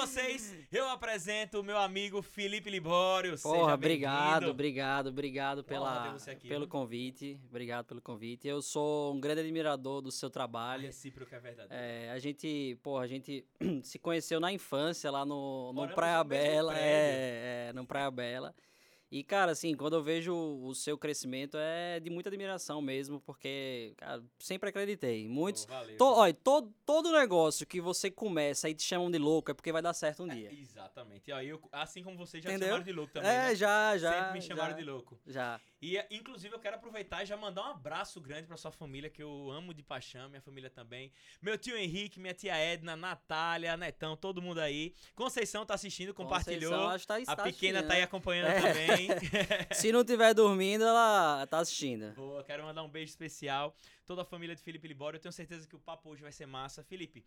vocês, eu apresento o meu amigo Felipe Libório. Porra, obrigado, obrigado, obrigado pela, aqui, pelo convite. Obrigado pelo convite. Eu sou um grande admirador do seu trabalho. A recíproca é verdade. É, a gente, porra, a gente se conheceu na infância lá no, no Praia Bela. É, é, no Praia Bela. E, cara, assim, quando eu vejo o seu crescimento é de muita admiração mesmo, porque, cara, sempre acreditei. Muitos. Oh, valeu, to, olha, todo, todo negócio que você começa e te chamam de louco é porque vai dar certo um é, dia. Exatamente. E aí, eu, assim como você já Entendeu? chamaram de louco também. É, né? já, já. Sempre me chamaram já, de louco. Já. E, inclusive, eu quero aproveitar e já mandar um abraço grande pra sua família, que eu amo de paixão, minha família também. Meu tio Henrique, minha tia Edna, Natália, Netão, todo mundo aí. Conceição tá assistindo, compartilhou. Conceição, tá, tá a pequena tá aí acompanhando é. também. Se não tiver dormindo, ela tá assistindo. Boa, quero mandar um beijo especial. Toda a família de Felipe Libório. Eu tenho certeza que o papo hoje vai ser massa. Felipe,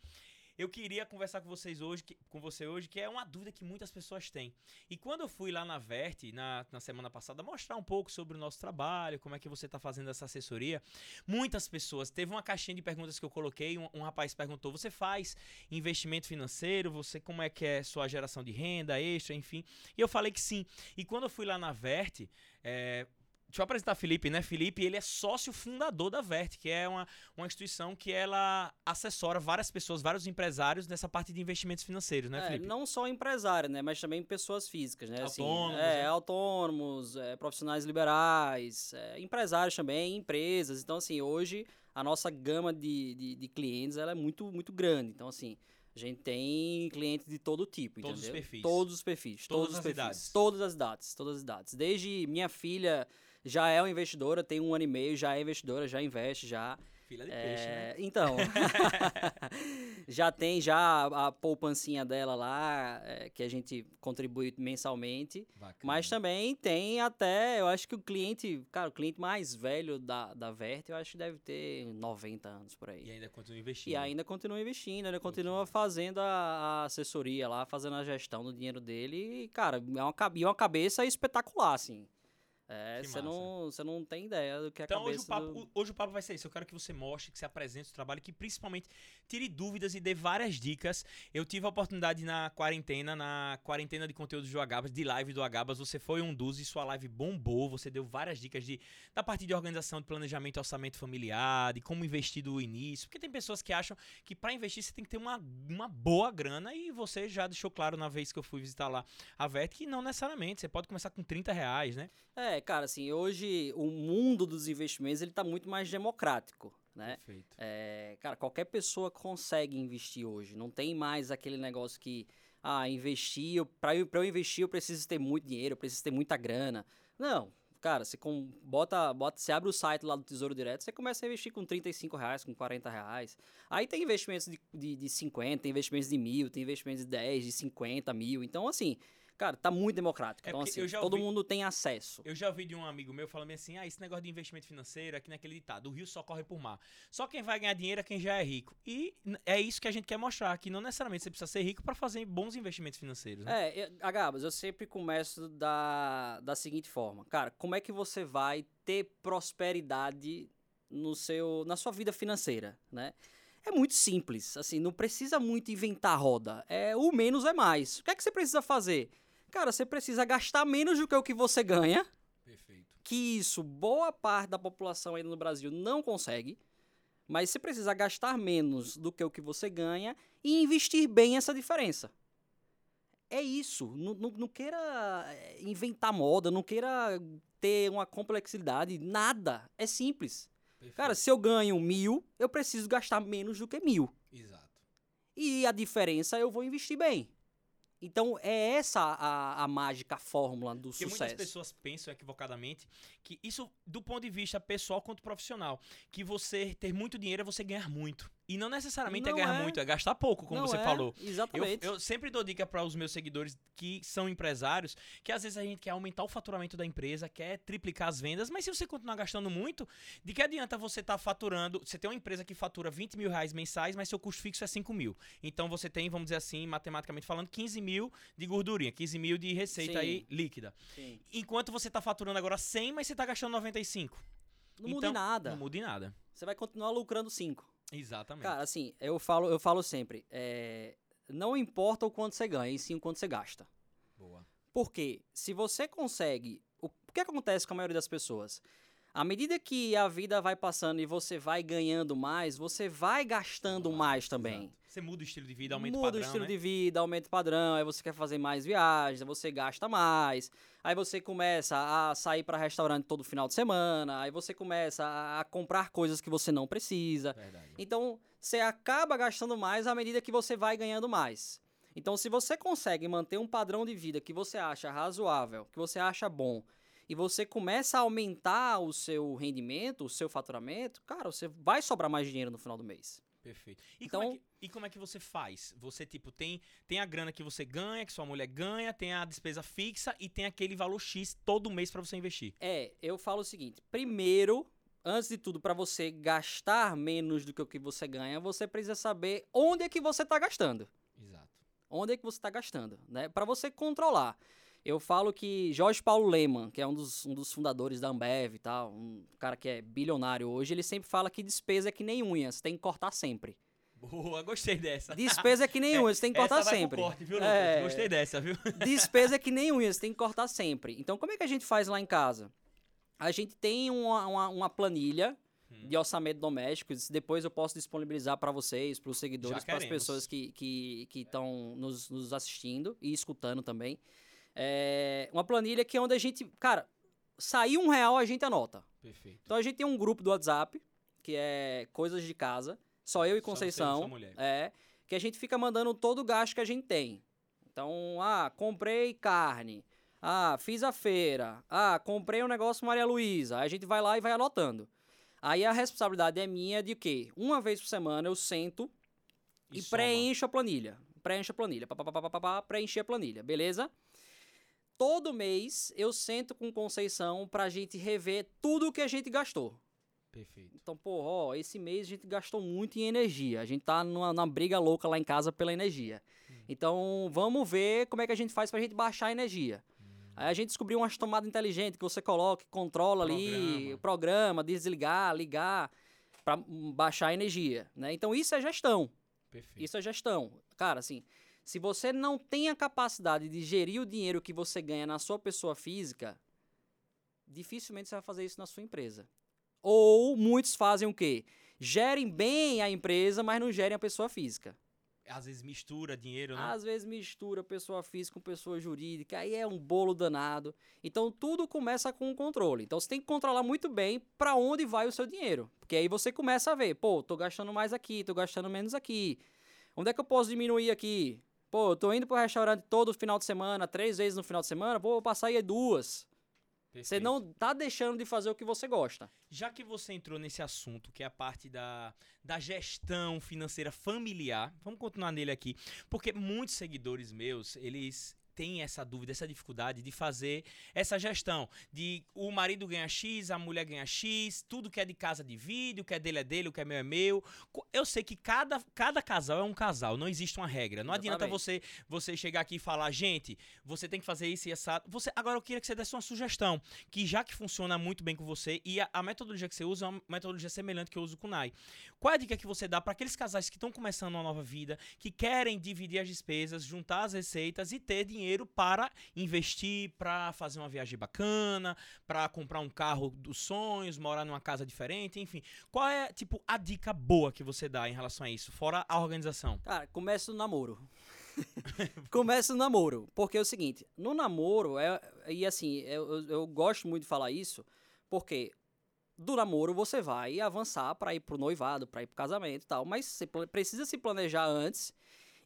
eu queria conversar com vocês hoje, que, com você hoje, que é uma dúvida que muitas pessoas têm. E quando eu fui lá na Verte, na, na semana passada, mostrar um pouco sobre o nosso trabalho, como é que você está fazendo essa assessoria, muitas pessoas, teve uma caixinha de perguntas que eu coloquei, um, um, rapaz perguntou, você faz investimento financeiro, você como é que é sua geração de renda, extra, enfim. E eu falei que sim. E quando eu fui lá na Verte, é, Deixa eu apresentar Felipe, né? Felipe, ele é sócio fundador da Vert, que é uma, uma instituição que ela assessora várias pessoas, vários empresários nessa parte de investimentos financeiros, né, é, Felipe? Não só empresário, né? Mas também pessoas físicas, né? Assim, autônomos. Assim, é, né? autônomos, é, profissionais liberais, é, empresários também, empresas. Então, assim, hoje a nossa gama de, de, de clientes ela é muito, muito grande. Então, assim, a gente tem clientes de todo tipo, todos entendeu? Os perfis. Todos os perfis. Todas todos as os perfis. idades. Todas as idades. Todas as idades. Desde minha filha já é uma investidora, tem um ano e meio, já é investidora, já investe, já. Filha de é, peixe, né? Então, já tem já a, poupancinha dela lá, é, que a gente contribui mensalmente. Bacana. Mas também tem até, eu acho que o cliente, cara, o cliente mais velho da, da Vert, eu acho que deve ter 90 anos por aí. E ainda continua investindo. E ainda continua investindo, ainda continua fazendo a, a, assessoria lá, fazendo a gestão do dinheiro dele. E, cara, é uma, é uma cabeça espetacular, assim. É, você não, você não tem ideia do que é então, hoje o, papo, do... hoje o papo vai ser isso. Eu quero que você mostre, que você apresente o trabalho, que principalmente tire dúvidas e dê várias dicas. Eu tive a oportunidade na quarentena, na quarentena de conteúdo do Agabas, de live do Agabas, você foi um dos e sua live bombou. Você deu várias dicas de, da parte de organização, de planejamento, orçamento familiar, de como investir do início. Porque tem pessoas que acham que para investir você tem que ter uma, uma boa grana e você já deixou claro na vez que eu fui visitar lá a VET que não necessariamente. Você pode começar com 30 reais, né? É, cara, assim, hoje o mundo dos investimentos ele está muito mais democrático. Né? Perfeito. É, cara, qualquer pessoa consegue investir hoje. Não tem mais aquele negócio que, ah, investir, para eu, eu investir eu preciso ter muito dinheiro, eu preciso ter muita grana. Não, cara, você com, bota, bota, você abre o site lá do Tesouro Direto, você começa a investir com 35 reais, com 40 reais. Aí tem investimentos de, de, de 50, tem investimentos de mil, tem investimentos de 10, de 50 mil. Então, assim, Cara, tá muito democrático. É então, assim, todo mundo tem acesso. Eu já ouvi de um amigo meu falando assim: ah, esse negócio de investimento financeiro aqui naquele ditado, o rio só corre por mar. Só quem vai ganhar dinheiro é quem já é rico. E é isso que a gente quer mostrar, que não necessariamente você precisa ser rico para fazer bons investimentos financeiros. Né? É, Agabas, eu sempre começo da, da seguinte forma: cara, como é que você vai ter prosperidade no seu, na sua vida financeira, né? É muito simples, assim, não precisa muito inventar roda. É o menos é mais. O que é que você precisa fazer? Cara, você precisa gastar menos do que o que você ganha. Perfeito. Que isso, boa parte da população ainda no Brasil não consegue. Mas você precisa gastar menos do que o que você ganha e investir bem essa diferença. É isso. Não, não, não queira eh, inventar moda, não queira ter uma complexidade. Nada. É simples. Perfeito. Cara, se eu ganho mil, eu preciso gastar menos do que mil. Exato. E a diferença eu vou investir bem. Então é essa a, a mágica a fórmula do Porque sucesso. muitas pessoas pensam equivocadamente que isso, do ponto de vista pessoal quanto profissional, que você ter muito dinheiro é você ganhar muito. E não necessariamente é não é ganhar é. muito, é gastar pouco, como não você é. falou. Exatamente. Eu, eu, sempre dou dica para os meus seguidores que são empresários, que às vezes a gente quer aumentar o faturamento da empresa, quer triplicar as vendas, mas se você continuar gastando muito, de que adianta você estar tá faturando? Você tem uma empresa que fatura 20 mil reais mensais, mas seu custo fixo é 5 mil. Então você tem, vamos dizer assim, matematicamente falando, 15 mil de gordurinha, 15 mil de receita Sim. aí líquida. Sim. Enquanto você está faturando agora 100, mas você está gastando 95. Não então, muda em nada. Não muda em nada. Você vai continuar lucrando 5. Exatamente. Cara, assim, eu falo, eu falo sempre, é, não importa o quanto você ganha, e sim o quanto você gasta. Boa. Porque se você consegue. O o que acontece com a maioria das pessoas? À medida que a vida vai passando e você vai ganhando mais, você vai gastando mais também. Exato. Você muda o estilo de vida, aumenta Muda o padrão, o estilo né? de vida, aumenta o padrão, aí você quer fazer mais viagens, aí você gasta mais, aí você começa a sair para restaurante todo final de semana, aí você começa a- a comprar coisas que você não precisa. Verdade. Então, você acaba gastando mais à medida que você vai ganhando mais. Então, se você consegue manter um padrão de vida que você acha razoável, que você acha bom, e você começa a aumentar o seu rendimento, o seu faturamento, cara, você vai sobrar mais dinheiro no final do mês. Perfeito. E, como é Então- que, e como é que você faz? Você, tipo, tem, tem a grana que você ganha, que sua mulher ganha, tem a despesa fixa e tem aquele valor X todo mês pra você investir. É, eu falo o seguinte: primeiro, antes de tudo, para você gastar menos do que o que você ganha, você precisa saber onde é que você está gastando. Exato. onde é que você está gastando, né? Para você controlar. Eu falo que Jorge Paulo Leman, que é um dos, um dos fundadores da Ambev e tal, um cara que é bilionário hoje, ele sempre fala que despesa é que nem unha, você tem que cortar sempre. Boa, gostei dessa. Despesa é que nem unha, você tem que cortar sempre. corte, viu? É, Gostei dessa, viu? Despesa é que nem unha, você tem que cortar sempre. Então, como é que a gente faz lá em casa? A gente tem uma, uma, uma planilha Hum. de orçamento doméstico. Depois eu posso disponibilizar para vocês, para os seguidores, para as pessoas que estão que, que nos, nos assistindo e escutando também. É uma planilha que é onde a gente, cara, sair um real a gente anota. Perfeito. Então a gente tem um grupo do WhatsApp, que é Coisas de Casa, só eu e Só você e Conceição. sua mulher. É, que a gente fica mandando todo o gasto que a gente tem. Então, ah, comprei carne. Ah, fiz a feira. Ah, comprei um negócio Maria Luísa. Aí a gente vai lá e vai anotando. Aí a responsabilidade é minha de quê? Uma vez por semana eu sento e, soma. preencho a planilha. Preencho a planilha. Pá, pá, pá, pá, pá, pá, preenchi a planilha, beleza? Todo mês eu sento com Conceição pra gente rever tudo o que a gente gastou. Perfeito. Então, pô, ó, esse mês a gente gastou muito em energia. A gente tá numa, numa briga louca lá em casa pela energia. Hum. Então, vamos ver como é que a gente faz pra gente baixar a energia. Hum. Aí a gente descobriu umas tomadas inteligentes que você coloca, controla ali, Programa. programa, desligar, ligar, pra hum, baixar a energia, né? Então, isso é gestão. Perfeito. Isso é gestão. Cara, assim, se você não tem a capacidade de gerir o dinheiro que você ganha na sua pessoa física, dificilmente você vai fazer isso na sua empresa. Ou muitos fazem o quê? Gerem bem a empresa, mas não gerem a pessoa física. Às vezes mistura dinheiro, né? Às vezes mistura pessoa física com pessoa jurídica, aí é um bolo danado. Então tudo começa com o controle. Então você tem que controlar muito bem para onde vai o seu dinheiro. Porque aí você começa a ver, pô, tô gastando mais aqui, tô gastando menos aqui. Onde é que eu posso diminuir aqui? Pô, eu tô indo pro restaurante todo final de semana, três vezes no final de semana, vou passar aí duas. Você Perfeito. não tá deixando de fazer o que você gosta. Já que você entrou nesse assunto, que é a parte da, da gestão financeira familiar, vamos continuar nele aqui. Porque muitos seguidores meus, eles têm essa dúvida, essa dificuldade de fazer essa gestão. De o marido ganha X, a mulher ganha X, tudo que é de casa divide, o que é dele é dele, o que é meu é meu. Eu sei que cada, cada casal é um casal, não existe uma regra. Não adianta Exatamente. você você chegar aqui e falar, gente, você tem que fazer isso e essa. Você, agora eu queria que você desse uma sugestão que já que funciona muito bem com você e a, a metodologia que você usa é uma metodologia semelhante que eu uso com o Nai. Qual é a dica que você dá para aqueles casais que estão começando uma nova vida, que querem dividir as despesas, juntar as receitas e ter dinheiro para investir, para fazer uma viagem bacana, para comprar um carro dos sonhos, morar numa casa diferente, enfim. Qual é, tipo, a dica boa que você dá em relação a isso, fora a organização? Cara, começa no namoro. começa no namoro. Porque é o seguinte, no namoro, é, e assim, eu, eu- gosto muito de falar isso, porque do namoro você vai avançar para ir pro noivado, para ir pro casamento e tal, mas você precisa se planejar antes.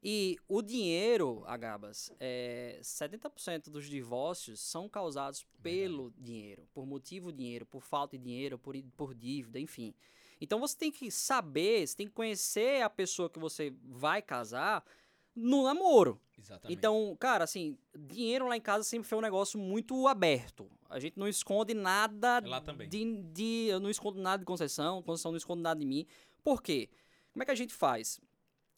E o dinheiro, Agabas, é, 70% dos divórcios são causados pelo dinheiro, por motivo dinheiro, por falta de dinheiro, por, por dívida, enfim. Então você tem que saber, você tem que conhecer a pessoa que você vai casar no namoro. Exatamente. Então, cara, assim, dinheiro lá em casa sempre foi um negócio muito aberto. A gente não esconde nada Lá também. de, de- Eu não escondo nada de Conceição, Conceição não esconde nada de mim. Por quê? Como é que a gente faz?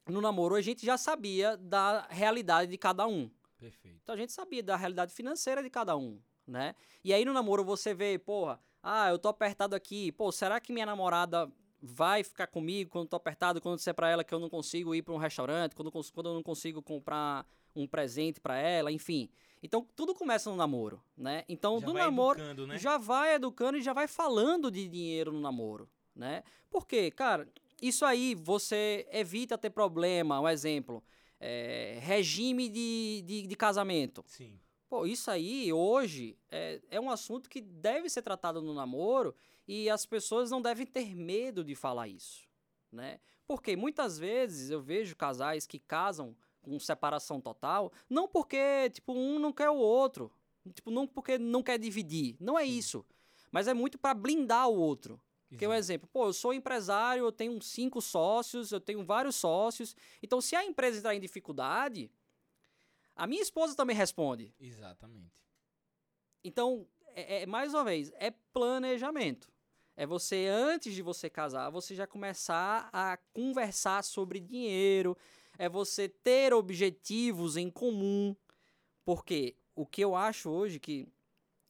No namoro, a gente já sabia da realidade de cada um. Perfeito. Então a gente sabia da realidade financeira de cada um, né? E aí no namoro você vê, porra, ah, eu tô apertado aqui, pô, será que minha namorada vai ficar comigo quando tô apertado, quando disser para ela que eu não consigo ir para um restaurante, quando, quando eu não consigo comprar um presente para ela, enfim. Então tudo começa no namoro, né? Então Já do namoro educando, né? já vai educando e já vai falando de dinheiro no namoro, né? Porque, cara, isso aí você evita ter problema. Um exemplo, é, regime de, de, de casamento. Sim. Pô, isso aí hoje é, é um assunto que deve ser tratado no namoro e as pessoas não devem ter medo de falar isso, né? Porque muitas vezes eu vejo casais que casam com separação total, não porque, tipo, um não quer o outro, tipo, não porque não quer dividir, não é Sim. isso. Mas é muito para blindar o outro. Porque um Exato. exemplo, pô, eu sou empresário, eu tenho cinco sócios, eu tenho vários sócios. Então, se a empresa entrar em dificuldade, a minha esposa também responde. Exatamente. Então, é, é- mais uma vez, é planejamento. É você, antes de você casar, você já começar a conversar sobre dinheiro, é você ter objetivos em comum. Porque o que eu acho hoje que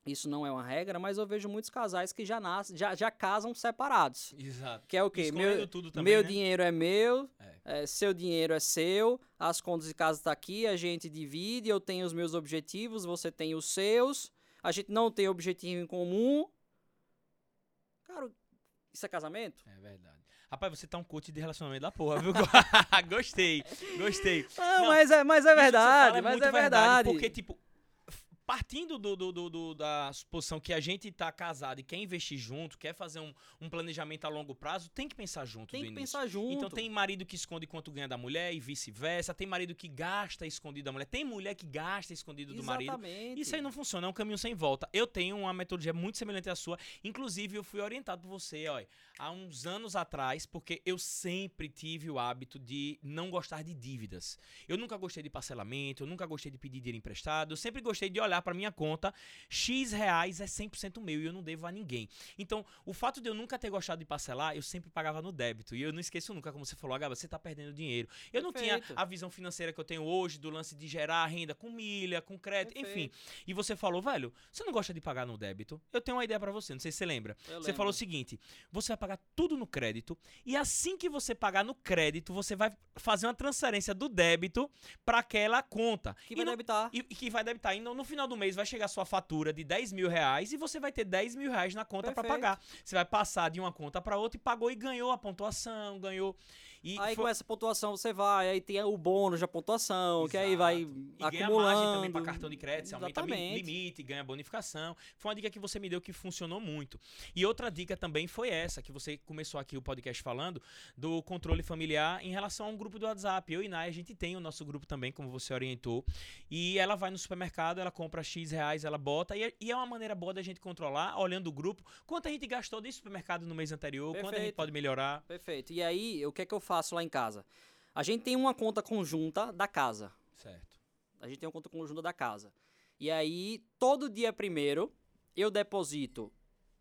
isso não é uma regra, mas eu vejo muitos casais que já nascem, já, já casam separados. Exato. Que é o quê? Meu, também, meu né? dinheiro é meu, É. é, seu dinheiro é seu, as contas de casa tá aqui, a gente divide, eu tenho os meus objetivos, você tem os seus, a gente não tem objetivo em comum. Cara, isso é casamento? É verdade. Rapaz, você tá um coach de relacionamento da porra, viu? gostei, gostei. Não, Não, mas é, mas é verdade, mas é verdade. Porque, tipo, partindo do, do- do- do- da suposição que a gente tá casado e quer investir junto, quer fazer um, um planejamento a longo prazo, tem que pensar junto tem que início. pensar junto. Então tem marido que esconde quanto ganha da mulher e vice-versa, tem marido que gasta escondido da mulher, tem mulher que gasta escondido do marido. Exatamente. Isso aí não funciona, é um caminho sem volta. Eu tenho uma metodologia muito semelhante à sua. Inclusive, eu fui orientado por você, ó, há uns anos atrás, porque eu sempre tive o hábito de não gostar de dívidas. Eu nunca gostei de parcelamento, eu nunca gostei de pedir dinheiro emprestado, eu sempre gostei de olhar pra minha conta, X reais é 100% meu e eu não devo a ninguém. Então, o fato de eu nunca ter gostado de parcelar, eu sempre pagava no débito. E eu não esqueço nunca, como você falou, Agaba, você tá perdendo dinheiro. Eu não tinha Perfeito. a visão financeira que eu tenho hoje do lance de gerar renda com milha, com crédito, enfim. E você falou, velho, você não gosta de pagar no débito? Eu tenho uma ideia pra você, não sei se você lembra. Eu Você falou o lembro. seguinte: você vai pagar tudo no crédito e assim que você pagar no crédito, você vai fazer uma transferência do débito pra aquela conta. que E vai no- debitar. e, e que vai debitar. Então, no final do mês vai chegar sua fatura de 10 mil reais e você vai ter 10 mil reais na conta Perfeito. pagar. Você vai passar de uma conta pra outra e pagou e ganhou a pontuação, ganhou. E Aí foi- com essa pontuação você vai, aí tem o bônus da pontuação, que aí vai Exato. E ganha acumulando. margem também para cartão de crédito, você aumenta o limite, ganha bonificação. Foi uma dica que você me deu que funcionou muito. E outra dica também foi essa, que você começou aqui o podcast falando, do controle familiar em relação a um grupo do WhatsApp. Eu e Nai, a gente tem o nosso grupo também, como você orientou. E ela vai no supermercado, ela compra X reais, ela bota. E é, é uma maneira boa da gente controlar, olhando o grupo, quanto a gente gastou de supermercado no mês anterior, quanto a gente Perfeito. pode melhorar. Perfeito. E aí, o que é que eu faço lá em casa? A gente tem uma conta conjunta da casa. Certo. A gente tem uma conta conjunta da casa. E aí, todo dia primeiro, eu deposito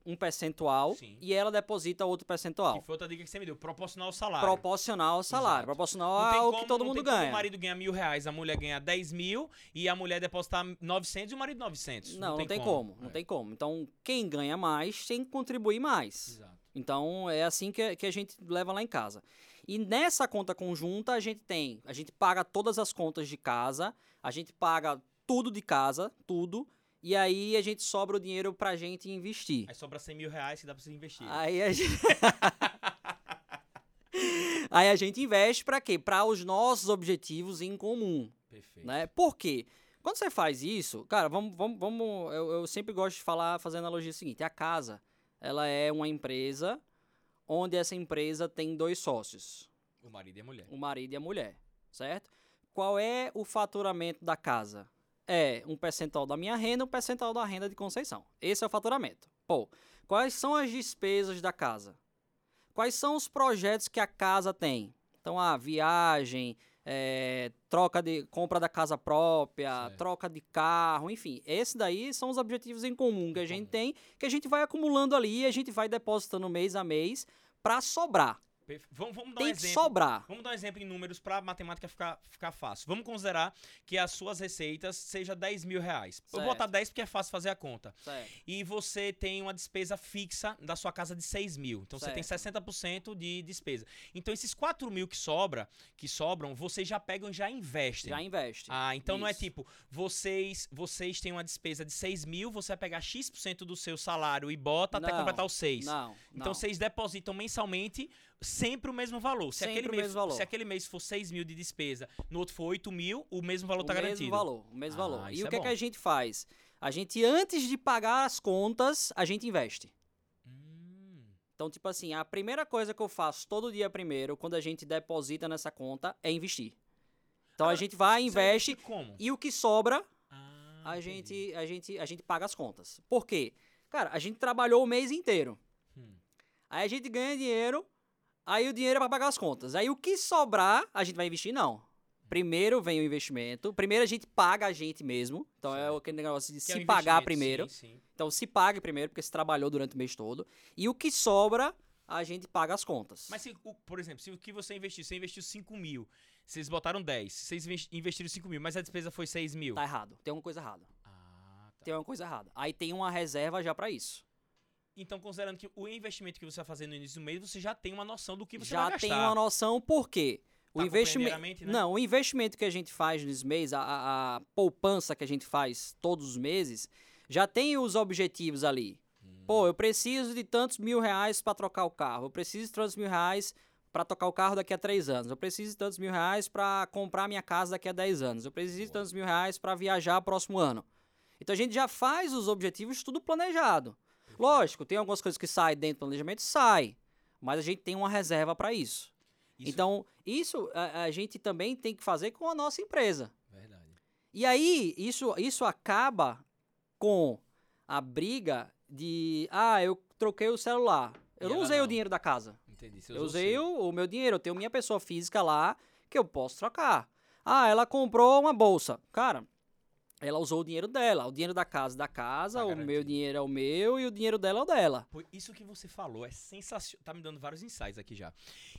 um percentual Sim. e ela deposita outro percentual. Que foi outra dica que você me deu, proporcional ao salário. Proporcional ao salário. Exato. Proporcional ao como- que todo mundo ganha. o marido ganha mil reais, a mulher ganha 10 mil e a mulher depositar 900 e o marido 900. Não, não tem como. Não É. tem como. Então, quem ganha mais tem que contribuir mais. Exato. Então é assim que, que a gente leva lá em casa. E nessa conta conjunta a gente tem, a gente paga todas as contas de casa, a gente paga tudo de casa, tudo, e aí a gente sobra o dinheiro pra gente investir. Aí sobra 100 mil reais que dá pra você investir. Aí a gente... aí a gente investe pra quê? Pra os nossos objetivos em comum, Perfeito. né? Por quê? Quando você faz isso, cara, vamos, vamos, vamos eu, eu sempre gosto de falar, fazer a analogia seguinte, a casa, ela é uma empresa onde essa empresa tem dois sócios, O marido e a mulher. o marido e a mulher, certo? Qual é o faturamento da casa? É um percentual da minha renda, um percentual da renda de Conceição. Esse é o faturamento. Pô, quais são as despesas da casa? Quais são os projetos que a casa tem? Então, a viagem, é, troca de compra da casa própria, Certo. troca de carro, enfim. Esse daí são os objetivos em comum que a gente tem, que a gente vai acumulando ali e a gente vai depositando mês a mês para sobrar. Vamos, vamos dar um Tem que exemplo. sobrar. Vamos dar um exemplo em números para a matemática ficar, ficar fácil. Vamos considerar que as suas receitas seja 10 mil reais. Eu vou Certo. botar 10 porque é fácil fazer a conta. Certo. E você tem uma despesa fixa da sua casa de 6 mil. Então você tem 60% de despesa. Então esses 4 mil que sobra, que sobram, vocês já pegam e já investem. Já investe. Ah, então não é Isso. tipo, vocês vocês têm uma despesa de 6 mil, você vai pegar X% do seu salário e bota até Não, completar os 6. Não, Então não. vocês depositam mensalmente sempre o mesmo valor. Se, Sempre aquele o mês, mesmo valor. se aquele mês for 6 mil de despesa, no outro for 8 mil, o mesmo valor o tá mesmo garantido. valor, o mesmo Ah, valor. E o é que é que a gente faz? A gente, antes de pagar as contas, a gente investe. Hum, Então, tipo assim, a primeira coisa que eu faço todo dia primeiro, quando a gente deposita nessa conta, é investir. Então a gente vai, investe, Como? e o que sobra, Ah, a entendi. gente, a, gente, a gente paga as contas. Por quê? Cara, a gente trabalhou o mês inteiro. Hum. Aí a gente ganha dinheiro, aí o dinheiro é pra pagar as contas. Aí o que sobrar, a gente vai investir? Não. Primeiro vem o investimento. Primeiro a gente paga a gente mesmo. Então é Certo. aquele negócio de Que é se pagar investimento, primeiro. Sim, sim. Então se pague primeiro, porque você trabalhou durante o mês todo. E o que sobra, a gente paga as contas. Mas, se, por exemplo, se o que você investiu, você investiu 5 mil, vocês botaram 10, vocês investi- investiram 5 mil, mas a despesa foi 6 mil. Tá errado. Tem uma coisa errada. Ah, tá. Tem uma coisa errada. Aí tem uma reserva já pra isso. Então, considerando que o investimento que você vai fazer no início do mês, você já tem uma noção do que você já vai gastar. tem uma noção por quê? O Tá investimento. né? Não, o investimento que a gente faz nos meses, a, a- a poupança que a gente faz todos os meses, já tem os objetivos ali. Hum. Pô, eu preciso de tantos mil reais pra trocar o carro. Eu preciso de tantos mil reais pra trocar o carro daqui a três anos. Eu preciso de tantos mil reais pra comprar minha casa daqui a dez anos. Eu preciso de Boa. tantos mil reais pra viajar próximo ano. Então a gente já faz os objetivos tudo planejado. Lógico, tem algumas coisas que saem dentro do planejamento, sai. Mas a gente tem uma reserva pra isso. Isso- Então, isso a, a gente também tem que fazer com a nossa empresa. Verdade. E aí, isso, isso acaba com a briga de, ah, eu troquei o celular. Eu E não usei o não. dinheiro da casa. Entendi. Eu usei o, o meu dinheiro, eu tenho minha pessoa física lá que eu posso trocar. Ah, ela comprou uma bolsa. Cara, ela usou o dinheiro dela. O dinheiro da casa é da casa, Tá o meu dinheiro é o meu e o dinheiro dela é o dela. Pô, isso que você falou é sensacional. Tá me dando vários insights aqui já.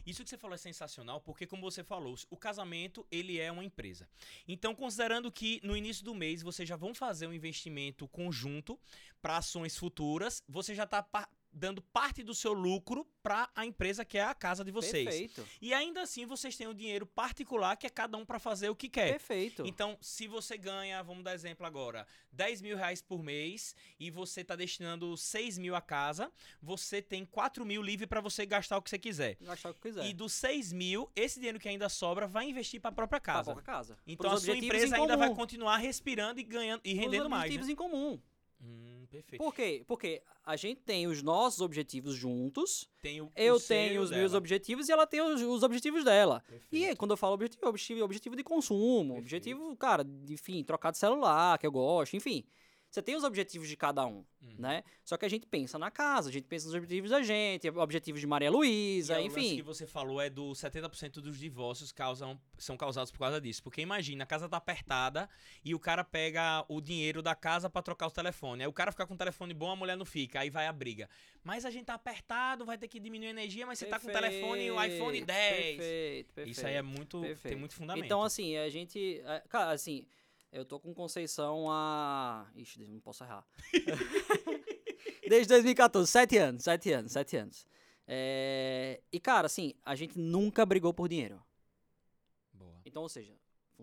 Isso que você falou é sensacional porque, como você falou, o casamento ele é uma empresa. Então, considerando que no início do mês vocês já vão fazer um investimento conjunto para ações futuras, você já tá dando parte do seu lucro para a empresa que é a casa de vocês. Perfeito. E ainda assim vocês têm o dinheiro particular que é cada um para fazer o que quer. Perfeito. Então, se você ganha, vamos dar exemplo agora, 10 mil reais por mês e você tá destinando 6 mil a casa, você tem 4 mil livre para você gastar o que você quiser. Achar o que quiser. E dos 6 mil, esse dinheiro que ainda sobra vai investir para a própria casa. própria casa. Então Pros a sua empresa em ainda vai continuar respirando e ganhando e Pros rendendo mais. objetivos Né? em comum. Hum, perfeito. Por quê? Porque a gente tem os nossos objetivos juntos, eu e tenho os meus dela. objetivos e ela tem os, os objetivos dela. E Perfeito. aí, quando eu falo objetivo, é objetivo, objetivo de consumo, Perfeito. objetivo, cara, enfim, trocar de celular, que eu gosto, enfim. Você tem os objetivos de cada um, Uhum. né? Só que a gente pensa na casa, a gente pensa nos objetivos da gente, objetivos de Maria Luísa, o lance enfim. que você falou é do 70% dos divórcios causam, são causados por causa disso. Porque imagina, a casa tá apertada e o cara pega o dinheiro da casa pra trocar o telefone. Aí o cara fica com o telefone bom, a mulher não fica. Aí vai a briga. Mas a gente tá apertado, vai ter que diminuir a energia, mas você tá com o telefone o iPhone 10. Perfeito, perfeito. Isso aí é muito. Tem Perfeito. muito fundamento. Então, assim, a gente. é, Cara, assim, eu tô com Conceição há. Ixi, não posso errar. Desde 2014, sete anos, sete anos, sete anos. É, E, cara, assim, a gente nunca brigou por dinheiro. Boa. Então, ou seja,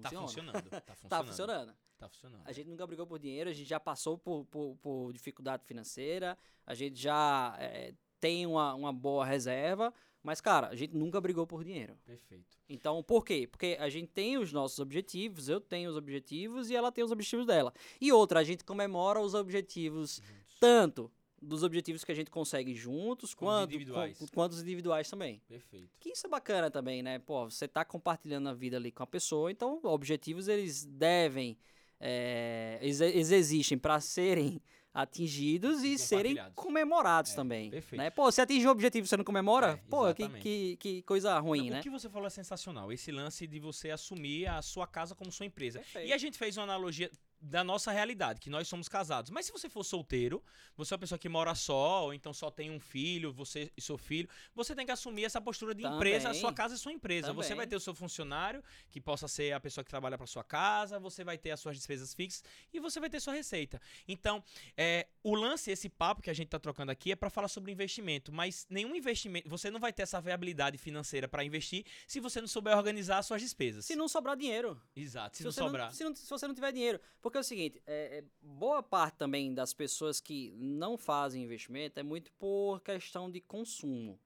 Tá funciona. funcionando. Tá funcionando. Tá funcionando. Tá funcionando. A gente nunca brigou por dinheiro, a gente já passou por, por, por dificuldade financeira, a gente já é, tem uma, uma boa reserva, mas, cara, a gente nunca brigou por dinheiro. Perfeito. Então, por quê? Porque a gente tem os nossos objetivos, eu tenho os objetivos e ela tem os objetivos dela. E outra, a gente comemora os objetivos Juntos. tanto dos objetivos que a gente consegue juntos, quanto, individuais. com- quanto os individuais também. Perfeito. Que isso é bacana também, né? Pô, você tá compartilhando a vida ali com a pessoa, então objetivos eles devem, é, eles, eles existem para serem atingidos e serem comemorados É, também. perfeito. Né? Pô, você atinge um objetivo e você não comemora? É, Pô, que, que, que coisa ruim, Não, né? O que você falou é sensacional. Esse lance de você assumir a sua casa como sua empresa. Perfeito. E a gente fez uma analogia da nossa realidade, que nós somos casados. Mas se você for solteiro, você é uma pessoa que mora só, ou então só tem um filho, você e seu filho, você tem que assumir essa postura de Também. empresa, a sua casa é sua empresa. Você Também. vai ter o seu funcionário, que possa ser a pessoa que trabalha para sua casa, você vai ter as suas despesas fixas e você vai ter sua receita. Então, é, o lance, esse papo que a gente tá trocando aqui é para falar sobre investimento, mas nenhum investimento, você não vai ter essa viabilidade financeira para investir se você não souber organizar as suas despesas. Se não sobrar dinheiro. Exato, se, Se, não você sobrar. não, se, não- se você não tiver dinheiro. Porque é o seguinte, é, é, boa parte também das pessoas que não fazem investimento é muito por questão de consumo.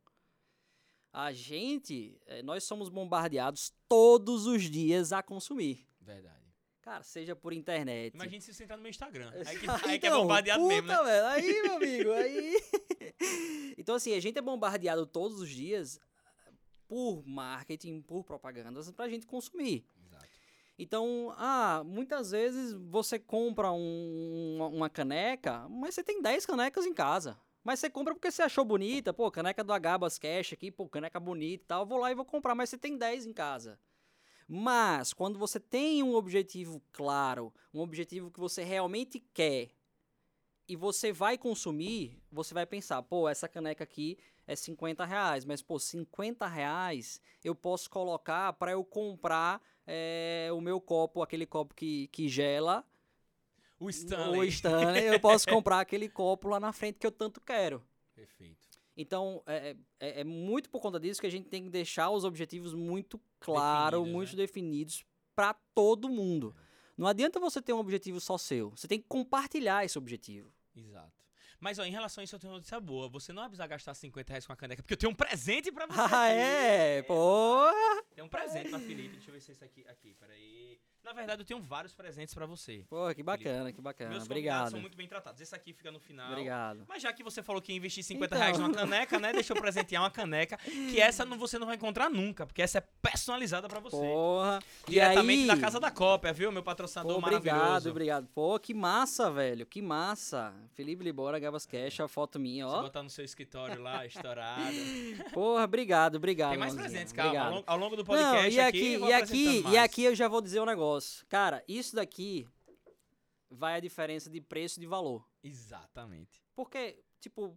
A gente, é, nós somos bombardeados todos os dias a consumir. Verdade. Cara, seja por internet. Imagine se você entrar no meu Instagram. Aí que, Ah, aí que é então, bombardeado puta, mesmo, né? velho, aí, meu amigo, aí. então, assim, a gente é bombardeado todos os dias por marketing, por propagandas, pra gente consumir. Então, ah, muitas vezes você compra um- uma, caneca, mas você tem 10 canecas em casa. Mas você compra porque você achou bonita, pô, caneca do Agabas Cash aqui, pô, caneca bonita e tal, vou lá e vou comprar, mas você tem 10 em casa. Mas, quando você tem um objetivo claro, um objetivo que você realmente quer, e você vai consumir, você vai pensar, pô, essa caneca aqui é 50 reais, mas, pô, 50 reais eu posso colocar para eu comprar é, o meu copo, aquele copo que, que gela, O Stanley. o Stanley, eu posso comprar aquele copo lá na frente que eu tanto quero. Perfeito. Então, é, é, é muito por conta disso que a gente tem que deixar os objetivos muito claros, Definidos, muito né? definidos para todo mundo. Não adianta você ter um objetivo só seu. Você tem que compartilhar esse objetivo. Exato. Mas, ó, em relação a isso, eu tenho uma notícia boa. Você não vai precisar gastar 50 reais com a caneca, porque eu tenho um presente pra você. Ah, aqui. é? Porra! Tem um presente pra Felipe. Deixa eu ver se é esse aqui. Aqui, peraí. Na verdade, eu tenho vários presentes pra você. Porra, que bacana, que bacana. Meus Obrigado. são muito bem tratados. Esse aqui fica no final. Obrigado. Mas já que você falou que ia investir 50 Então. reais numa caneca, né? Deixa eu presentear uma caneca. Que essa não, você não vai encontrar nunca, porque essa é personalizada pra você. Porra. E Diretamente aí... da Casa da Cópia, viu? Meu patrocinador Pô, obrigado, maravilhoso. obrigado. Pô, que massa, velho. Que massa. Felipe Libora, Gabas Cash, a foto minha, Você ó. botar no seu escritório lá, estourado. Porra, obrigado, obrigado. Tem mais irmãozinho. presentes, calma. Ao Obrigado. longo, ao longo do Não, podcast e aqui, aqui, e aqui, e aqui eu já vou dizer um negócio. Cara, isso daqui vai a diferença de preço e de valor. Exatamente. Porque, tipo,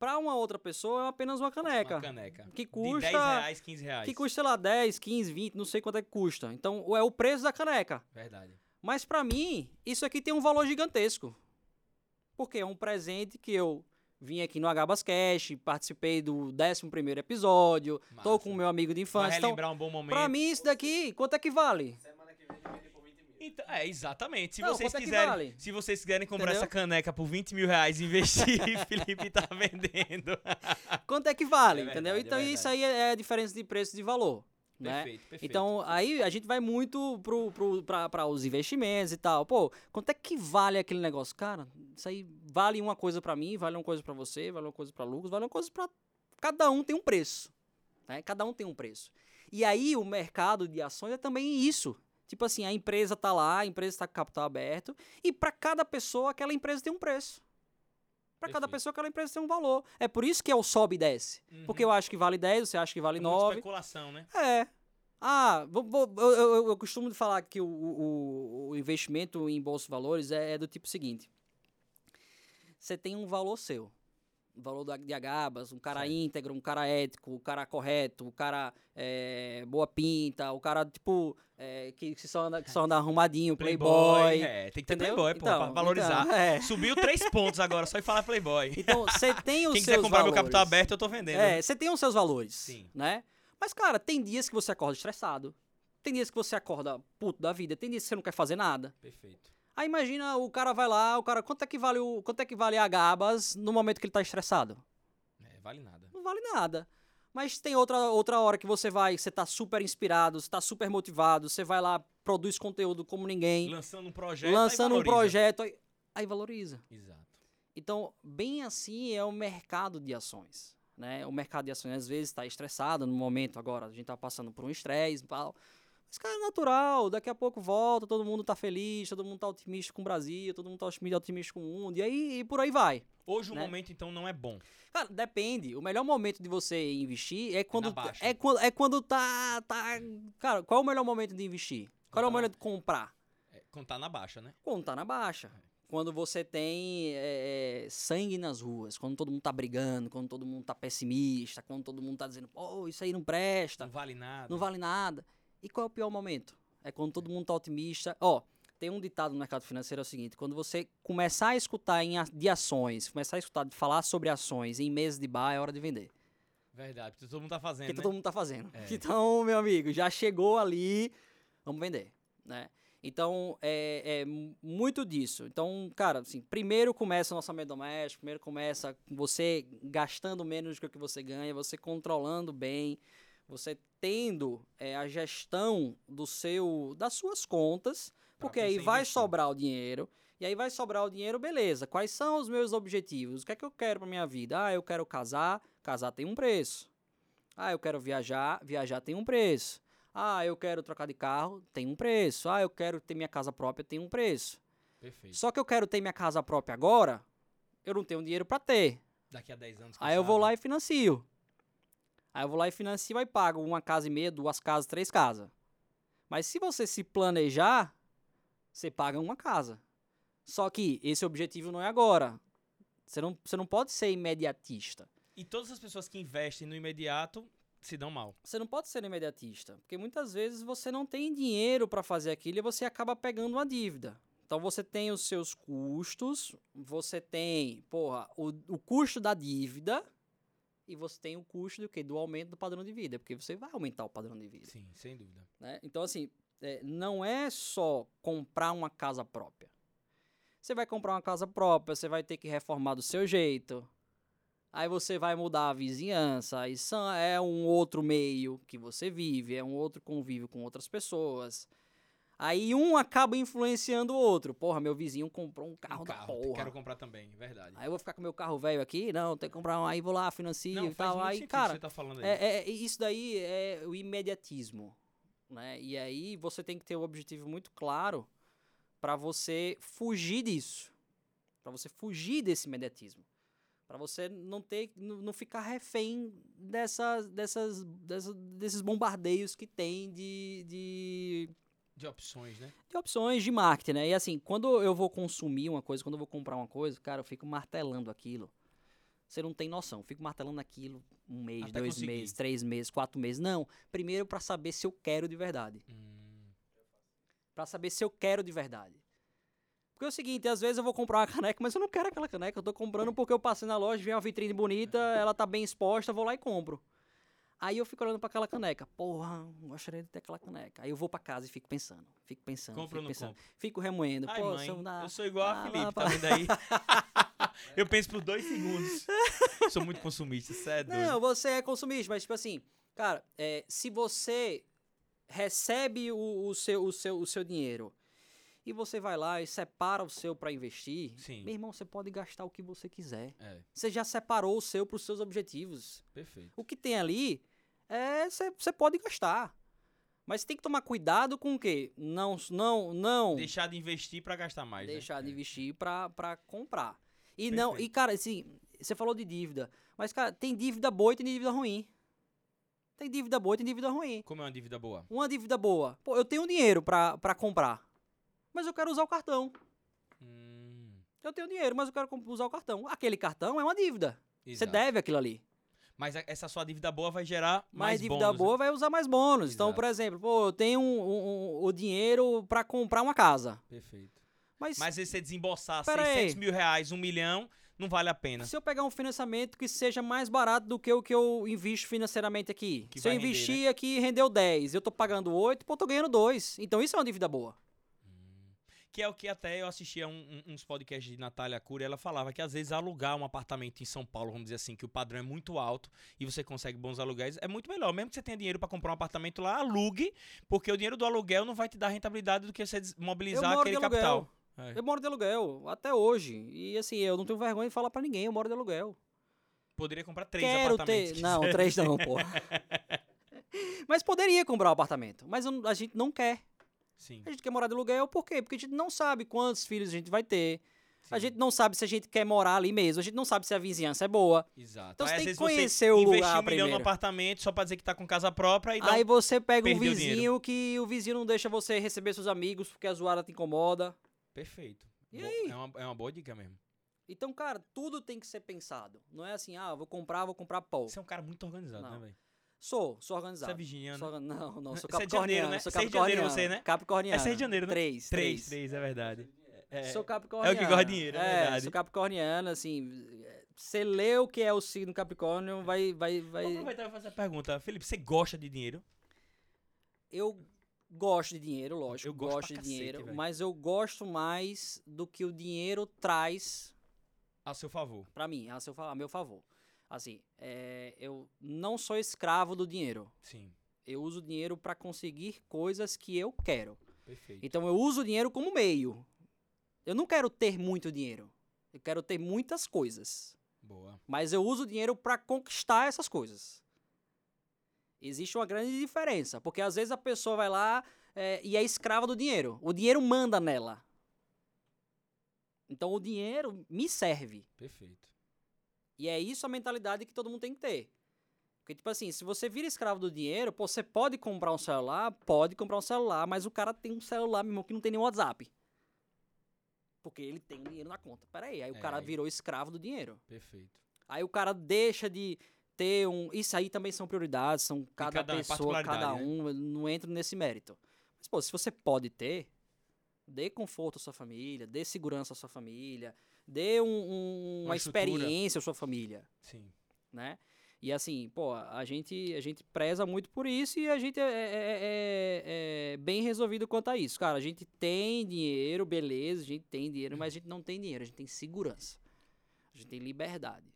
pra uma outra pessoa é apenas uma caneca. Uma caneca. Que De 10 custa. reais, 15 reais. Que custa, sei lá, 10, 15, 20, não sei quanto é que custa. Então, é o preço da caneca. Verdade. Mas pra mim, isso aqui tem um valor gigantesco. Porque é um presente que eu vim aqui no Agabas Cash, participei do 11º episódio, tô Massa. com o meu amigo de Vai infância. Então, relembrar um bom momento. pra mim isso daqui, quanto é que vale? Então, é, exatamente. Se Não, vocês é quiserem, vale? se vocês quiserem comprar Entendeu? essa caneca por 20 mil reais e investir, Felipe tá vendendo. Quanto é que vale, É entendeu? verdade, é Então isso aí é a diferença de preço e de valor. Né? Perfeito, perfeito. Então, aí a gente vai muito pro, pro, para os investimentos e tal. Pô, quanto é que vale aquele negócio? Cara, isso aí vale uma coisa pra mim, vale uma coisa pra você, vale uma coisa pra Lucas, vale uma coisa pra. Cada um tem um preço. Né? Cada um tem um preço. E aí o mercado de ações é também isso. Tipo assim, a empresa tá lá, a empresa está com capital aberto, e pra cada pessoa aquela empresa tem um preço. Pra cada pessoa aquela empresa tem um valor. É por isso que é o sobe e desce. Uhum. Porque eu acho que vale 10, você acha que vale É muita 9. especulação, né? É. Ah, vou- vou- eu, eu- eu costumo falar que o, o- o investimento em bolsa de valores é, é do tipo seguinte. Você tem um valor seu. Um valor de agabas, um cara Certo. íntegro, um cara ético, um cara correto, um cara é, boa pinta, o cara, tipo, é, que, que só anda, que só anda arrumadinho, playboy. É, tem que ter entendeu? Playboy, pô, Então, pra valorizar. então, é. Subiu três pontos agora, só em falar Playboy. Então, você tem os Quem seus quiser comprar valores. meu capital aberto, eu tô vendendo. É, você tem os seus valores, Sim. né? Mas, cara, tem dias que você acorda estressado. Tem dias que você acorda puto da vida. Tem dias que você não quer fazer nada. Perfeito. Aí imagina, o cara vai lá, o cara, quanto é que vale o, quanto é que vale a Gabas no momento que ele tá estressado? É, vale nada. Não vale nada. Mas tem outra, outra hora que você vai, você tá super inspirado, você tá super motivado, você vai lá, produz conteúdo como ninguém, Lançando um projeto. lançando um projeto, aí, aí valoriza. Exato. Então, bem assim é o mercado de ações. Né? O mercado de ações às vezes está estressado no momento agora, a gente está passando por um estresse e tal. Mas, cara, é natural, daqui a pouco volta, todo mundo tá feliz, todo mundo tá otimista com o Brasil, todo mundo tá otimista com o mundo, e aí e por aí vai. Hoje o Né? momento, então, não é bom. Cara, depende. O melhor momento de você investir é quando baixa. é quando é quando tá tá, cara, qual é o melhor momento de investir? Qual é o melhor de comprar? É, Quando tá na baixa, né? Quando tá na baixa. Quando você tem é, sangue nas ruas, quando todo mundo tá brigando, quando todo mundo tá pessimista, quando todo mundo tá dizendo, pô, isso aí não presta, Não vale nada. não vale nada. E qual é o pior momento? É quando todo mundo tá otimista. Ó, tem um ditado no mercado financeiro é o seguinte: quando você começar a escutar em, de ações, começar a escutar de falar sobre ações em meses de bar, é hora de vender. Verdade, porque todo mundo tá fazendo, que né? todo mundo tá fazendo. É. Então, meu amigo, já chegou ali, vamos vender, né? Então, é, é mu- muito disso. Então, cara, assim, primeiro começa o orçamento doméstico, primeiro começa com você gastando menos do que o que você ganha, você controlando bem, você tendo é, a gestão do seu, das suas contas, porque aí vai investir. sobrar o dinheiro. E aí vai sobrar o dinheiro, beleza. Quais são os meus objetivos? O que é que eu quero pra minha vida? Ah, eu quero casar, casar tem um preço. Ah, eu quero viajar, viajar tem um preço. Ah, eu quero trocar de carro, tem um preço. Ah, eu quero ter minha casa própria, tem um preço. Perfeito. Só que eu quero ter minha casa própria agora, eu não tenho dinheiro pra ter. Daqui a 10 anos. Aí eu vou sabe? lá e financio. Aí eu vou lá e financio e pago uma casa e meia, duas casas, três casas. Mas se você se planejar, você paga uma casa. Só que esse objetivo não é agora. Você não, você não pode ser imediatista. E todas as pessoas que investem no imediato se dão mal. Você não pode ser imediatista, porque muitas vezes você não tem dinheiro para fazer aquilo e você acaba pegando uma dívida. Então você tem os seus custos, você tem, porra, o, o custo da dívida e você tem o custo do quê? Do aumento do padrão de vida, porque você vai aumentar o padrão de vida. Sim, sem dúvida. né? Então, assim, é, não é só comprar uma casa própria. Você vai comprar uma casa própria, você vai ter que reformar do seu jeito. Aí você vai mudar a vizinhança. Isso é um outro meio que você vive, é um outro convívio com outras pessoas. Aí um acaba influenciando o outro. Porra, meu vizinho comprou um carro, um da carro, porra. quero comprar também, verdade. Aí eu vou ficar com meu carro velho aqui? Não, tem que comprar um. Aí vou lá, financio Não, e tal. Aí, cara, tá aí. é, é- isso daí é o imediatismo, né? E aí você tem que ter um objetivo muito claro para você fugir disso, para você fugir desse imediatismo, para você não ter, não ficar refém dessas, dessas, dessas- desses bombardeios que tem de, de De opções, né? de opções de marketing, né? E assim, quando eu vou consumir uma coisa, quando eu vou comprar uma coisa, cara, eu fico martelando aquilo. Você não tem noção. Eu fico martelando aquilo um mês, Até dois conseguir. meses, três meses, quatro meses. Não. Primeiro pra saber se eu quero de verdade. Hum, Pra saber se eu quero de verdade. Porque é o seguinte, às vezes eu vou comprar uma caneca, mas eu não quero aquela caneca. Eu tô comprando porque eu passei na loja, vi uma vitrine bonita, ela tá bem exposta, vou lá e compro. Aí eu fico olhando pra aquela caneca. Porra, gostaria de ter aquela caneca. Aí eu vou pra casa e fico pensando. Fico pensando. Compra ou fico pensando. Fico remoendo. Ai, Pô, mãe, eu eu sou igual a Ah, Felipe, tá vendo aí? eu penso por dois segundos. sou muito consumista, cê é doido. Não, você é consumista, mas tipo assim, cara, é, se você recebe o, o seu, o, seu, o seu dinheiro e você vai lá e separa o seu pra investir, Sim. meu irmão, você pode gastar o que você quiser. É, Você já separou o seu pros seus objetivos. perfeito. O que tem ali, você você pode gastar. Mas tem que tomar cuidado com o quê? Não, não, não Deixar de investir pra gastar mais, né? deixar de É. investir pra, pra comprar. E não, e Perfeito. cara, assim, você falou de dívida, mas cara, tem dívida boa e tem dívida ruim. Tem dívida boa e tem dívida ruim. Como é uma dívida boa? Uma dívida boa, pô, eu tenho dinheiro pra, pra comprar, mas eu quero usar o cartão. Hum, Eu tenho dinheiro, mas eu quero usar o cartão. Aquele cartão é uma dívida. Você exato. deve aquilo ali. Mas essa sua dívida boa vai gerar Mas mais dívida bônus, né? boa vai usar mais bônus. Então, Exato. por exemplo, pô, eu tenho um- um- um- o dinheiro pra comprar uma casa. Perfeito. Mas, Mas se você desembolsar Pera 600 aí. mil reais, um milhão, não vale a pena. se eu pegar um financiamento que seja mais barato do que o que eu invisto financeiramente aqui. Que se eu vai render, né? investir aqui e rendeu 10, eu tô pagando 8, pô, tô ganhando 2. Então isso é uma dívida boa. Que é o que até eu assistia um- um- uns podcasts de Natália Cury, ela falava que às vezes alugar um apartamento em São Paulo, vamos dizer assim, que o padrão é muito alto e você consegue bons aluguéis, é muito melhor. Mesmo que você tenha dinheiro para comprar um apartamento lá, alugue, porque o dinheiro do aluguel não vai te dar rentabilidade do que você mobilizar aquele capital. É. Eu moro de aluguel, até hoje. E assim, eu não tenho vergonha de falar pra ninguém, eu moro de aluguel. Poderia comprar três Quero apartamentos. ter. Não, três não, pô. mas poderia comprar um apartamento. Mas a gente não quer. Sim, A gente quer morar de aluguel, por quê? Porque a gente não sabe quantos filhos a gente vai ter. A Sim. gente não sabe se a gente quer morar ali mesmo, a gente não sabe se a vizinhança é boa. Exato. Então Aí, você tem que conhecer o investir lugar um milhão no primeiro. apartamento só pra dizer que tá com casa própria e dá Aí um... você pega um vizinho dinheiro. que o vizinho não deixa você receber seus amigos porque a zoada te incomoda. Perfeito. E Bo- aí? É uma, é uma boa dica mesmo. Então, cara, tudo tem que ser pensado. Não é assim, ah, vou comprar, vou comprar pau. Você é um cara muito organizado, Não. né, velho? Sou, sou Você é organizado. virginiano. Sou organ- Não, não, sou Você é de capricorniano. janeiro, né? Sou Você é de janeiro, capricorniano. você, né? Capricorniano. É seis de janeiro, né? Três, Três, três. três, é verdade. É, Sou capricorniano. gosta de dinheiro, é é verdade. sou capricorniano, assim, você lê o que é o signo capricórnio, vai, vai, vai... Vou aproveitar e fazer a pergunta. Felipe, você gosta de dinheiro? Eu gosto de dinheiro, lógico, Eu gosto gosto de cacete, dinheiro, mas eu gosto mais do que o dinheiro traz A seu favor. pra mim, a, seu, a meu favor. Assim, é, eu não sou escravo do dinheiro. Sim, Eu uso o dinheiro pra conseguir coisas que eu quero. perfeito. Então eu uso o dinheiro como meio. Eu não quero ter muito dinheiro. Eu quero ter muitas coisas. Boa. Mas eu uso o dinheiro pra conquistar essas coisas. Existe uma grande diferença, porque às vezes a pessoa vai lá é, e é escrava do dinheiro. O dinheiro manda nela. Então o dinheiro me serve. Perfeito. E é isso a mentalidade que todo mundo tem que ter. Porque, tipo assim, se você vira escravo do dinheiro, pô, você pode comprar um celular? Pode comprar um celular, mas o cara tem um celular, meu irmão, que não tem nem WhatsApp. Porque ele tem dinheiro na conta. Pera aí, aí o É, cara aí- virou escravo do dinheiro. Perfeito. Aí o cara deixa de ter um. Isso aí também são prioridades, são cada, cada pessoa, cada particularidade, um. eu Não entro nesse mérito. Mas, pô, se você pode ter, dê conforto à sua família, dê segurança à sua família, dê um- um- Uma uma experiência à sua família, Sim. né? E assim, pô, a gente, a gente preza muito por isso e a gente é, é- é- é bem resolvido quanto a isso. Cara, a gente tem dinheiro, beleza, a gente tem dinheiro, mas a gente não tem dinheiro, a gente tem segurança. A gente tem liberdade.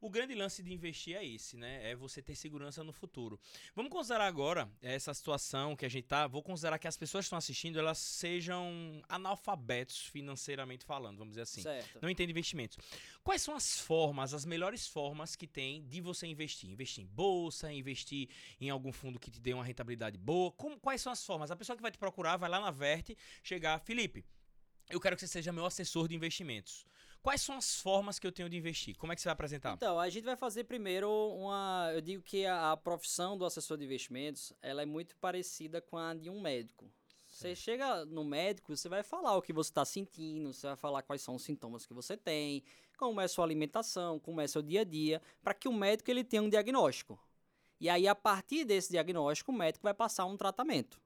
O grande lance de investir é esse, né? É você ter segurança no futuro. Vamos considerar agora essa situação que a gente tá. Vou considerar que as pessoas que estão assistindo elas sejam analfabetos financeiramente falando, vamos dizer assim. Certo. Não entende investimentos. Quais são as formas, as melhores formas que tem de você investir? Investir em bolsa, investir em algum fundo que te dê uma rentabilidade boa? Como, quais são as formas? A pessoa que vai te procurar vai lá na Verte, chegar, Felipe, eu quero que você seja meu assessor de investimentos. Quais são as formas que eu tenho de investir? Como é que você vai apresentar? Então, a gente vai fazer primeiro uma. Eu digo que a, a profissão do assessor de investimentos ela é muito parecida com a de um médico. Você chega no médico, você vai falar o que você está sentindo, você vai falar quais são os sintomas que você tem, como é sua alimentação, como é seu dia a dia, para que o médico ele tenha um diagnóstico. E aí, a partir desse diagnóstico, o médico vai passar um tratamento.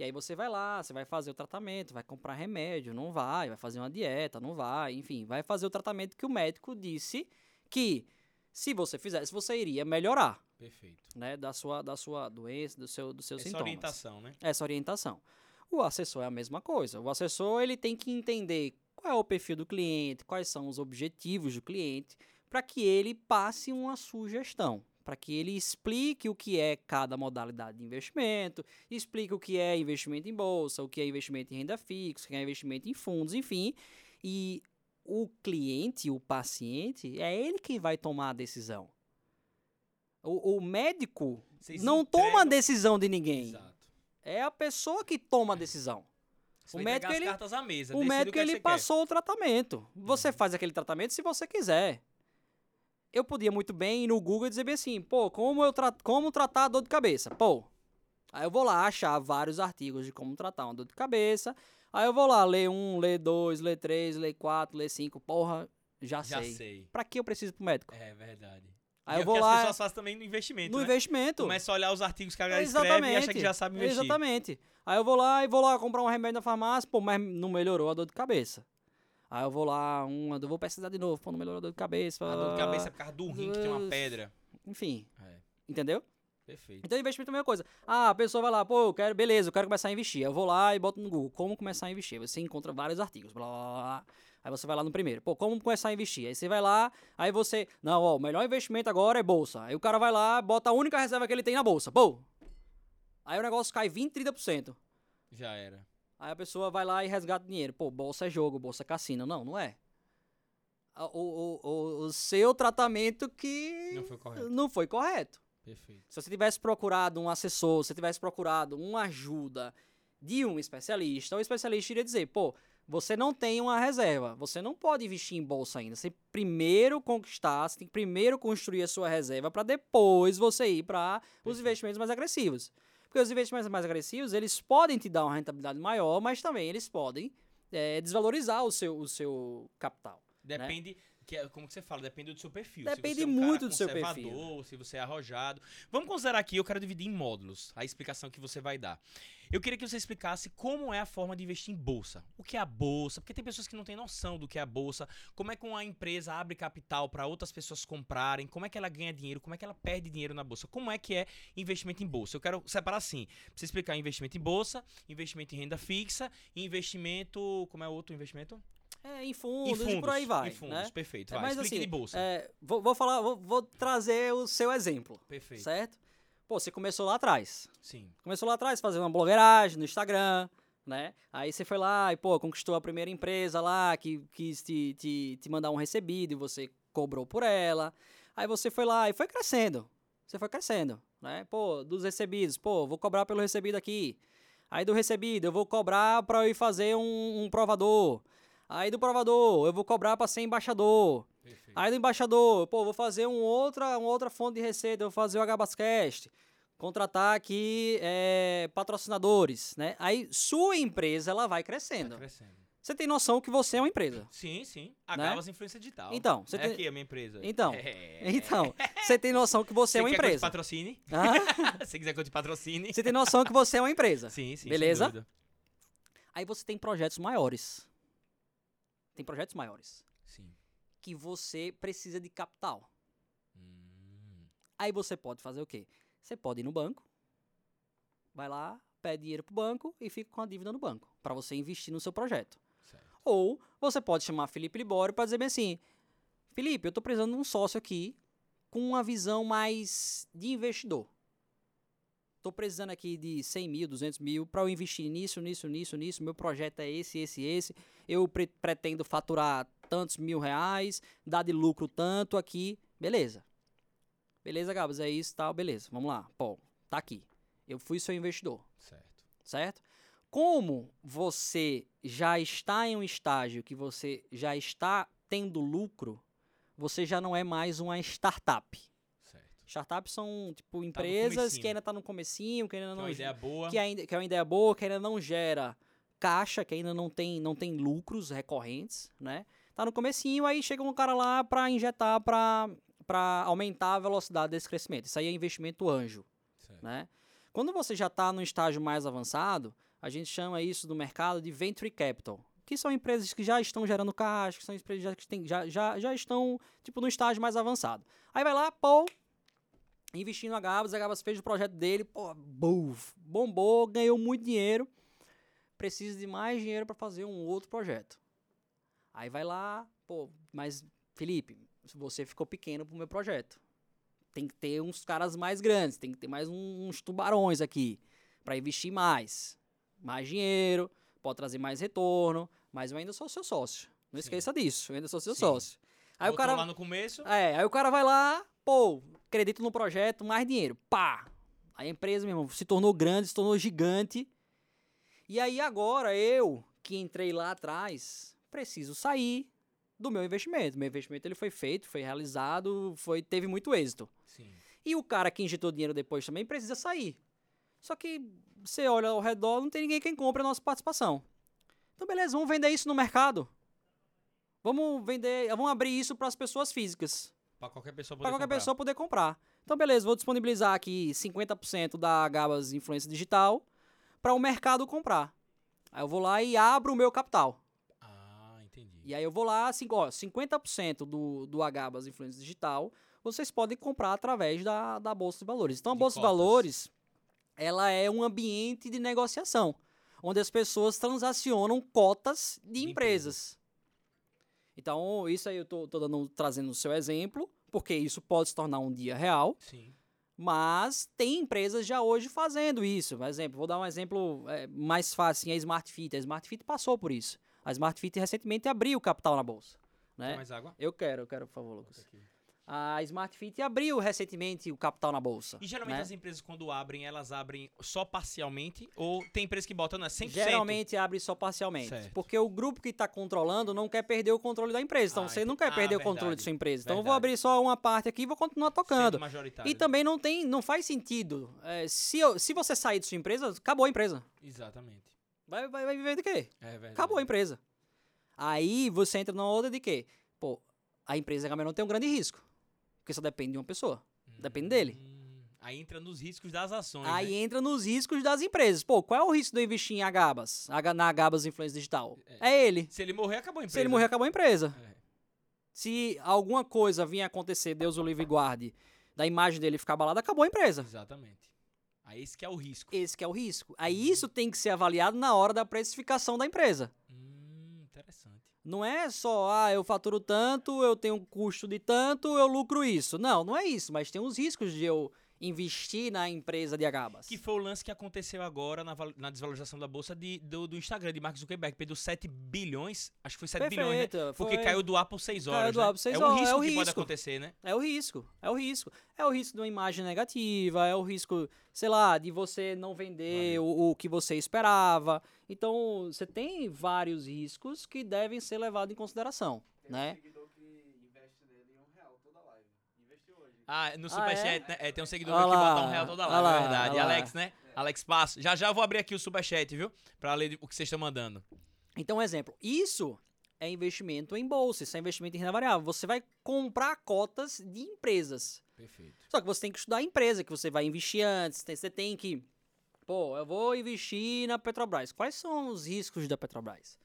E aí você vai lá, você vai fazer o tratamento, vai comprar remédio, não vai, vai fazer uma dieta, não vai, enfim, vai fazer o tratamento que o médico disse que se você fizesse, você iria melhorar, Perfeito. né, da sua, da sua doença, do seu, dos seus Essa sintomas. orientação, né? Essa orientação. O assessor é a mesma coisa. O assessor ele tem que entender qual é o perfil do cliente, quais são os objetivos do cliente, para que ele passe uma sugestão, para que ele explique o que é cada modalidade de investimento, explique o que é investimento em bolsa, o que é investimento em renda fixa, o que é investimento em fundos, enfim. E o cliente, o paciente, é ele quem vai tomar a decisão. O, o médico Vocês não toma a decisão de ninguém. Exato. É a pessoa que toma a decisão. Você O médico, ele- mesa. O médico é ele você quer. passou o tratamento. Você Uhum. faz aquele tratamento se você quiser. Eu podia muito bem ir no Google e dizer bem assim, pô, como eu tra como tratar a dor de cabeça? Pô. Aí eu vou lá achar vários artigos de como tratar uma dor de cabeça. Aí eu vou lá ler um, ler dois, ler três, ler quatro, ler cinco. Porra, já, Já sei. sei. Pra que eu preciso ir pro médico? É verdade. Aí e eu é vou que lá as pessoas fazem também no investimento, no né? investimento. Começa a olhar os artigos que a galera escreve e acha que já sabe investir. Exatamente. Aí eu vou lá e vou lá comprar um remédio na farmácia, pô, mas não melhorou a dor de cabeça. Aí eu vou lá, uma, eu vou pesquisar de novo, pô, não melhorou a dor de cabeça. A dor de cabeça é por causa do rim que tem uma pedra. Enfim, É, entendeu? perfeito. Então investimento é a mesma coisa. Ah, a pessoa vai lá, pô, eu quero, beleza, eu quero começar a investir. Eu vou lá e boto no Google, como começar a investir. Você encontra vários artigos, blá, blá, blá, blá. Aí você vai lá no primeiro, pô, como começar a investir? Aí você vai lá, aí você, não, ó, o melhor investimento agora é bolsa. Aí o cara vai lá, bota a única reserva que ele tem na bolsa, pô. Aí o negócio cai 20, 30%. Já era. Aí a pessoa vai lá e resgata dinheiro. Pô, bolsa é jogo, bolsa é cassino. Não, não é. O, o, o seu tratamento que Não foi correto. não foi correto. Perfeito. Se você tivesse procurado um assessor, se você tivesse procurado uma ajuda de um especialista, o especialista iria dizer, pô, você não tem uma reserva. Você não pode investir em bolsa ainda. Você primeiro conquistar, você tem que primeiro construir a sua reserva para depois você ir para os investimentos mais agressivos. Porque os investimentos mais agressivos, eles podem te dar uma rentabilidade maior, mas também eles podem é, desvalorizar o seu, o seu capital. Né? Depende, né? Que é, como que você fala, depende do seu perfil. Depende se é um muito do seu perfil. Se você é arrojado. Vamos considerar aqui, eu quero dividir em módulos a explicação que você vai dar. Eu queria que você explicasse como é a forma de investir em bolsa. O que é a bolsa? Porque tem pessoas que não têm noção do que é a bolsa. Como é que uma empresa abre capital para outras pessoas comprarem? Como é que ela ganha dinheiro? Como é que ela perde dinheiro na bolsa? Como é que é investimento em bolsa? Eu quero separar assim. Pra você explicar investimento em bolsa, investimento em renda fixa, investimento. Como é o outro investimento? É, em fundos, fundos e por aí vai. Em fundos, né? perfeito. É, vai, mas Explique assim, de bolsa. É, vou, vou, falar, vou, vou, trazer o seu exemplo. Perfeito. Certo? Pô, você começou lá atrás. Sim. Começou lá atrás, fazendo uma blogueiragem no Instagram, né? Aí você foi lá e, pô, conquistou a primeira empresa lá que quis te, te, te mandar um recebido e você cobrou por ela. Aí você foi lá e foi crescendo. Você foi crescendo, né? Pô, dos recebidos, pô, vou cobrar pelo recebido aqui. Aí do recebido, eu vou cobrar para eu ir fazer um, um provador. Aí do provador, eu vou cobrar para ser embaixador. Perfeito. Aí do embaixador, pô, vou fazer um outra, uma outra fonte de receita, eu vou fazer o HBascast. Contratar aqui é, patrocinadores, né? Aí sua empresa, ela vai crescendo. Vai crescendo. Você tem noção que você é uma empresa. Sim, sim. A né? Gavas Influência Digital. Então, você é tem... aqui a minha empresa. Então, é... então você tem noção que você, você é uma empresa. Você patrocine? Ah? Se quiser que eu te patrocine. Você tem noção que você é uma empresa. Sim, sim. Beleza? Aí você tem projetos maiores tem projetos maiores. Sim. Que você precisa de capital. Hum. Aí você pode fazer o quê? Você pode ir no banco, vai lá, pede dinheiro pro banco e fica com a dívida no banco, para você investir no seu projeto. Certo. Ou você pode chamar Felipe Libório para dizer bem assim: Felipe, eu tô precisando de um sócio aqui com uma visão mais de investidor. Tô precisando aqui de 100 mil, 200 mil para eu investir nisso, nisso, nisso, nisso. Meu projeto é esse, esse, esse. Eu pre pretendo faturar tantos mil reais, dar de lucro tanto aqui. Beleza. Beleza, Gabs, é isso, tal, beleza. Vamos lá. Pô, tá aqui. Eu fui seu investidor. Certo. Certo? Como você já está em um estágio que você já está tendo lucro, você já não é mais uma startup. Startups são, tipo, tá empresas tá que ainda estão tá no comecinho, que ainda não... Que é uma ideia boa. Que, ainda, que é uma ideia boa, que ainda não gera caixa, que ainda não tem, não tem lucros recorrentes, né? Tá no comecinho, aí chega um cara lá para injetar, para aumentar a velocidade desse crescimento. Isso aí é investimento anjo, certo. né? Quando você já está no estágio mais avançado, a gente chama isso no mercado de venture capital, que são empresas que já estão gerando caixa, que são empresas que já, já, já, já estão tipo no estágio mais avançado. Aí vai lá, pô, investindo a Gabas, a Gabas fez o projeto dele, pô, buf, bombou, ganhou muito dinheiro, precisa de mais dinheiro para fazer um outro projeto. Aí vai lá, pô, mas Felipe, você ficou pequeno pro meu projeto. Tem que ter uns caras mais grandes, tem que ter mais uns tubarões aqui para investir mais. Mais dinheiro, pode trazer mais retorno, mas eu ainda sou seu sócio. Não Sim. esqueça disso, eu ainda sou seu Sim. sócio. Aí o cara lá no começo. É, aí o cara vai lá, pô, acredito no projeto, mais dinheiro. Pá! A empresa, meu irmão, se tornou grande, se tornou gigante. E aí agora eu, que entrei lá atrás, preciso sair do meu investimento. Meu investimento ele foi feito, foi realizado, foi teve muito êxito. Sim. E o cara que injetou dinheiro depois também precisa sair. Só que você olha ao redor, não tem ninguém quem compre a nossa participação. Então beleza, vamos vender isso no mercado. Vamos vender, vamos abrir isso para as pessoas físicas. Para qualquer pessoa poder Para qualquer comprar. pessoa poder comprar. Então, beleza, vou disponibilizar aqui 50% da Gabas Influência Digital para o mercado comprar. Aí eu vou lá e abro o meu capital. Ah, entendi. E aí eu vou lá, assim, ó, 50% do, do Agabas Influência Digital, vocês podem comprar através da, da Bolsa de Valores. Então, a Bolsa de Valores, ela é um ambiente de negociação, onde as pessoas transacionam cotas de, de empresas. Então, isso aí eu tô, tô dando, trazendo o seu exemplo, porque isso pode se tornar um dia real. Sim. Mas tem empresas já hoje fazendo isso. Por exemplo, vou dar um exemplo é, mais fácil, a Smart Fit. A Smart Fit passou por isso. A Smart Fit recentemente abriu capital na bolsa. Né? Quer mais água? Eu quero, eu quero, por favor, Lucas. A Smart Fit abriu recentemente o capital na bolsa. E geralmente né? as empresas, quando abrem, elas abrem só parcialmente? Ou tem empresa que bota, não, é 100%? Geralmente abre só parcialmente. Certo. Porque o grupo que está controlando não quer perder o controle da empresa. Então Ah, você não quer ah, perder o controle verdade, de sua empresa. Então eu vou verdade. abrir só uma parte aqui e vou continuar tocando. E também não tem, não faz sentido. É, se, eu- se você sair de sua empresa, acabou a empresa. Exatamente. Vai, vai, vai viver de quê? É verdade. Acabou a empresa. Aí você entra numa outra de quê? Pô, a empresa também não tem um grande risco. Porque só depende de uma pessoa. Depende dele. Hum, aí entra nos riscos das ações. Aí né? entra nos riscos das empresas. Pô, qual é o risco de eu investir em Agabas? Aga- Na Agabas Influência Digital? É ele. Se ele morrer, acabou a empresa. Se ele morrer, acabou a empresa. É. Se alguma coisa vinha acontecer, Deus o livre e guarde, da imagem dele ficar abalada, acabou a empresa. Exatamente. Aí esse que é o risco. Esse que é o risco. Aí isso tem que ser avaliado na hora da precificação da empresa. Hum, interessante. Não é só, ah, eu faturo tanto, eu tenho um custo de tanto, eu lucro isso. Não, não é isso, mas tem os riscos de eu investir na empresa de Agabas. Que foi o lance que aconteceu agora na, na desvalorização da bolsa de- do, do Instagram, de Mark Zuckerberg. Perdeu 7 bilhões, acho que foi 7 bilhões, né? Perfeito, Porque foi- caiu do ar por 6 Caiu horas. do né? ar por seis é um horas, risco é o que pode risco. acontecer, né? É o risco, é o risco. É o risco de uma imagem negativa, é o risco, sei lá, de você não vender o, o que você esperava. Então, você tem vários riscos que devem ser levados em consideração, né? seguidor que investe nele em um real toda live. Investiu hoje. Ah, no Ah, Superchat, né? É, tem um seguidor que bota um real toda olha live, lá, é verdade. Alex, né? Alex Passo. Já já eu vou abrir aqui o Superchat, viu? Pra ler o que vocês estão mandando. Então, um exemplo, isso é investimento em bolsa, isso é investimento em renda variável. Você vai comprar cotas de empresas. Perfeito. Só que você tem que estudar a empresa que você vai investir antes. Você tem que. Pô, eu vou investir na Petrobras. Quais são os riscos da Petrobras?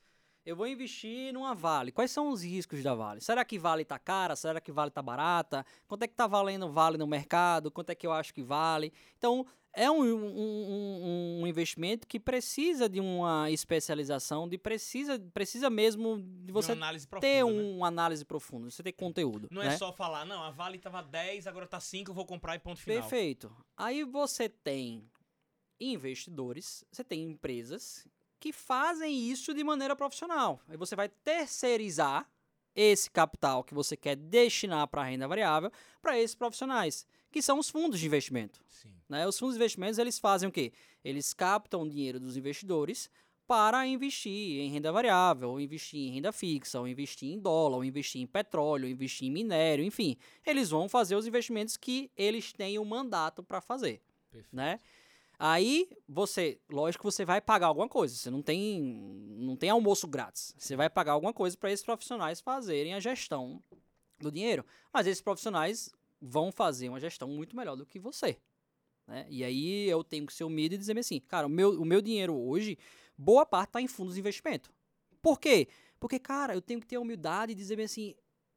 Eu vou investir numa Vale. Quais são os riscos da Vale? Será que Vale tá cara? Será que Vale tá barata? Quanto é que tá valendo Vale no mercado? Quanto é que eu acho que vale? Então, é um, um- um- um investimento que precisa de uma especialização, de precisa, precisa mesmo de Você uma análise profunda, ter né? uma análise profunda, você ter conteúdo. Não né? é só falar, não, a Vale tava 10, agora tá 5, eu vou comprar e ponto final. Perfeito. Aí você tem investidores, você tem empresas que fazem isso de maneira profissional. Aí você vai terceirizar esse capital que você quer destinar para a renda variável para esses profissionais, que são os fundos de investimento. Sim. né? Os fundos de investimentos eles fazem o quê? Eles captam o dinheiro dos investidores para investir em renda variável, ou investir em renda fixa, ou investir em dólar, ou investir em petróleo, ou investir em minério, enfim. Eles vão fazer os investimentos que eles têm o mandato para fazer, Perfeito. né? Aí você, lógico que você vai pagar alguma coisa. Você não tem, não tem almoço grátis. Você vai pagar alguma coisa para esses profissionais fazerem a gestão do dinheiro. Mas esses profissionais vão fazer uma gestão muito melhor do que você. Né? E aí eu tenho que ser humilde e dizer assim, cara, o meu, o meu dinheiro hoje, boa parte está em fundos de investimento. Por quê? Porque, cara, eu tenho que ter a humildade e dizer assim,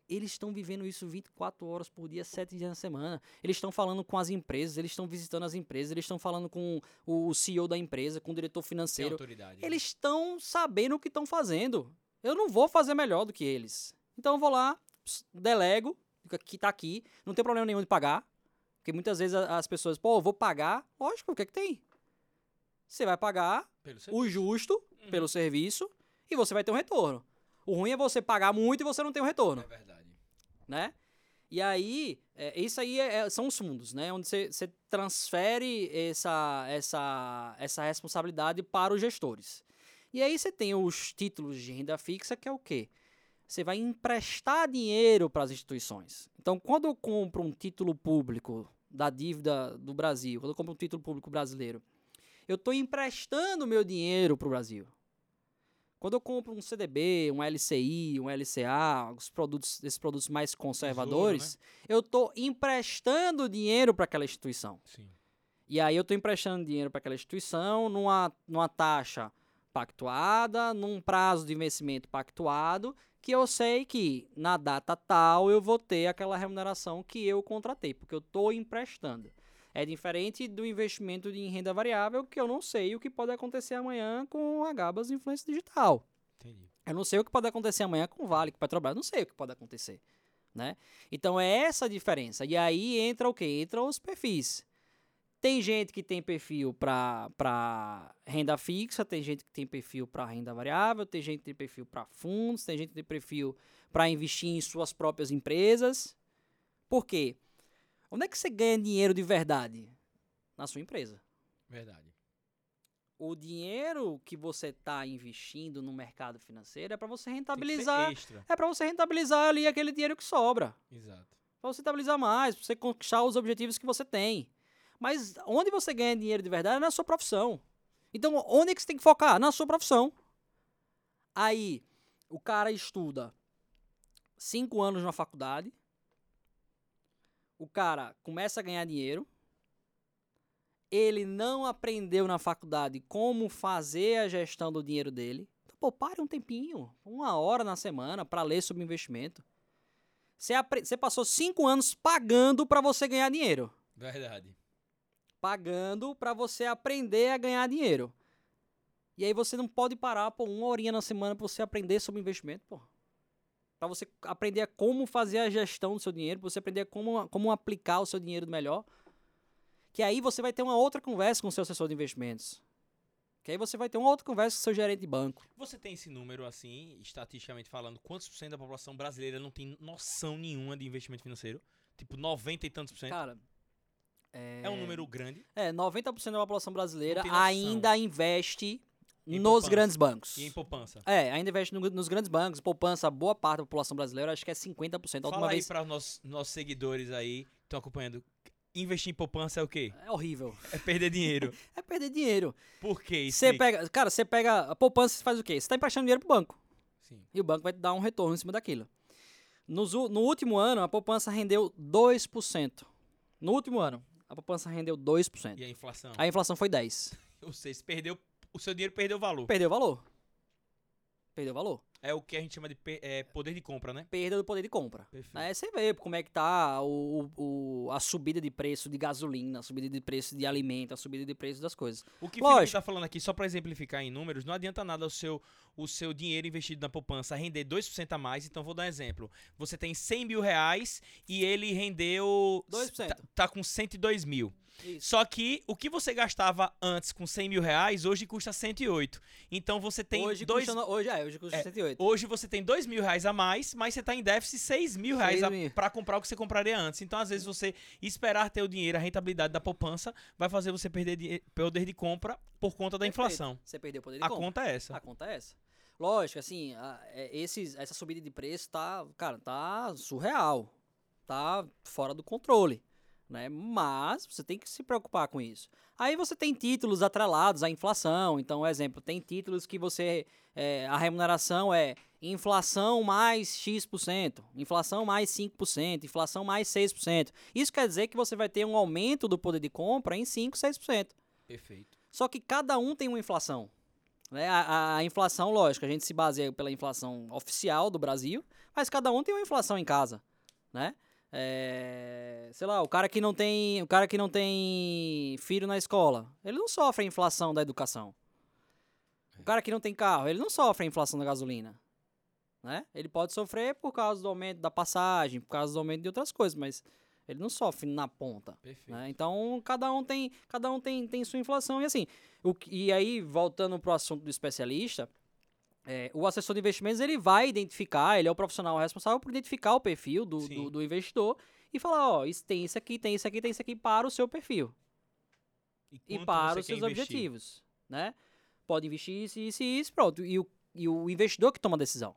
eles estão vivendo isso 24 horas por dia, 7 dias na semana. Eles estão falando com as empresas, eles estão visitando as empresas, eles estão falando com o CEO da empresa, com o diretor financeiro. né? Eles estão sabendo o que estão fazendo. Eu não vou fazer melhor do que eles. Então eu vou lá, delego, que tá aqui, não tem problema nenhum de pagar. Porque muitas vezes as pessoas, pô, eu vou pagar. Lógico, o que é que tem? Você vai pagar o justo Uhum. pelo serviço e você vai ter um retorno. O ruim é você pagar muito e você não ter um retorno É verdade. Né? E aí, é, isso aí é- é- são os fundos, né? Onde você transfere essa, essa, essa responsabilidade para os gestores. E aí você tem os títulos de renda fixa, que é o quê? Você vai emprestar dinheiro para as instituições. Então, quando eu compro um título público da dívida do Brasil, quando eu compro um título público brasileiro, eu estou emprestando meu dinheiro para o Brasil. Quando eu compro um CDB, um LCI, um LCA, os produtos, esses produtos mais conservadores, eu estou emprestando dinheiro para aquela instituição. Sim. E aí eu estou emprestando dinheiro para aquela instituição numa, numa taxa pactuada, num prazo de vencimento pactuado, que eu sei que na data tal eu vou ter aquela remuneração que eu contratei, porque eu estou emprestando. É diferente do investimento em renda variável, que eu não sei o que pode acontecer amanhã com a Gabas Influência Digital. Entendi. Eu não sei o que pode acontecer amanhã com o Vale, com o Petrobras. Eu não sei o que pode acontecer. Né? Então é essa a diferença. E aí entra o quê? Entra os perfis. Tem gente que tem perfil para renda fixa, tem gente que tem perfil para renda variável, tem gente que tem perfil para fundos, tem gente que tem perfil para investir em suas próprias empresas. Por quê? Onde é que você ganha dinheiro de verdade? Na sua empresa. Verdade. O dinheiro que você está investindo no mercado financeiro é para você rentabilizar. É para você rentabilizar ali aquele dinheiro que sobra. Exato. Para você rentabilizar mais, para você conquistar os objetivos que você tem. Mas onde você ganha dinheiro de verdade é na sua profissão. Então, onde é que você tem que focar? Na sua profissão. Aí, o cara estuda cinco anos na faculdade. O cara começa a ganhar dinheiro. Ele não aprendeu na faculdade como fazer a gestão do dinheiro dele. Então, pô, pare um tempinho, uma hora na semana para ler sobre investimento. Você, você passou cinco anos pagando para você ganhar dinheiro. Verdade. Pagando para você aprender a ganhar dinheiro. E aí você não pode parar por uma horinha na semana para você aprender sobre investimento, pô. Para você aprender a como fazer a gestão do seu dinheiro, para você aprender a como, como aplicar o seu dinheiro melhor. Que aí você vai ter uma outra conversa com o seu assessor de investimentos. Que aí você vai ter uma outra conversa com o seu gerente de banco. Você tem esse número assim, estatisticamente falando, quantos por cento da população brasileira não tem noção nenhuma de investimento financeiro? Tipo, 90 e tantos por cento. Cara, É um número grande. É, 90% da população brasileira ainda investe Em nos poupança. grandes bancos. E em poupança. É, ainda investe no- nos grandes bancos. Poupança, boa parte da população brasileira, acho que é 50%. A última Fala aí vez. para os nossos, nossos seguidores aí que estão acompanhando. Investir em poupança é o quê? É horrível. É perder dinheiro. É perder dinheiro. Por quê? Você pega. Cara, você pega. A poupança você faz o quê? Você tá emprestando dinheiro pro banco. Sim. E o banco vai te dar um retorno em cima daquilo. Nos no último ano, a poupança rendeu 2%. No último ano, a poupança rendeu 2%. E a inflação? A inflação foi 10%. Ou seja, perdeu, o seu dinheiro perdeu valor. Perdeu valor. Perdeu valor. É o que a gente chama de é, poder de compra, né? Perda do poder de compra. Perfeito. Aí você vê como é que tá o, o- a subida de preço de gasolina, a subida de preço de alimento, a subida de preço das coisas. O que Lógico. tá falando aqui, só para exemplificar em números, não adianta nada o seu, o seu dinheiro investido na poupança render 2% a mais. Então, vou dar um exemplo. Você tem 100 mil reais e ele rendeu... 2%. Tá, tá com 102 mil. Isso. Só que o que você gastava antes com 100 mil reais, hoje custa 108. Então, você tem hoje, dois... custa, hoje é, hoje custa É, 108. Hoje você tem 2 mil reais a mais, mas você tá em déficit 6 mil reais a- pra comprar o que você compraria antes. Então, às vezes, você esperar ter o dinheiro, a rentabilidade da poupança, vai fazer você perder poder de compra por conta da Perfeito. inflação. Você perdeu o poder de A compra. conta é essa. A conta é essa. Lógico, assim, a- é, esses, essa subida de preço tá, cara, tá surreal. Tá fora do controle. Né? Mas você tem que se preocupar com isso. Aí você tem títulos atrelados à inflação. Então, exemplo, tem títulos que você. é, a remuneração é inflação mais X%, inflação mais 5%, inflação mais 6%. Isso quer dizer que você vai ter um aumento do poder de compra em 5, 6%. Perfeito. Só que cada um tem uma inflação. Né? A, a- a inflação, lógico, a gente se baseia pela inflação oficial do Brasil, mas cada um tem uma inflação em casa, né? É, sei lá, o cara que não tem, o cara que não tem filho na escola, ele não sofre a inflação da educação. O cara que não tem carro, ele não sofre a inflação da gasolina, né? Ele pode sofrer por causa do aumento da passagem, por causa do aumento de outras coisas, mas ele não sofre na ponta. Né? Então, cada um tem, cada um tem, tem sua inflação. E assim, o, e aí, voltando pro assunto do especialista, é, o assessor de investimentos ele vai identificar, ele é o profissional responsável por identificar o perfil do, do, do investidor e falar, ó, isso, tem isso aqui, tem isso aqui, tem isso aqui para o seu perfil e quanto para os seus objetivos, né? Pode investir isso, isso e isso, pronto. E o, e o investidor que toma a decisão.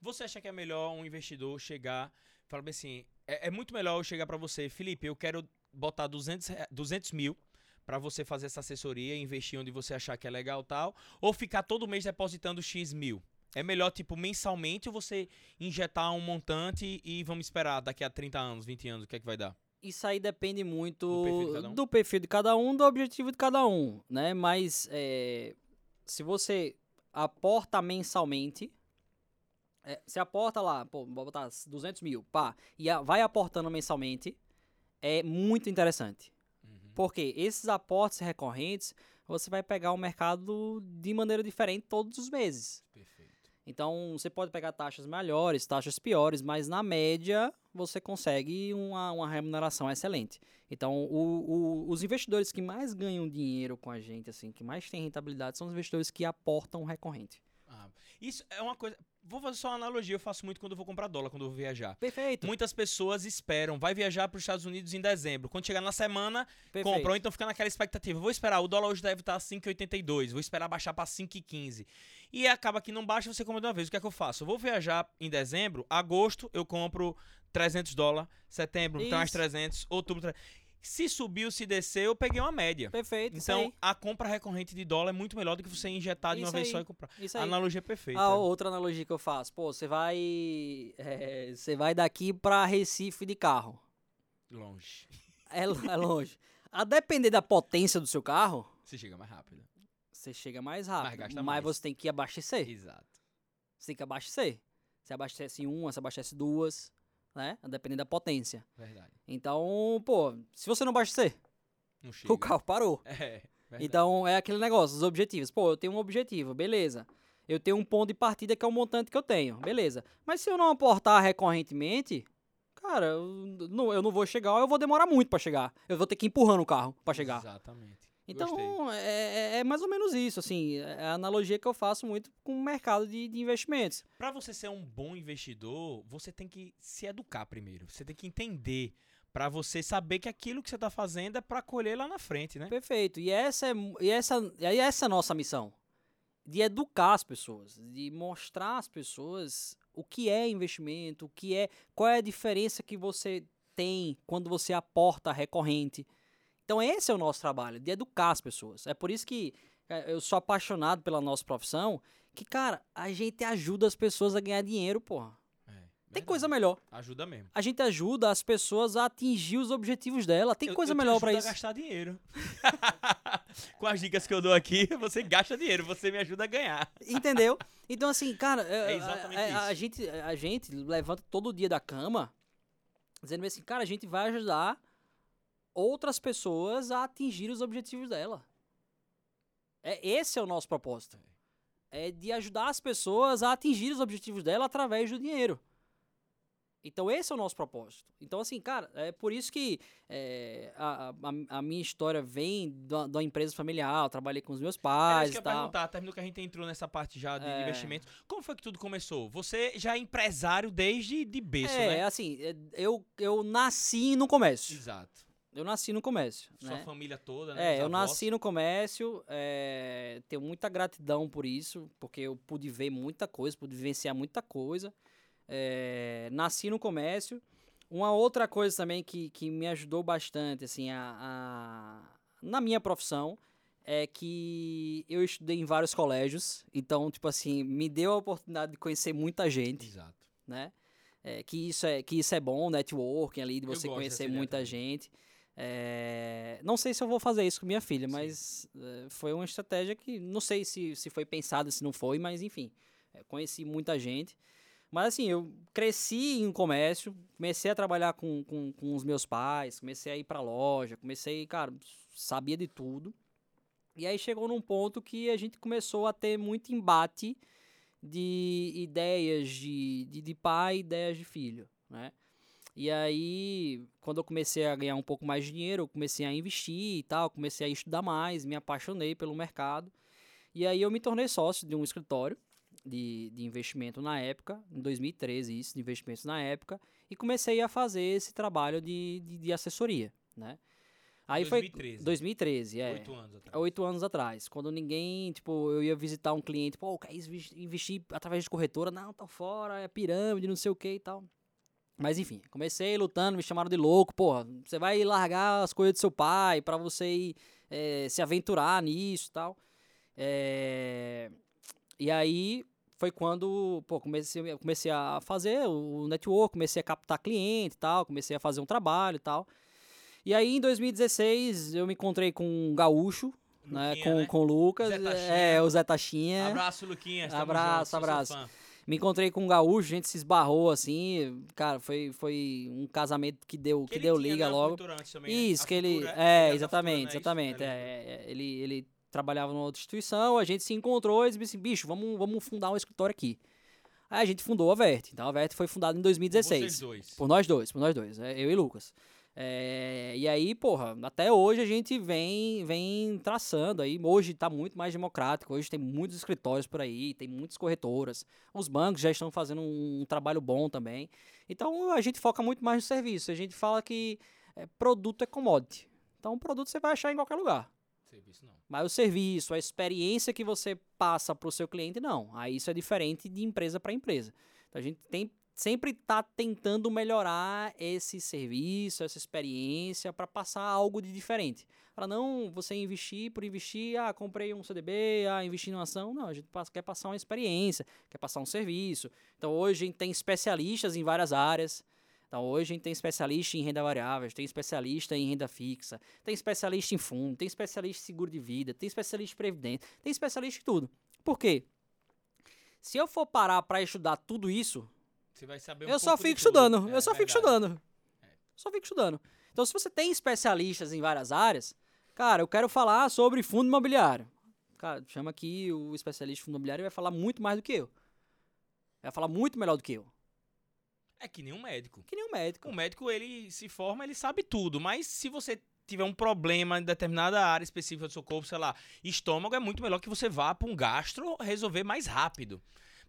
Você acha que é melhor um investidor chegar, falar bem assim, é, é muito melhor eu chegar pra você, Felipe, eu quero botar 200, rea- 200 mil pra você fazer essa assessoria, investir onde você achar que é legal e tal, ou ficar todo mês depositando X mil? É melhor, tipo, mensalmente ou você injetar um montante e vamos esperar daqui a 30 anos, 20 anos, o que é que vai dar? Isso aí depende muito Do perfil de cada um? do perfil de cada um, do objetivo de cada um, né? Mas é, se você aporta mensalmente, é, você aporta lá, pô, vou botar 200 mil, pá, e a- vai aportando mensalmente, é muito interessante. Porque esses aportes recorrentes, você vai pegar o mercado de maneira diferente todos os meses. Perfeito. Então, você pode pegar taxas melhores, taxas piores, mas na média você consegue uma, uma remuneração excelente. Então, o- o- os investidores que mais ganham dinheiro com a gente, assim, que mais têm rentabilidade, são os investidores que aportam recorrente. Ah, isso é uma coisa. Vou fazer só uma analogia, eu faço muito quando eu vou comprar dólar, quando eu vou viajar. Perfeito. Muitas pessoas esperam, vai viajar para os Estados Unidos em dezembro. Quando chegar na semana, perfeito. compram, então fica naquela expectativa. Vou esperar, o dólar hoje deve estar 5,82, vou esperar baixar para 5,15. E acaba que não baixa, você compra de uma vez. O que é que eu faço? Eu vou viajar em dezembro, agosto eu compro 300 dólares, setembro tem mais Isso. 300, outubro 300. Se subiu, se desceu, eu peguei uma média. Perfeito. Então, a compra recorrente de dólar é muito melhor do que você injetar de uma vez aí. só e comprar. isso aí. analogia perfeita. A outra analogia que eu faço, pô, você vai. é, Você vai daqui pra Recife de carro. Longe. É, é longe. A depender da potência do seu carro, Você chega mais rápido. você chega mais rápido. gasta mas mais. você tem que abastecer. Exato. Você tem que abastecer. Você abastece uma, você abastece duas, né? A depender da potência. Verdade. Então, pô, se você não abastecer, Não chega. o carro parou. É. Então é aquele negócio, os objetivos. Pô, eu tenho um objetivo, beleza. Eu tenho um ponto de partida que é o montante que eu tenho, beleza. Mas se eu não aportar recorrentemente, cara, eu não, eu não vou chegar, ou eu vou demorar muito pra chegar. Eu vou ter que ir empurrando o carro pra chegar. Exatamente. Então é, é- é mais ou menos isso, assim. É a analogia que eu faço muito com o mercado de, de investimentos. Pra você ser um bom investidor, você tem que se educar primeiro. Você tem que entender Pra você saber que aquilo que você tá fazendo é pra colher lá na frente, né? Perfeito. E essa é, e essa, e essa é a nossa missão. De educar as pessoas, de mostrar às pessoas o que é investimento, o que é, qual é a diferença que você tem quando você aporta recorrente. Então esse é o nosso trabalho, de educar as pessoas. É por isso que é, eu sou apaixonado pela nossa profissão, que cara, a gente ajuda as pessoas a ganhar dinheiro, porra. É, Tem coisa melhor. Ajuda mesmo. A gente ajuda as pessoas a atingir os objetivos dela. Tem Eu- coisa eu melhor pra ajudo isso. a gastar dinheiro. Com as dicas que eu dou aqui, você gasta dinheiro, você me ajuda a ganhar. Entendeu? Então, assim, cara, É é, exatamente a, a- a gente, a gente levanta todo dia da cama dizendo assim, cara, a gente vai ajudar outras pessoas a atingir os objetivos dela. É, esse é o nosso propósito. É de ajudar as pessoas a atingir os objetivos dela através do dinheiro. Então, esse é o nosso propósito. Então, assim, cara, é por isso que é, a, a, a minha história vem da, da empresa familiar. Eu trabalhei com os meus pais isso que eu ia tal. perguntar, terminou que a gente entrou nessa parte já de É. investimentos. Como foi que tudo começou? Você já é empresário desde de berço, é, né? assim, é, eu, eu nasci no comércio. Exato. Eu nasci no comércio. Sua né? família toda, né? É, eu nasci no comércio, é, tenho muita gratidão por isso, porque eu pude ver muita coisa, pude vivenciar muita coisa. É, nasci no comércio. Uma outra coisa também que, que me ajudou bastante, assim, a, a- na minha profissão, é que eu estudei em vários colégios, então, tipo assim, me deu a oportunidade de conhecer muita gente Exato. né? É, que, isso é, que isso é bom, networking ali, de você conhecer muita gente. É, não sei se eu vou fazer isso com minha filha, mas é, foi uma estratégia que não sei se, se foi pensada, se não foi, mas enfim, é, conheci muita gente. Mas assim, eu cresci em comércio, comecei a trabalhar com, com, com os meus pais, comecei a ir pra loja, comecei, cara, sabia de tudo. E aí chegou num ponto que a gente começou a ter muito embate de ideias de, de, de pai e ideias de filho, né? E aí, quando eu comecei a ganhar um pouco mais de dinheiro, eu comecei a investir e tal, comecei a estudar mais, me apaixonei pelo mercado. E aí eu me tornei sócio de um escritório de, de investimento na época, em 2013 isso, de investimentos na época, e comecei a fazer esse trabalho de, de, de assessoria, né? Aí 2013. foi 2013, é. Oito anos atrás. Oito anos atrás, quando ninguém, tipo, eu ia visitar um cliente, pô, quer inves- investir através de corretora? Não, tá fora, é pirâmide, não sei o que e tal. Mas enfim, comecei lutando, me chamaram de louco, porra, você vai largar as coisas do seu pai pra você ir eh, se aventurar nisso e tal. Eh, e aí foi quando, pô, comecei, comecei a fazer o network, comecei a captar cliente e tal, comecei a fazer um trabalho e tal. E aí, em 2016, eu me encontrei com um gaúcho, né, Luquinha, com, né? com o Lucas, Zé é, o Zé Taxinha. Abraço, Luquinhas. tamo Abraço, junto, abraço. Me encontrei com um gaúcho, a gente se esbarrou assim, cara, foi, foi um casamento que deu, que ele deu liga né, logo. Também, né? Isso, que ele. É, ele era da exatamente, Futura, é exatamente. É, é, é, ele, ele trabalhava numa outra instituição, a gente se encontrou e disse assim, bicho, vamos, vamos fundar um escritório aqui. Aí a gente fundou a Vert. Então a Vert foi fundada em 2016. Vocês dois. Por nós dois, por nós dois, é, eu e Lucas. É, e aí, porra, até hoje a gente vem, vem traçando aí. Hoje está muito mais democrático. Hoje tem muitos escritórios por aí, tem muitas corretoras. Os bancos já estão fazendo um, um trabalho bom também. Então a gente foca muito mais no serviço. A gente fala que é, produto é commodity. Então produto você vai achar em qualquer lugar. Serviço não. Mas o serviço, a experiência que você passa para o seu cliente, não. Aí isso é diferente de empresa para empresa. Então a gente tem sempre está tentando melhorar esse serviço, essa experiência para passar algo de diferente. Para não você investir por investir, ah, comprei um CDB, ah, investi numa ação. Não, a gente quer passar uma experiência, quer passar um serviço. Então hoje a gente tem especialistas em várias áreas. Então hoje a gente tem especialista em renda variável, tem especialista em renda fixa, tem especialista em fundo, tem especialista em seguro de vida, tem especialista em previdência, tem especialista em tudo. Por quê? Se eu for parar para estudar tudo isso, você vai saber um eu só fico estudando. É, eu só fico verdade. estudando. Só fico estudando. Então, se você tem especialistas em várias áreas, cara, eu quero falar sobre fundo imobiliário. Cara, chama aqui o especialista em fundo imobiliário e vai falar muito mais do que eu. Vai falar muito melhor do que eu. É que nem um médico. Que nem um médico. O médico, ele se forma, ele sabe tudo, mas se você tiver um problema em determinada área específica do seu corpo, sei lá, estômago, é muito melhor que você vá para um gastro resolver mais rápido.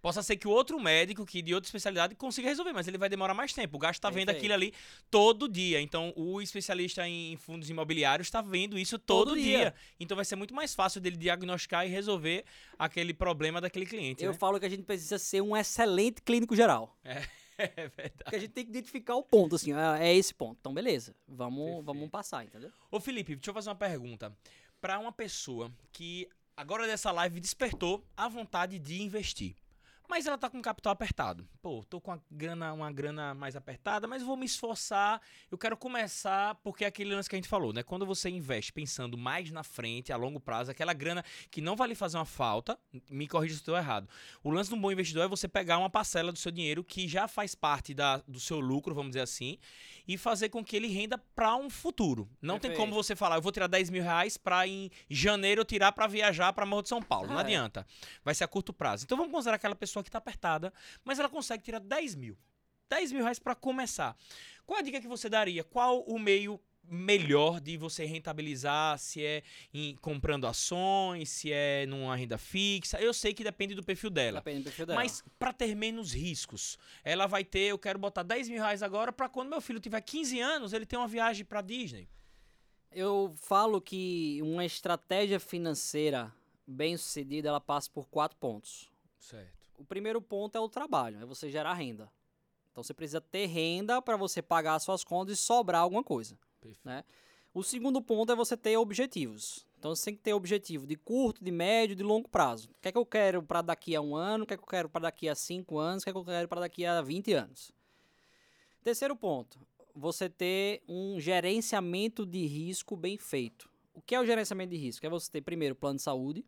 Possa ser que o outro médico, que de outra especialidade, consiga resolver, mas ele vai demorar mais tempo. O gasto está vendo aquilo ali todo dia. Então, o especialista em fundos imobiliários está vendo isso todo, Todo dia. dia. Então, vai ser muito mais fácil dele diagnosticar e resolver aquele problema daquele cliente. Eu né? falo que a gente precisa ser um excelente clínico geral. É verdade. Porque a gente tem que identificar o ponto, assim, ó, é esse ponto. Então, beleza. Vamos, Perfeito. vamos passar, entendeu? Ô Felipe, deixa eu fazer uma pergunta. Para uma pessoa que agora dessa live despertou a vontade de investir. Mas ela tá com capital apertado. Pô, tô com a grana, uma grana mais apertada, mas vou me esforçar. Eu quero começar, porque é aquele lance que a gente falou, né? Quando você investe pensando mais na frente, a longo prazo, aquela grana que não vai lhe fazer uma falta, me corrija se estou errado. O lance de um bom investidor é você pegar uma parcela do seu dinheiro que já faz parte da, do seu lucro, vamos dizer assim, e fazer com que ele renda para um futuro. Não tem Perfeito. como você falar, eu vou tirar 10 mil reais para em janeiro eu tirar para viajar para Morro de São Paulo. Não Ah, é. adianta. Vai ser a curto prazo. Então vamos considerar aquela pessoa que está apertada, mas ela consegue tirar 10 mil. 10 mil reais para começar. Qual a dica que você daria? Qual o meio melhor de você rentabilizar? Se é em- comprando ações, se é numa renda fixa? Eu sei que depende do perfil dela. Depende do perfil dela. Mas para ter menos riscos, ela vai ter, eu quero botar 10 mil reais agora para quando meu filho tiver 15 anos, ele ter uma viagem para Disney. Eu falo que uma estratégia financeira bem sucedida, ela passa por quatro pontos. Certo. O primeiro ponto é o trabalho, é você gerar renda. Então você precisa ter renda para você pagar as suas contas e sobrar alguma coisa. Perfeito. Né? O segundo ponto é você ter objetivos. Então você tem que ter objetivo de curto, de médio, de longo prazo. O que é que eu quero para daqui a um ano? O que é que eu quero para daqui a cinco anos? O que é que eu quero para daqui a 20 anos? Terceiro ponto, você ter um gerenciamento de risco bem feito. O que é o gerenciamento de risco? É você ter primeiro plano de saúde,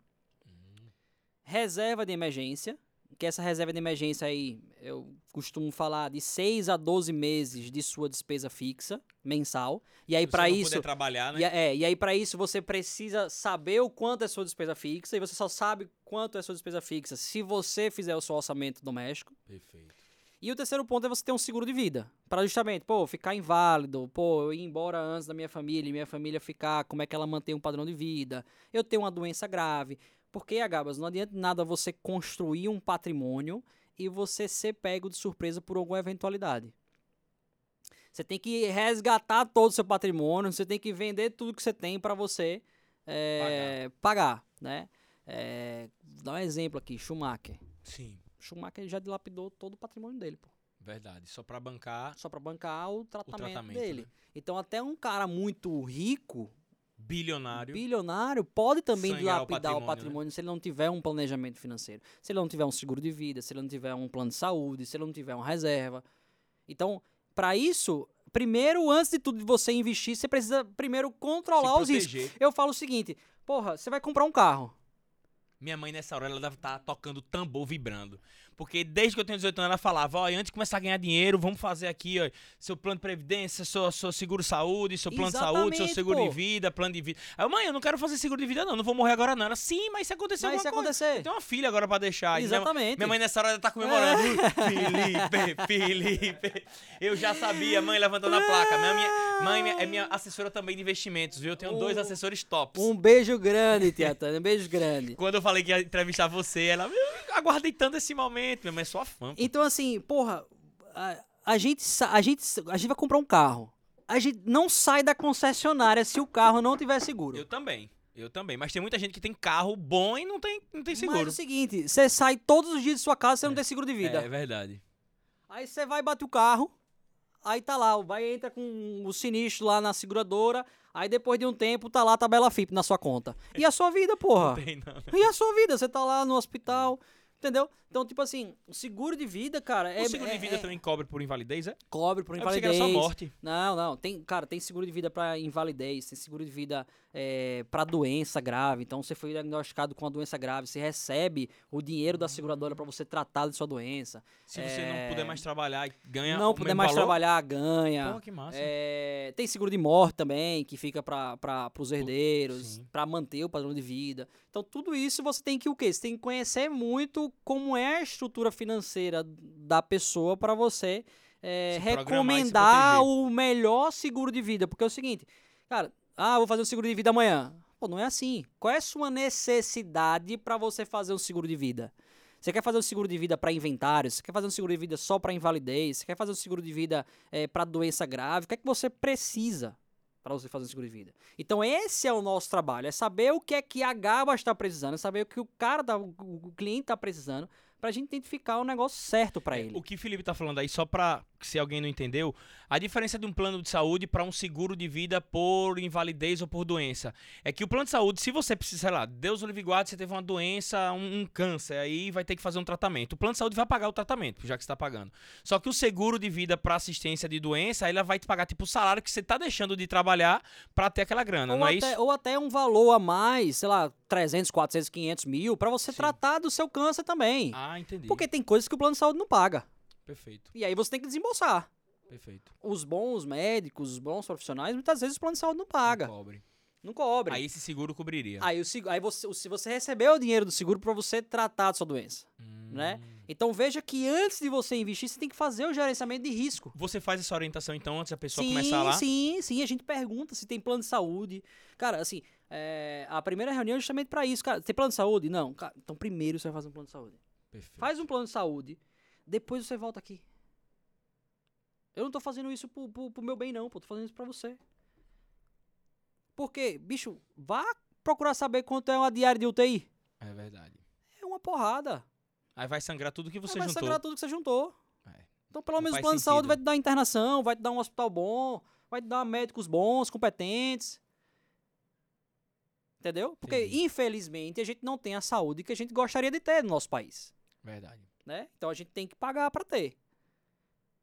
reserva de emergência, que essa reserva de emergência aí, eu costumo falar de 6 a 12 meses de sua despesa fixa mensal. E aí para isso, poder trabalhar, né? e, é, e aí para isso você precisa saber o quanto é sua despesa fixa e você só sabe quanto é sua despesa fixa se você fizer o seu orçamento doméstico. Perfeito. E o terceiro ponto é você ter um seguro de vida. Para justamente, pô, ficar inválido, pô, eu ir embora antes da minha família e minha família ficar, como é que ela mantém um padrão de vida, eu tenho uma doença grave. Porque, Agabas, não adianta nada você construir um patrimônio e você ser pego de surpresa por alguma eventualidade. Você tem que resgatar todo o seu patrimônio, você tem que vender tudo que você tem para você é, pagar. né? É, dar um exemplo aqui, Schumacher. Sim, Schumacher já dilapidou todo o patrimônio dele, pô. verdade. Só para bancar Só pra bancar o o tratamento, tratamento, dele. né? Então, até um cara muito rico, Bilionário. bilionário, pode também Sangrar o dilapidar o patrimônio, patrimônio, né? se ele não tiver um planejamento financeiro. Se ele não tiver um seguro de vida, se ele não tiver um plano de saúde, se ele não tiver uma reserva. Então, para isso, primeiro, antes de tudo de você investir, você precisa primeiro controlar os riscos. Eu falo o seguinte, porra, você vai comprar um carro. Minha mãe nessa hora ela deve estar tocando tambor vibrando. Porque desde que eu tenho 18 anos, ela falava, ó, antes de começar a ganhar dinheiro, vamos fazer aqui, ó, seu plano de previdência, seu, seu seguro saúde, seu plano de saúde, seu Exatamente, seguro pô. de vida, plano de vida. Aí mãe, eu não quero fazer seguro de vida, não, não vou morrer agora, não. Ela, sim, mas se acontecer Mas se alguma coisa. acontecer. Eu tenho uma filha agora pra deixar. Exatamente. Minha mãe nessa hora tá comemorando. Felipe, Felipe. Eu já sabia, mãe levantando a placa. Minha, minha, mãe minha- é minha assessora também de investimentos, viu? Eu tenho dois Um- assessores tops. Um beijo grande, tia Tânia. Um beijo grande. Quando eu falei que ia entrevistar você, ela, eu aguardei tanto esse momento. Minha mãe é fã. pô. Então, assim, porra, a, a gente, a, gente, a gente vai comprar um carro. A gente não sai da concessionária se o carro não tiver seguro. Eu também. Eu também. Mas tem muita gente que tem carro bom e não tem, não tem Mas é seguro. o seguinte, você sai todos os dias de sua casa e você não tem seguro de vida. É verdade. Aí você vai bater o carro, aí tá lá, vai entra com o sinistro lá na seguradora, aí depois de um tempo tá lá a tabela FIP na sua conta. E a sua vida, porra? Tem não. E a sua vida? Você tá lá no hospital, entendeu? Então, tipo assim, o seguro de vida, cara, é, o seguro é- de vida é- também cobre por invalidez, é? cobre por Eu pensei que era invalidez. só morte. Não, não. Tem, cara, tem seguro de vida pra invalidez, tem seguro de vida é, para doença grave. Então, você foi diagnosticado com uma doença grave, você recebe o dinheiro da seguradora pra você tratar de sua doença. Se você É. não puder mais trabalhar ganha não puder mais valor, trabalhar, ganha. Pô, que massa. É, tem seguro de morte também, que fica para os herdeiros, para manter o padrão de vida. Então, tudo isso você tem que o quê? Você tem que conhecer muito como é a estrutura financeira da pessoa para você é, recomendar o melhor seguro de vida. Porque é o seguinte, cara, ah, vou fazer um seguro de vida amanhã. Pô, não é assim. Qual é a sua necessidade para você fazer um seguro de vida? Você quer fazer um seguro de vida para inventário? Você quer fazer um seguro de vida só para invalidez? Você quer fazer um seguro de vida para doença grave? O que é que você precisa para você fazer um seguro de vida? Então esse é o nosso trabalho, é saber o que é que a Gaba está precisando, é saber o que o cara, tá, o cliente está precisando, para a gente identificar o negócio certo para ele. O que o Felipe tá falando aí, só pra se alguém não entendeu, a diferença de um plano de saúde para um seguro de vida por invalidez ou por doença é que o plano de saúde, se você precisa, sei lá, Deus o livre guarde, você teve uma doença, um, um câncer, aí vai ter que fazer um tratamento. O plano de saúde vai pagar o tratamento, já que você tá pagando. Só que o seguro de vida para assistência de doença, ela vai te pagar tipo o salário que você tá deixando de trabalhar para ter aquela grana, Ou não é até, isso? ou até um valor a mais, sei lá, 300, 400, 500 mil, para você Sim. tratar do seu câncer também. Ah, entendi. Porque tem coisas que o plano de saúde não paga. Perfeito, E aí você tem que desembolsar. perfeito. Os bons médicos, os bons profissionais, muitas vezes o plano de saúde não paga. Não cobre. Não cobre. Aí esse seguro cobriria. Aí, o aí você, se você recebeu o dinheiro do seguro para você tratar da sua doença, né? Hum. Então veja que antes de você investir, você tem que fazer o gerenciamento de risco. Você faz essa orientação então antes da pessoa sim, começar lá? sim, sim. A gente pergunta se tem plano de saúde. Cara, assim, é, a primeira reunião é justamente para isso. Cara, tem plano de saúde? Não. Cara, então primeiro você vai fazer um plano de saúde. Perfeito. Faz um plano de saúde, depois você volta aqui. Eu não tô fazendo isso pro, pro, pro meu bem, não, pô. Tô fazendo isso pra você. Porque, bicho, vá procurar saber quanto é uma diária de UTI. É verdade. É uma porrada. Aí vai sangrar tudo que você Aí vai juntou. sangrar tudo que você juntou. É. Então, pelo Não menos o plano de saúde sentido. vai te dar internação, vai te dar um hospital bom, vai te dar médicos bons, competentes. Entendeu? Porque, Entendi. infelizmente, a gente não tem a saúde que a gente gostaria de ter no nosso país. Verdade. né? Então a gente tem que pagar para ter.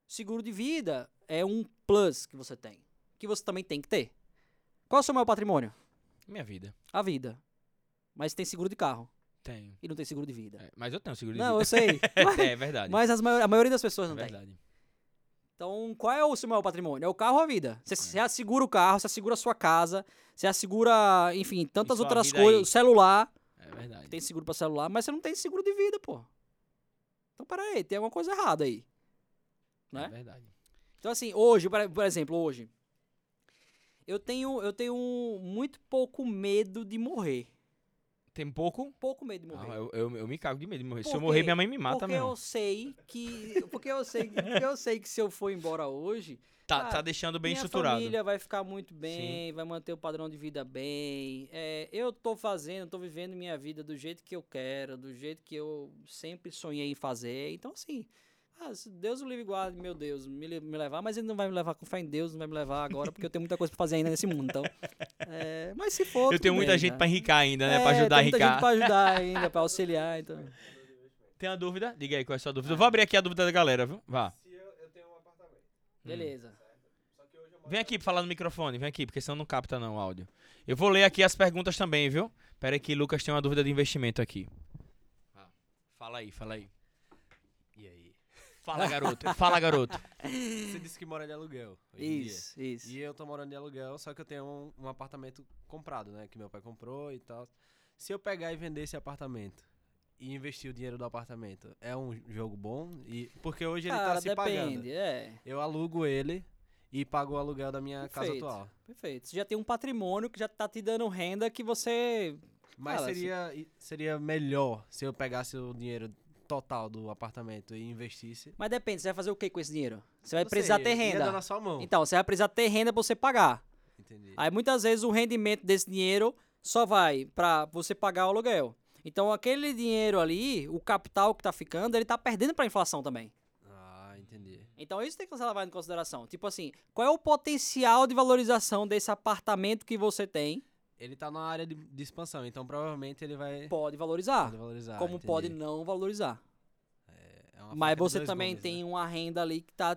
Seguro de vida é um plus que você tem, que você também tem que ter. Qual é o seu maior patrimônio? Minha vida. A vida. Mas tem seguro de carro Tenho. e não tem seguro de vida. É, mas eu tenho seguro de não, eu vida. sei. mas é verdade. mas maior- a maioria das pessoas é não tem. verdade. Então, qual é o seu maior patrimônio? É o carro ou a vida? Você, você assegura o carro, você assegura a sua casa, você assegura, enfim, tantas outras coisas, aí? o celular. É verdade. Tem seguro para celular, mas você não tem seguro de vida, pô. Então, peraí, tem alguma coisa errada aí. né? É verdade. Então, assim, hoje, por exemplo, hoje, eu tenho, eu tenho muito pouco medo de morrer. Tem pouco? Pouco medo de morrer. Ah, eu, eu, eu me cago de medo de morrer. Se Por eu morrer, minha mãe me mata porque mesmo. eu sei que. Porque eu sei, porque eu sei que se eu for embora hoje, Tá, cara, tá deixando bem minha estruturado. família vai ficar muito bem, vai manter o padrão de vida bem. É, eu tô fazendo, tô vivendo minha vida do jeito que eu quero, do jeito que eu sempre sonhei em fazer. Então, assim, ah, se Deus o livre e guarde, meu Deus, me, me levar, mas ele não vai me levar com fé em Deus, não vai me levar agora, porque eu tenho muita coisa pra fazer ainda nesse mundo. Então, é, mas se for. Eu tenem muita bem, gente né? pra enricar ainda, né? Pra É, ajudar a tem muita gente enricar. pra ajudar ainda, pra auxiliar. Então. Tem uma dúvida? Diga aí qual é a sua dúvida. Eu vou abrir aqui a dúvida da galera, viu? Vá. Se eu, eu tenho um apartamento, Beleza. moro Vem aqui pra falar no microfone, vem aqui, porque senão não capta não o áudio. Eu vou ler aqui as perguntas também, viu? Pera aí que Lucas tem uma dúvida de investimento aqui. Fala aí, fala aí. Fala, garoto. Fala, garoto. Você disse que mora de aluguel. Isso, isso. E eu tô morando de aluguel, só que eu tenho um, um apartamento comprado, né? Que meu pai comprou e tal. Se eu pegar e vender esse apartamento e investir o dinheiro do apartamento, é um jogo bom? E, porque hoje ele Cara, tá se depende, pagando. é. Eu alugo ele e pago o aluguel da minha casa Perfeito. atual. Perfeito. Você já tem um patrimônio que já tá te dando renda que você. Mas Cara, seria, e- seria melhor se eu pegasse o dinheiro total do apartamento e investisse. Mas depende, você vai fazer o que com esse dinheiro? Você vai Não precisar sei, ter renda. na sua mão. Então, você vai precisar ter renda pra você pagar. Entendi. Aí muitas vezes o rendimento desse dinheiro só vai pra você pagar o aluguel. Então aquele dinheiro ali, o capital que tá ficando, ele tá perdendo pra inflação também. Ah, entendi. Então isso tem que ser levado em consideração. Tipo assim, qual é o potencial de valorização desse apartamento que você tem? Ele tá na área de, de expansão, então provavelmente ele vai Pode valorizar. pode valorizar. como entendi. pode não valorizar. É uma Mas você também tem né? uma renda ali que tá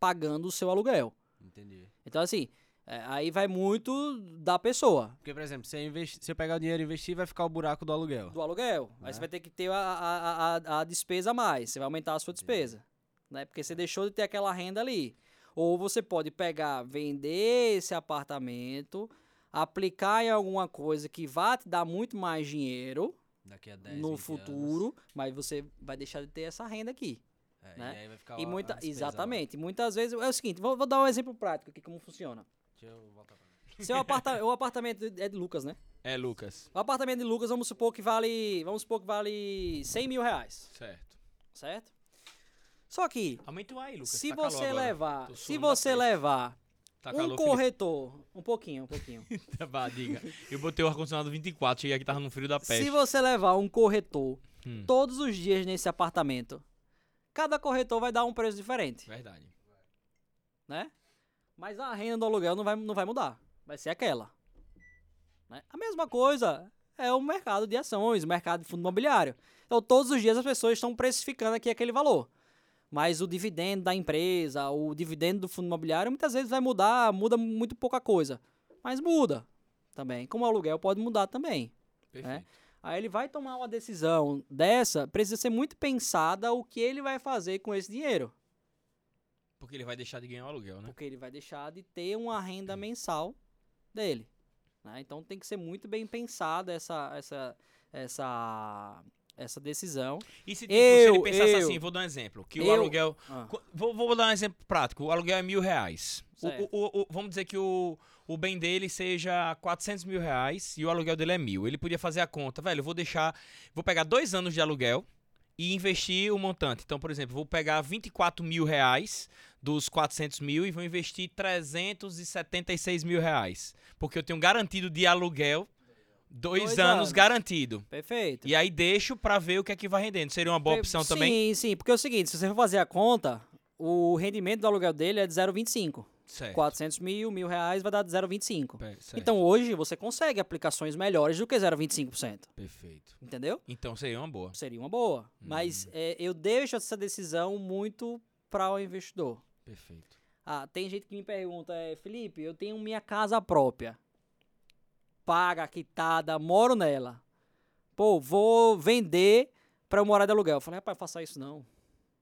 pagando o seu aluguel. Entendi. Então assim, é, aí vai muito da pessoa. Porque, por exemplo, se eu, investi- se eu pegar o dinheiro e investir, vai ficar o buraco do aluguel. do aluguel. Aí Né? você vai ter que ter a, a, a, a despesa a mais. Você vai aumentar a sua despesa. Né? Porque você deixou de ter aquela renda ali. Ou você pode pegar, vender esse apartamento, aplicar em alguma coisa que vá te dar muito mais dinheiro Daqui a 10, no 20 futuro, mas você vai deixar de ter essa renda aqui. anos. É, né? E aí vai ficar E a- a muita, despesa exatamente. Muitas vezes. É o seguinte, vou, vou dar um exemplo prático aqui como funciona. Deixa eu voltar pra mim. Seu aparta, o apartamento é de Lucas, né? É, Lucas. O apartamento de Lucas, vamos supor que vale. Vamos supor que vale 100 mil reais. Certo. certo? Só que, Aumenta o aí, Lucas. se tá calor você levar, se você peste. levar Tá um calor, corretor, um pouquinho, um pouquinho. Vá, diga. Eu botei o ar-condicionado 24, cheguei aqui, tava no frio da peste. se você levar um corretor Hum. todos os dias nesse apartamento, cada corretor vai dar um preço diferente, Verdade. né? Mas a renda do aluguel não vai, não vai mudar, vai ser aquela. né? A mesma coisa é o mercado de ações, o mercado de fundo imobiliário. Então, todos os dias as pessoas estão precificando aqui aquele valor. Mas o dividendo da empresa, o dividendo do fundo imobiliário, muitas vezes vai mudar, muda muito pouca coisa. Mas muda também. Como o aluguel pode mudar também. Perfeito. Aí ele vai tomar uma decisão dessa, precisa ser muito pensada o que ele vai fazer com esse dinheiro. Porque ele vai deixar de ganhar o aluguel, né? Porque ele vai deixar de ter uma renda mensal dele. né? Então tem que ser muito bem pensada essa, essa, essa, essa decisão. E se, tipo, se ele Eu- pensasse eu- assim, vou dar um exemplo, que o eu- aluguel... Ah, Vou, vou dar um exemplo prático. O aluguel é mil reais. O- o- o- o- vamos dizer que o, o bem dele seja 400 mil reais e o aluguel dele é mil. Ele podia fazer a conta, velho, eu vou deixar... Vou pegar dois anos de aluguel e investir o montante. Então, por exemplo, vou pegar 24 mil reais dos 400 mil e vou investir 376 mil reais. Porque eu tenho garantido de aluguel dois, Dois anos, anos. garantido. perfeito. E aí deixo pra ver o que é que vai rendendo. Seria uma boa opção sim, também? Sim, porque é o seguinte, se você for fazer a conta, o rendimento do aluguel dele é de 0,25. Certo. 400 mil, mil reais vai dar de 0,25. Pe- certo. Então hoje você consegue aplicações melhores do que 0,25%. Perfeito. Entendeu? Então seria uma boa. Seria uma boa. Mas Hum. é, eu deixo essa decisão muito para o investidor. Perfeito. Ah, tem gente que me pergunta, é, Felipe, eu tenho minha casa própria. Paga, quitada, moro nela. Pô, vou vender para eu morar de aluguel. Eu falei, rapaz, faça isso não.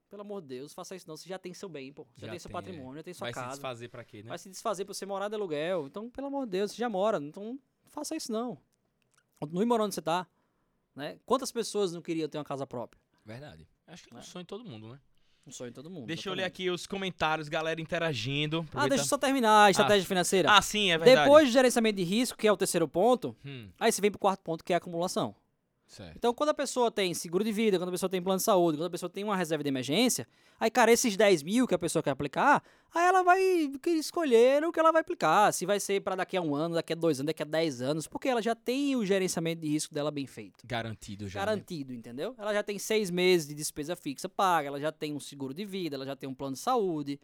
Pelo amor de Deus, faça isso não. Você já tem seu bem, pô. Já, Já tem seu tem, é. patrimônio, já tem sua Vai se casa. desfazer pra quê, né? Vai se desfazer pra você morar de aluguel. Então, pelo amor de Deus, você já mora. Então, faça isso não. Continue morando onde você tá. Né? Quantas pessoas não queriam ter uma casa própria? Verdade. Acho que é um É. sonho de todo mundo, né? Um sonho de todo mundo. Deixa eu ler exatamente. aqui os comentários, galera interagindo. Ah, deixa eu só terminar a estratégia financeira. Ah, sim, é verdade. Depois do gerenciamento de risco, que é o terceiro ponto, Hum, aí você vem pro quarto ponto, que é a acumulação. Certo. Então, quando a pessoa tem seguro de vida, quando a pessoa tem plano de saúde, quando a pessoa tem uma reserva de emergência, aí, cara, esses 10 mil que a pessoa quer aplicar, aí ela vai escolher o que ela vai aplicar. Se vai ser para daqui a um ano, daqui a dois anos, daqui a 10 anos, porque ela já tem o gerenciamento de risco dela bem feito. Garantido já. né? Garantido, entendeu? Ela já tem seis meses de despesa fixa paga, ela já tem um seguro de vida, ela já tem um plano de saúde.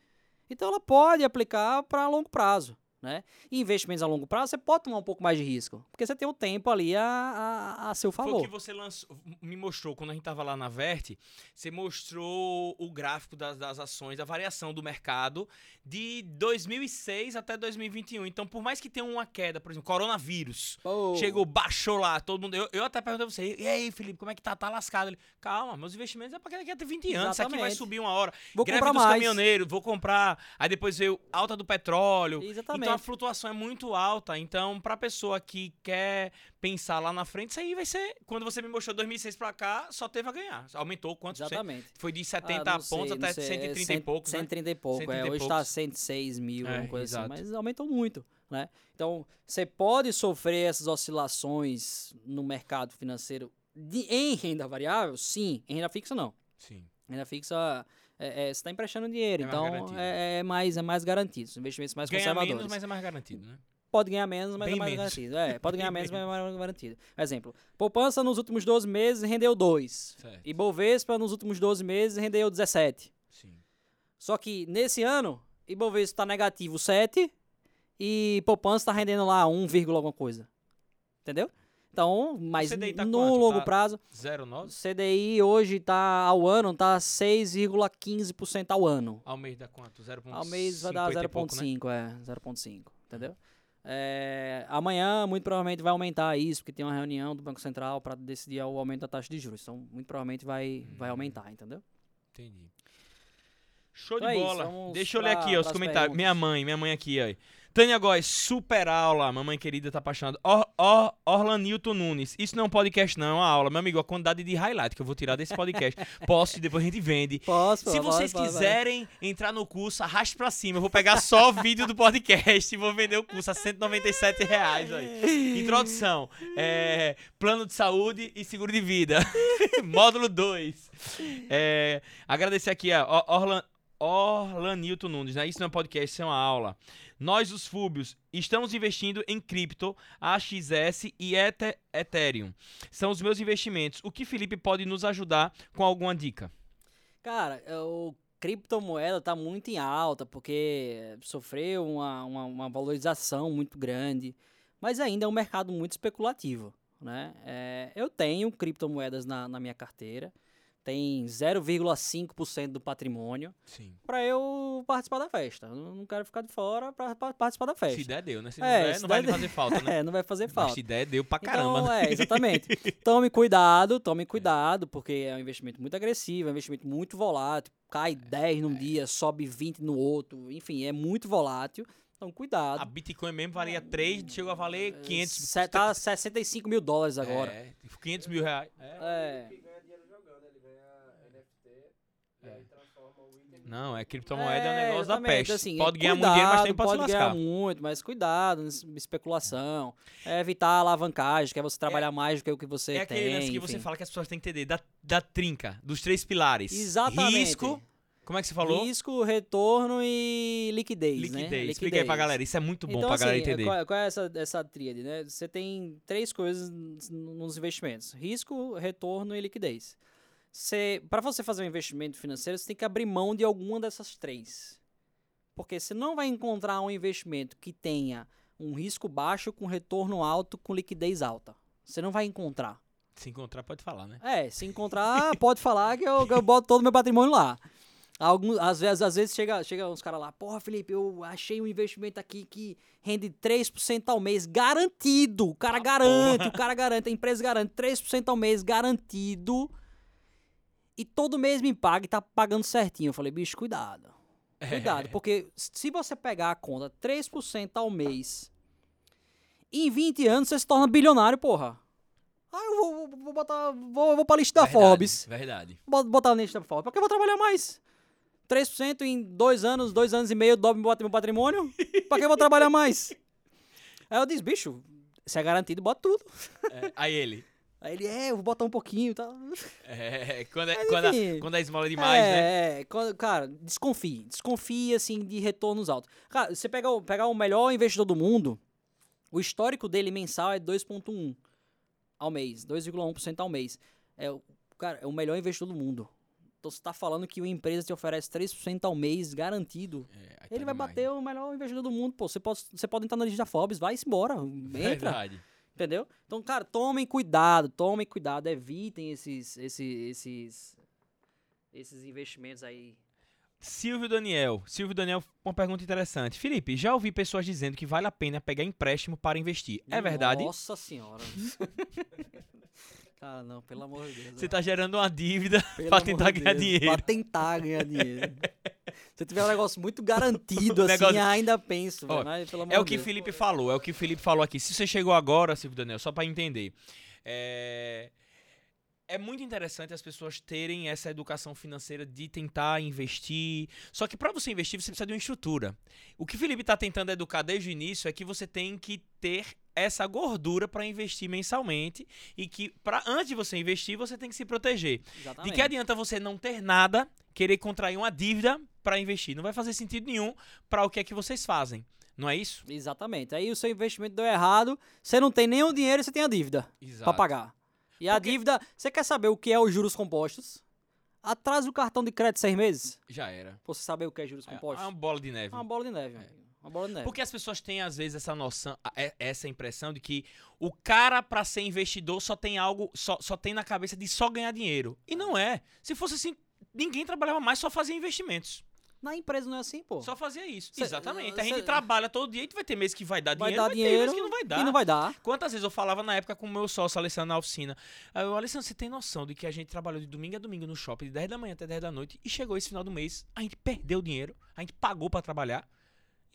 Então ela pode aplicar para longo prazo, Né? E investimentos a longo prazo, você pode tomar um pouco mais de risco, porque você tem o tempo ali a, a, a seu Foi o favor. que você lançou, me mostrou quando a gente tava lá na Verte. Você mostrou o gráfico das, das ações, a variação do mercado de 2006 até 2021. Então, por mais que tenha uma queda, por exemplo, coronavírus, Pô, chegou, baixou lá, todo mundo. Eu, eu até perguntei a você, e aí, Felipe, como é que tá? Tá lascado? Ele, calma, meus investimentos é pra daqui a 20 anos. Isso aqui vai Exatamente. subir uma hora. vou Greve comprar dos mais. caminhoneiros, vou comprar. Aí depois veio alta do petróleo. Exatamente. Então a flutuação é muito alta. Então, pra pessoa que quer pensar lá na frente, isso aí vai ser. Quando você me mostrou 2006 pra cá, só teve a ganhar. Aumentou cento? Exatamente. Foi de Ah, 70 não sei, pontos não até sei, 130 é e poucos, né? 130 e pouco, 130 é. e Hoje poucos. tá 106 mil, É, uma coisa exato. assim. Mas aumentou muito, né? Então, você pode sofrer essas oscilações no mercado financeiro de- em renda variável? Sim. Em renda fixa, não. Sim. Renda fixa, é, é, você está emprestando dinheiro, É então é, é mais, é mais garantido. São investimentos mais Ganha conservadores. menos, mas é mais garantido, né? Pode ganhar menos, mas Bem é mais menos. garantido. É, pode ganhar menos, mas é mais garantido. Exemplo, poupança nos últimos 12 meses rendeu 2. Certo. E Bovespa nos últimos 12 meses rendeu 17. Sim. Só que nesse ano, Ibovespa está negativo 7 e poupança está rendendo lá 1, vírgula alguma coisa. Entendeu? Então, mas tá no quanto? longo Tá prazo, 0,9 o CDI hoje tá ao ano tá 6,15% ao ano. ao mês dá quanto? 0,5 Ao mês vai dar 0,5, é, 0,5, entendeu? É, amanhã, muito provavelmente, vai aumentar isso, porque tem uma reunião do Banco Central para decidir o aumento da taxa de juros. Então, muito provavelmente vai, vai Hum. aumentar, entendeu? Entendi. Show Então de é isso, bola. vamos Deixa eu ler aqui ó, os comentários. Minha mãe, minha mãe aqui, ó. Tânia Góes, super aula. Mamãe querida, tá apaixonada. Or, Or, Orlanilton Nunes. Isso não é um podcast, não, é uma aula. Meu amigo, a quantidade de highlight que eu vou tirar desse podcast. Posso e depois a gente vende. Posso, Se vocês pode. quiserem entrar no curso, arraste pra cima. Eu vou pegar só o vídeo do podcast e vou vender o curso a 197 reais. Aí. Introdução. é, plano de saúde e seguro de vida. Módulo 2. agradecer aqui a Or- Orlan, Orlanilton Nunes. Né? Isso não é podcast, isso é uma aula. Nós, os Fúbios, estamos investindo em cripto, AXS e Ethe- Ethereum. São os meus investimentos. O que Felipe pode nos ajudar com alguma dica? Cara, é, o criptomoeda tá muito em alta, porque sofreu uma, uma, uma valorização muito grande, mas ainda é um mercado muito especulativo, né? É, eu tenho criptomoedas na, na minha carteira, tem 0,5% do patrimônio para eu participar da festa. Eu não quero ficar de fora para participar da festa. Se der, deu, né? Se É, não der, se não vai der, fazer falta, né? É, não vai fazer Mas falta. se der, deu pra caramba. Então, né? é, exatamente. Tome cuidado, tome cuidado, porque é um investimento muito agressivo, é um investimento muito volátil. Cai 10 É. num dia, sobe 20 no outro, enfim, é muito volátil. Então, A cuidado. Bitcoin mesmo valia 3, chegou a valer 500... Se- Tá 65 mil dólares agora. É, 500 mil reais. É. É. Que ganha dinheiro jogando, ele ganha NFT e aí transforma o item. Não, é criptomoeda é, um negócio da peste. assim, pode é ganhar muito dinheiro, mas cuidado, tem se pode ganhar lascar. muito, mas cuidado, especulação. É evitar a alavancagem, que é você trabalhar mais do que o que você É tem. aquele lance que você fala que as pessoas têm que entender, da, da trinca, dos três pilares. Exatamente. Risco, como é que você falou? Risco, retorno e liquidez, Liquidez. né? Explica aí pra galera, isso é muito bom então, pra galera assim, entender. Qual, qual é essa, essa tríade, né? Você tem três coisas nos investimentos: risco, retorno e liquidez. Para você fazer um investimento financeiro, você tem que abrir mão de alguma dessas três. Porque você não vai encontrar um investimento que tenha um risco baixo com retorno alto com liquidez alta. Você não vai encontrar. Se encontrar, pode falar, né? É, se encontrar, pode falar que eu, eu boto todo o meu patrimônio lá. Alguns, às vezes, às vezes chega, chega uns caras lá, porra, Felipe, eu achei um investimento aqui que rende 3% ao mês, garantido. O cara Ah, garante, porra. o cara garante, a empresa garante 3% ao mês, garantido. E todo mês me paga e tá pagando certinho. Eu falei, bicho, cuidado. Cuidado, porque se você pegar a conta 3% ao mês, em 20 anos você se torna bilionário, porra. Ah, eu vou, vou- vou botar. Vou, vou pra lista da Verdade, Forbes. Verdade. Bot- Botar na lista da Forbes. Pra que eu vou trabalhar mais? 3% em dois anos, dois anos e meio, dobro meu patrimônio? pra que eu vou trabalhar mais? Aí eu disse, bicho, se é garantido, bota tudo. É, aí ele. Aí ele, é, eu vou botar um pouquinho e tal. É, quando, é, Mas, quando, a, quando a esmola é demais, né? é, é, quando- cara, desconfie. Desconfie, assim, de retornos altos. Cara, você pegar, o- pegar o melhor investidor do mundo, o histórico dele mensal é 2,1 ao mês. 2,1% ao mês. É, o- cara, é o melhor investidor do mundo. Então você tá falando que uma empresa te oferece 3% ao mês garantido. É, tá Ele vai bater o melhor investidor do mundo, pô. Você pode, você pode entrar na lista da Forbes, vai embora. Entra. Verdade. Entendeu? Então, cara, tomem cuidado, tomem cuidado, evitem esses, esses, esses, esses investimentos aí. Silvio Daniel. Silvio Daniel, uma pergunta interessante. Felipe, já ouvi pessoas dizendo que vale a pena pegar empréstimo para investir. É verdade? Nossa senhora. cara, não, pelo amor de Deus. Você ó. tá gerando uma dívida Pelo pra tentar de ganhar Deus, dinheiro. Pra tentar ganhar dinheiro. Se tiver um negócio muito garantido O assim, negócio- ainda penso, Ó, mas pelo amor É o que Deus. Felipe falou, é o que Felipe falou aqui. Se você chegou agora, Silvio Daniel, só pra entender. É... é muito interessante as pessoas terem essa educação financeira de tentar investir. Só que pra você investir, você precisa de uma estrutura. O que Felipe tá tentando educar desde o início é que você tem que ter essa gordura pra investir mensalmente e que para antes de você investir, você tem que se proteger. De Exatamente. que adianta você não ter nada, querer contrair uma dívida pra investir? Não vai fazer sentido nenhum pra o que é que vocês fazem. Não é isso? Exatamente. Aí o seu investimento deu errado, você não tem nenhum dinheiro e você tem a dívida pra pagar. E a Porque- dívida, você quer saber o que é os juros compostos? Atrasa o cartão de crédito seis meses. Já era. Pra você saber o que é juros É compostos. uma bola de neve. É uma bola de neve, amigo. Uma bola de neve. Porque as pessoas têm, às vezes, essa noção, a- é- essa impressão de que o cara, pra ser investidor, só tem algo, só, só tem na cabeça de só ganhar dinheiro. E não é. Se fosse assim, ninguém trabalhava mais, só fazia investimentos. Na empresa não é assim, pô. Só fazia isso. Cê- Exatamente. A cê- gente trabalha todo dia e vai ter mês que vai dar vai dinheiro, dar vai dinheiro ter mês que não vai dar. e não vai dar. Quantas vezes eu falava na época com o meu sócio, Alessandro, na oficina. Aí eu, Alessandro, você tem noção de que a gente trabalhou de domingo a domingo no shopping, de 10 da manhã até 10 da noite, e chegou esse final do mês, a gente perdeu dinheiro, a gente pagou pra trabalhar.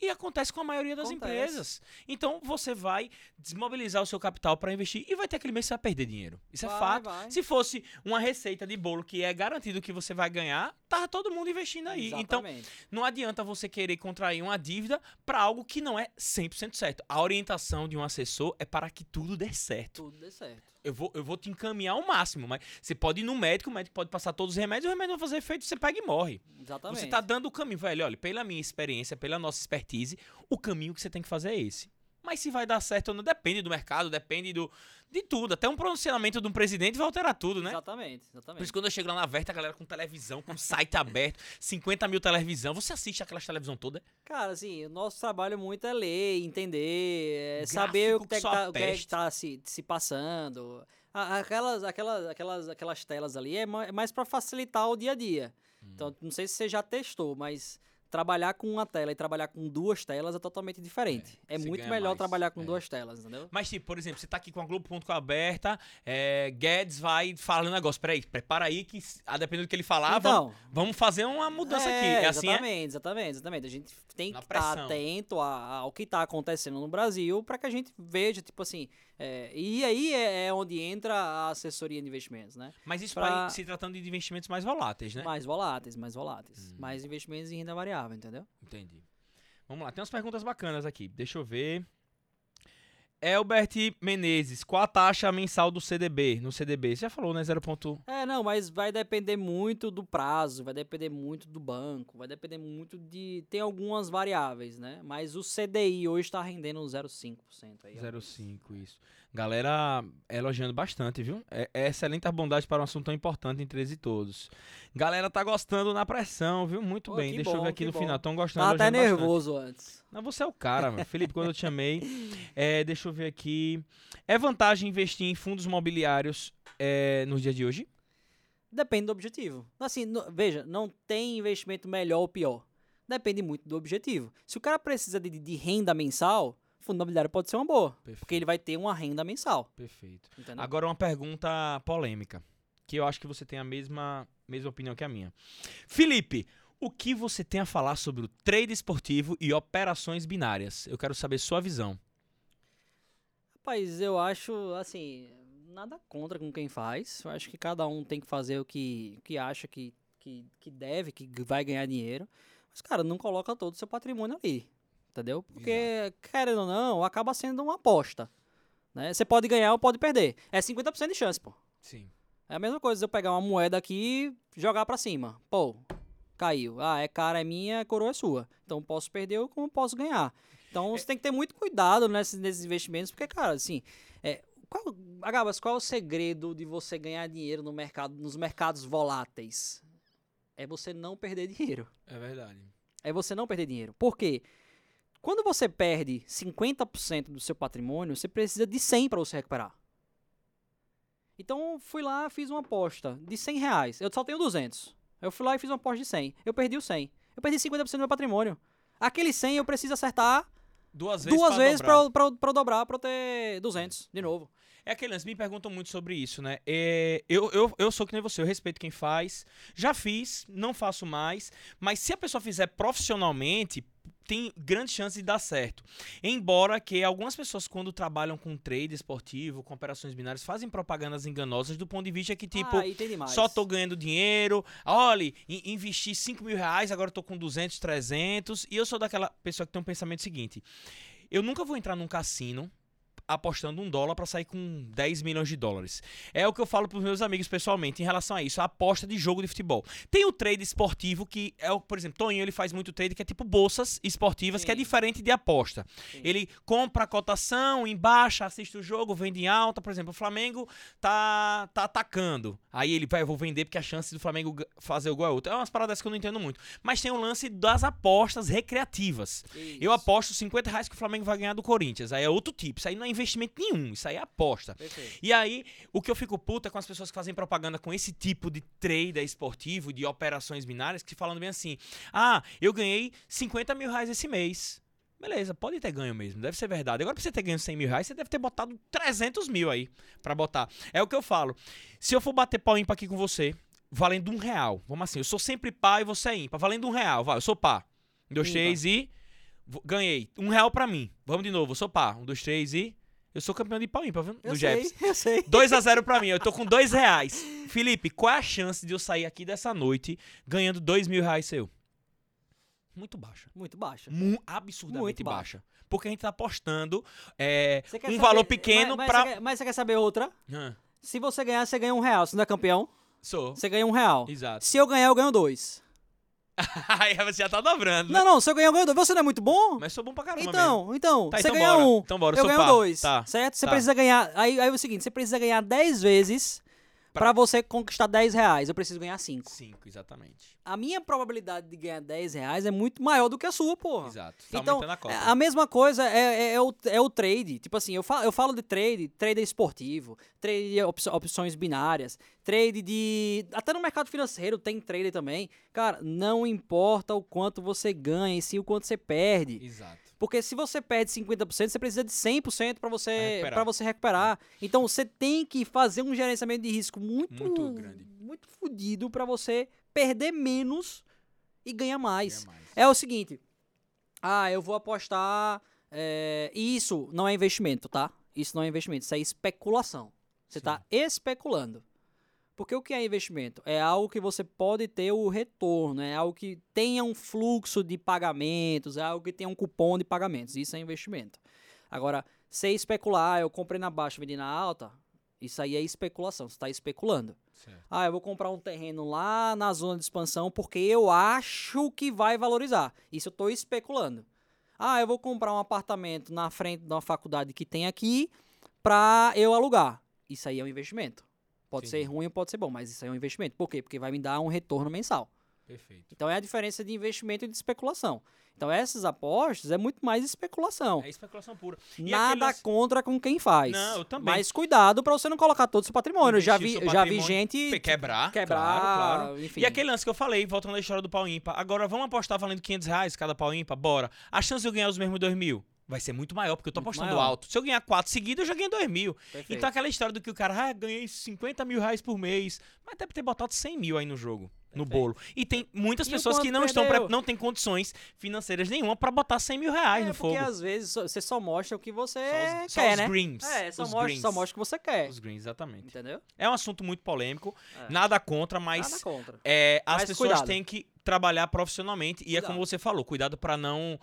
E acontece com a maioria das Acontece. empresas. Então você vai desmobilizar o seu capital pra investir e vai ter aquele mês que você vai perder dinheiro. Isso é Vai, fato. vai. Se fosse uma receita de bolo que é garantido que você vai ganhar, tava todo mundo investindo aí. Então Exatamente. não adianta você querer contrair uma dívida para algo que não é 100% certo. A orientação de um assessor é para que tudo dê certo. Tudo dê certo. Eu vou, eu vou te encaminhar ao máximo, mas você pode ir no médico, o médico pode passar todos os remédios, o remédio vai fazer efeito, você pega e morre. Exatamente. Você tá dando o caminho, velho. Olha, pela minha experiência, pela nossa expertise, o caminho que você tem que fazer é esse. Mas se vai dar certo ou não, depende do mercado, depende do, de tudo. Até um pronunciamento de um presidente vai alterar tudo, né? Exatamente, Por exatamente. isso, quando eu chego lá na Verta, a galera com televisão, com site aberto, 50 mil televisão. Você assiste aquelas televisão toda? Cara, assim, o nosso trabalho muito é ler, entender, é saber o que é que tá, o que é que tá se, se passando. Aquelas, aquelas, aquelas, aquelas telas ali é é mais para facilitar o dia a dia. Hum. Então, não sei se você já testou, mas trabalhar com uma tela e trabalhar com duas telas é totalmente diferente. É, você muito melhor mais, trabalhar com é. duas telas, entendeu? Mas, tipo, por exemplo, você tá aqui com a Globo.com aberta, é, Guedes vai falando um negócio. Peraí, prepara aí que, a depender do que ele falar, vamos, então, vamos fazer uma mudança aqui. É assim, é? exatamente, exatamente, exatamente. A gente tem Na que estar pressão. atento a- ao que está acontecendo no Brasil para que a gente veja, tipo assim. É, e aí é, é onde entra a assessoria de investimentos, né? Mas isso pra- se tratando de investimentos mais voláteis, né? Mais voláteis, mais voláteis. Hum. Mais investimentos em renda variável, entendeu? Entendi. Vamos lá, tem umas perguntas bacanas aqui. Deixa eu ver. Elbert Menezes, qual a taxa mensal do CDB? No CDB, você já falou, né? 0. ponto- É, não, mas vai depender muito do prazo, vai depender muito do banco, vai depender muito de. Tem algumas variáveis, né? Mas o CDI hoje está rendendo um 0,5% aí. ó. 0,5, isso. Galera elogiando bastante, viu? É, é excelente a bondade para um assunto tão importante entre eles e todos. Galera tá gostando na pressão, viu? Muito Pô, bem. Deixa eu bom, ver aqui no bom. final. Estão gostando. Até bastante. nervoso antes. Não, você é o cara, mano. Felipe, quando eu te chamei. é, deixa eu ver aqui. É vantagem investir em fundos mobiliários é, nos dias de hoje? Depende do objetivo. Assim, no- veja, não tem investimento melhor ou pior. Depende muito do objetivo. Se o cara precisa de, de renda mensal, fundo imobiliário pode ser uma boa. Porque ele vai ter uma renda mensal. Perfeito. Entendeu? Agora uma pergunta polêmica, que eu acho que você tem a mesma, mesma opinião que a minha. Felipe, o que você tem a falar sobre o trade esportivo e operações binárias? Eu quero saber sua visão. Rapaz, eu acho, assim, nada contra com quem faz. Eu acho que cada um tem que fazer o que, que acha que, que, que deve, que vai ganhar dinheiro. Mas, cara, não coloca todo o seu patrimônio ali. Entendeu? Porque, querendo ou não, acaba sendo uma aposta. Né? Você pode ganhar ou pode perder. É 50% de chance, pô. Sim. É a mesma coisa eu pegar uma moeda aqui e jogar pra cima. Pô, caiu. Ah, é cara, é minha, a coroa é sua. Então posso perder ou como posso ganhar. Então você tem que ter muito cuidado nesses, nesses investimentos, porque, cara, assim, é, qual, Agabas, qual é o segredo de você ganhar dinheiro no mercado, nos mercados voláteis? é você não perder dinheiro. É verdade. É você não perder dinheiro. Por quê? Quando você perde 50% do seu patrimônio, você precisa de 100 para você recuperar. Então, fui lá, fiz uma aposta de 100 reais. Eu só tenho 200. Eu fui lá e fiz uma aposta de 100. Eu perdi o 100. Eu perdi 50% do meu patrimônio. Aquele 100 eu preciso acertar Duas vezes duas pra vezes dobrar. pra, eu- pra, eu- pra eu dobrar, pra eu ter 200 de novo. É aquele lance, me perguntam muito sobre isso, né? É, eu, eu, eu sou que nem você, eu respeito quem faz. Já fiz, não faço mais. Mas se a pessoa fizer profissionalmente, tem grande chance de dar certo. Embora que algumas pessoas, quando trabalham com trade esportivo, com operações binárias, fazem propagandas enganosas do ponto de vista que, tipo, ah, só tô ganhando dinheiro. Olha, in- investi 5 mil reais, agora tô com 200, 300. E eu sou daquela pessoa que tem um pensamento seguinte: eu nunca vou entrar num cassino apostando um dólar pra sair com 10 milhões de dólares. É o que eu falo pros meus amigos pessoalmente em relação a isso, a aposta de jogo de futebol. Tem o trade esportivo que é, o, por exemplo, Toninho ele faz muito trade que é tipo bolsas esportivas, que é Sim. diferente de aposta. Sim. Ele compra a cotação, embaixo, assiste o jogo, vende em alta, por exemplo, o Flamengo tá tá atacando. Aí ele vai, eu vou vender porque a chance do Flamengo fazer o gol é outra. É umas paradas que eu não entendo muito. Mas tem o lance das apostas recreativas. Eu Isso. aposto 50 reais que o Flamengo vai ganhar do Corinthians. Aí é outro tipo. Isso aí não é investimento nenhum. Isso aí é aposta. Perfeito. E aí, o que eu fico puta é com as pessoas que fazem propaganda com esse tipo de trader esportivo, de operações binárias, que falando bem assim: ah, eu ganhei 50 mil reais esse mês. Beleza, pode ter ganho mesmo, deve ser verdade. Agora, pra você ter ganho 100 mil reais, você deve ter botado 300 mil aí pra botar. É o que eu falo. Se eu for bater pau ímpar aqui com você, valendo um real, vamos assim, eu sou sempre pá e você é ímpar, valendo um real, vai, eu sou pá. Um, dois, três e. Ganhei. Um real pra mim. Vamos de novo, eu sou pá. Um, dois, três e. Eu sou campeão de pau ímpar, viu? Eu Do sei, Jeps. eu sei. 2x0 pra mim, eu tô com 2 reais. Felipe, qual é a chance de eu sair aqui dessa noite ganhando 2 mil reais seu? Muito baixa. Muito baixa. Mu- absurdamente Muito baixa. Porque a gente tá apostando é, um saber- valor pequeno mas, mas pra. Você quer, mas você quer saber outra? Ah, Se você ganhar, você ganha um real. Se não é campeão, sou. você ganha um real. Exato. Se eu ganhar, eu ganho dois. Aí você já tá dobrando. né? Não, não, se eu ganhar, eu ganho dois. Você não é muito bom? Mas sou bom pra caramba mesmo. Então, então, Tá, você então ganha bora. um. Então bora, eu eu ganho pá. dois. Tá. Certo? Você tá. precisa ganhar. Aí, aí é o seguinte: você precisa ganhar 10 vezes Pra você conquistar 10 reais. Eu preciso ganhar 5. 5, exatamente. A minha probabilidade de ganhar 10 reais é muito maior do que a sua, porra. Exato. Tá Então, a é, a mesma coisa é, é- é o, é o trade. Tipo assim, eu falo, eu falo de trade, trade esportivo, trade de op- opções binárias, trade de. Até no mercado financeiro tem trade também. Cara, não importa o quanto você ganha, e sim o quanto você perde. Exato. Porque se você perde 50%, você precisa de 100% para você, recuperar. pra você recuperar. Então você tem que fazer um gerenciamento de risco muito, Muito grande. muito fodido para você perder menos e ganhar mais. Ganha mais. É o seguinte. Ah, eu vou apostar. é, isso não é investimento, tá? Isso não é investimento, isso é especulação. Você está especulando. Porque o que é investimento? É algo que você pode ter o retorno, é algo que tenha um fluxo de pagamentos, é algo que tenha um cupom de pagamentos. Isso é investimento. Agora, se especular, eu comprei na baixa, vendi na alta, isso aí é especulação, você está especulando. Certo. Ah, eu vou comprar um terreno lá na zona de expansão porque eu acho que vai valorizar. Isso eu estou especulando. Ah, eu vou comprar um apartamento na frente de uma faculdade que tem aqui para eu alugar. Isso aí é um investimento. Pode ser Entendi. ruim ou pode ser bom, mas isso aí é um investimento. Por quê? Porque vai me dar um retorno mensal. Perfeito. Então é a diferença de investimento e de especulação. Então essas apostas é muito mais especulação. É especulação pura. E Nada aqueles- contra com quem faz. Não, eu também. Mas cuidado para você não colocar todo o seu patrimônio. Eu já vi, eu já vi patrimônio, gente Quebrar, quebrar, claro, claro. enfim. E aquele lance que eu falei, voltando à história do pau ímpar. Agora, vamos apostar valendo 500 reais cada pau ímpar? Bora. A chance de eu ganhar os mesmos 2 mil vai ser muito maior, porque eu tô Muito apostando maior. alto. Se eu ganhar 4 seguidos, eu já ganhei 2 mil. Perfeito. Então aquela história do que o cara, ah, ganhei 50 mil reais por mês. Mas deve ter botado 100 mil aí no jogo, no Perfeito. bolo. E tem muitas E pessoas que não estão, perdeu? pre- não tem condições financeiras nenhuma pra botar 100 mil reais é no porque fogo. às vezes você só mostra o que você Só os, só quer, os né? greens. É, só os mostra, greens. só mostra o que você quer. Os greens, exatamente. Entendeu? É um assunto muito polêmico, É. nada contra, mas Nada contra. é, as Mas pessoas cuidado. têm que trabalhar profissionalmente e é como Cuidado. você falou, cuidado pra não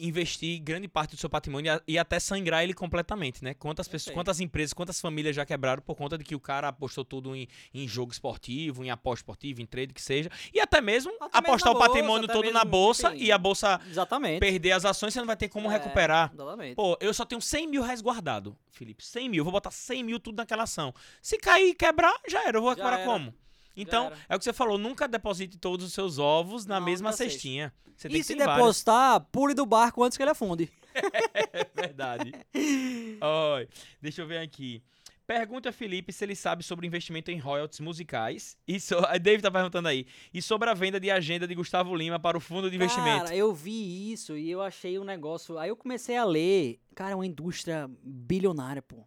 investir grande parte do seu patrimônio e até sangrar ele completamente, né? Quantas pessoas, Perfeito. quantas empresas, quantas famílias já quebraram por conta de que o cara apostou tudo em, em jogo esportivo, em aposta esportiva, em trade que seja, e até mesmo Até mesmo apostar na o patrimônio bolsa, todo até na mesmo, bolsa enfim. e a bolsa Exatamente. perder as ações, você não vai ter como É, recuperar. Exatamente. Pô, eu só tenho 100 mil reais guardado, Felipe. 100 mil. Vou botar 100 mil tudo naquela ação. Se cair e quebrar, já era. Eu vou Já recuperar era. como? Então, é o que você falou, nunca deposite todos os seus ovos na Não, mesma cestinha. Você tem E que se ter vários. depositar, pule do barco antes que ele afunde. É verdade. Oi, deixa eu ver aqui. Pergunta a Felipe se ele sabe sobre investimento em royalties musicais. E so... a David tá perguntando aí. E sobre a venda de agenda de Gustavo Lima para o fundo de investimento. Cara, eu vi isso e eu achei um negócio. Aí eu comecei a ler. Cara, é uma indústria bilionária, pô.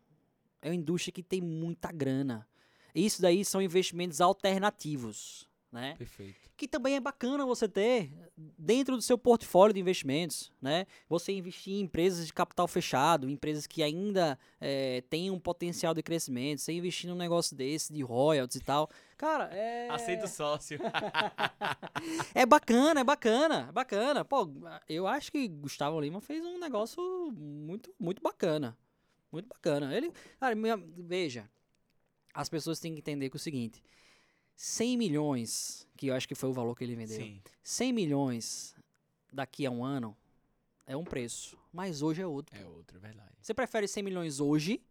É uma indústria que tem muita grana. Isso daí são investimentos alternativos, né? Perfeito. Que também é bacana você ter dentro do seu portfólio de investimentos, né? Você investir em empresas de capital fechado, empresas que ainda eh, têm um potencial de crescimento. Você investir num negócio desse, de royalties e tal. Cara, é. Aceita o sócio. É bacana, é bacana, é bacana. Pô, eu acho que Gustavo Lima fez um negócio muito, muito bacana. Muito bacana. Ele, cara, minha- veja, as pessoas têm que entender que é o seguinte: 100 milhões, que eu acho que foi o valor que ele vendeu, Sim. 100 milhões daqui a um ano é um preço, mas hoje é outro. É outro, é verdade. Você prefere 100 milhões hoje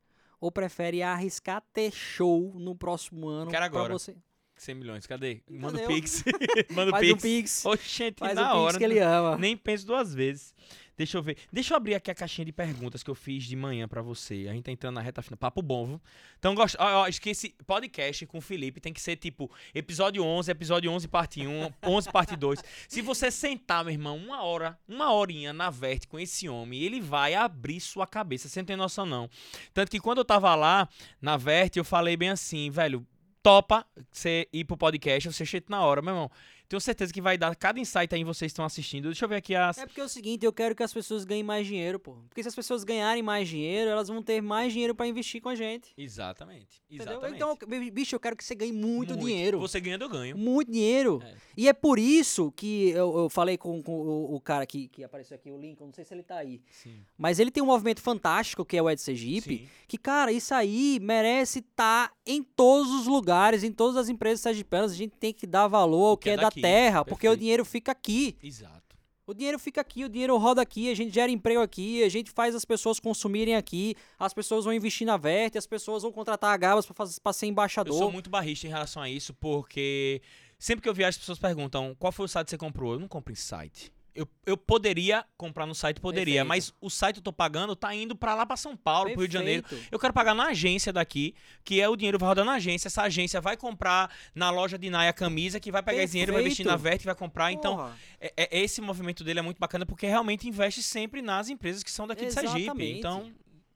ou prefere arriscar ter show no próximo ano Quero pra agora. você? 100 milhões, cadê? Manda o? Pix. Manda o Faz um Pix. pix, Oxente, faz na hora. pix que ele ama. Nem penso duas vezes. Deixa eu ver. Deixa eu abrir aqui a caixinha de perguntas que eu fiz de manhã pra você. A gente tá entrando na reta final. Papo bom, viu? Então, gosto. Ó, ó, esqueci. Podcast com o Felipe tem que ser tipo episódio 11, episódio 11, parte 1, 11, parte 2. Se você sentar, meu irmão, uma hora, uma horinha na Verte com esse homem, ele vai abrir sua cabeça. Você não tem noção, não. Tanto que quando eu tava lá na Verte, eu falei bem assim, velho. Topa você ir pro podcast, você chega na hora, meu irmão. Tenho certeza que vai dar cada insight aí vocês estão assistindo. Deixa eu ver aqui as. É porque é o seguinte, eu quero que as pessoas ganhem mais dinheiro, pô. Porque se as pessoas ganharem mais dinheiro, elas vão ter mais dinheiro pra investir com a gente. Exatamente. Entendeu? Exatamente. Então, bicho, eu quero que você ganhe muito, dinheiro. Você ganhando, eu ganho. Muito dinheiro. É. E é por isso que eu, eu falei com, com o, o cara que, que apareceu aqui, o Lincoln, não sei se ele tá aí. Sim. Mas ele tem um movimento fantástico, que é o Ed Sergipe, Sim. que, cara, isso aí merece estar em todos os lugares, em todas as empresas sergipanas. A gente tem que dar valor ao O que é da terra, porque o perfeito. dinheiro fica aqui. Exato. O dinheiro fica aqui, o dinheiro roda aqui, a gente gera emprego aqui, a gente faz as pessoas consumirem aqui, as pessoas vão investir na Verte, as pessoas vão contratar a Gabas pra ser Eu embaixador. sou muito barrista em relação a isso, porque sempre que eu viajo, as pessoas perguntam qual foi o site que você comprou. Eu não compro em site. Eu, eu poderia comprar no site, poderia, Perfeito. mas o site que eu tô pagando tá indo pra lá pra São Paulo, pro Rio de Janeiro. Perfeito. Eu quero pagar na agência daqui, que é o dinheiro vai rodar na agência. Essa agência vai comprar na loja de Naya camisa, que vai pegar esse dinheiro, vai investir na Perfeito. Verte, vai comprar. Então, Porra, é- é- esse movimento dele é muito bacana porque realmente investe sempre nas empresas que são daqui de Sergipe. Exatamente. Então,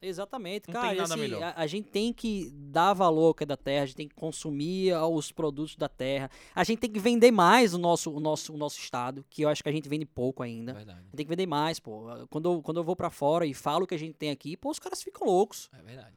exatamente, Não cara. tem nada assim, melhor. A, a gente tem que dar valor ao que é da terra, a gente tem que consumir os produtos da terra. A gente tem que vender mais o nosso, o nosso, o nosso estado, que eu acho que a gente vende pouco ainda. verdade. Tem que vender mais, pô. Quando eu, quando eu vou pra fora e falo o que a gente tem aqui, pô, os caras ficam loucos. É verdade.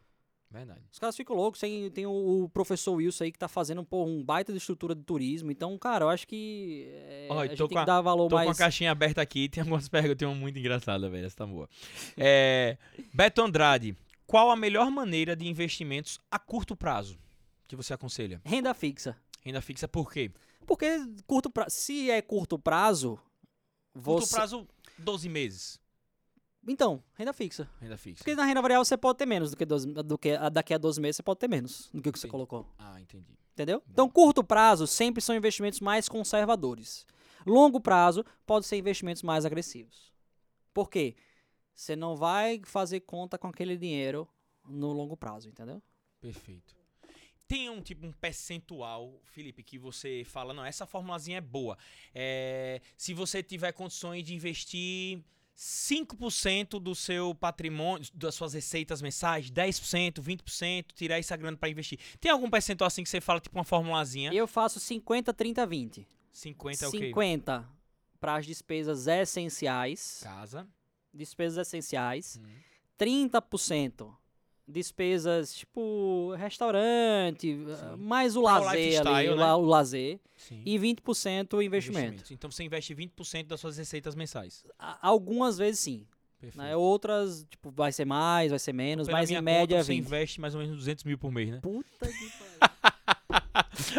Verdade. Os caras ficam loucos. Tem, tem o, professor Wilson aí que tá fazendo pô, um baita de estrutura de turismo. Então, cara, eu acho que é, Ó, a gente tô tem que dar valor Tô com a mais. caixinha aberta aqui, tem algumas perguntas, tem uma muito engraçada, velho, essa tá boa. É, Beto Andrade, qual a melhor maneira de investimentos a curto prazo que você aconselha? Renda fixa. Renda fixa por quê? Porque curto prazo, se é curto prazo, Curto você... prazo, 12 meses. Então, renda fixa. Renda fixa. Porque na renda variável você pode ter menos do que, 12, do que a- daqui a 12 meses você pode ter menos do que o que você colocou. Ah, entendi. Entendeu? Então, curto prazo sempre são investimentos mais conservadores. Longo prazo pode ser investimentos mais agressivos. Por quê? Você não vai fazer conta com aquele dinheiro no longo prazo, entendeu? Perfeito. Tem um tipo um percentual, Felipe, que você fala, não, essa formulazinha é boa. É, se você tiver condições de investir 5% do seu patrimônio, das suas receitas mensais, 10%, 20%, tirar essa grana para investir. Tem algum percentual assim que você fala, tipo uma formulazinha? Eu faço 50, 30, 20. 50 é o quê? 50 para as despesas essenciais. Casa. Despesas essenciais. Hum. 30% despesas tipo restaurante, Sim. mais o o lazer lifestyle, ali, o né? o lazer. Sim. E 20% investimento. Investimentos. Então você investe 20% das suas receitas mensais. Algumas vezes sim. Né? Outras, tipo, vai ser mais, vai ser menos, Pela mas em média conta, você 20. investe mais ou menos 200 mil por mês, né? Puta que pariu.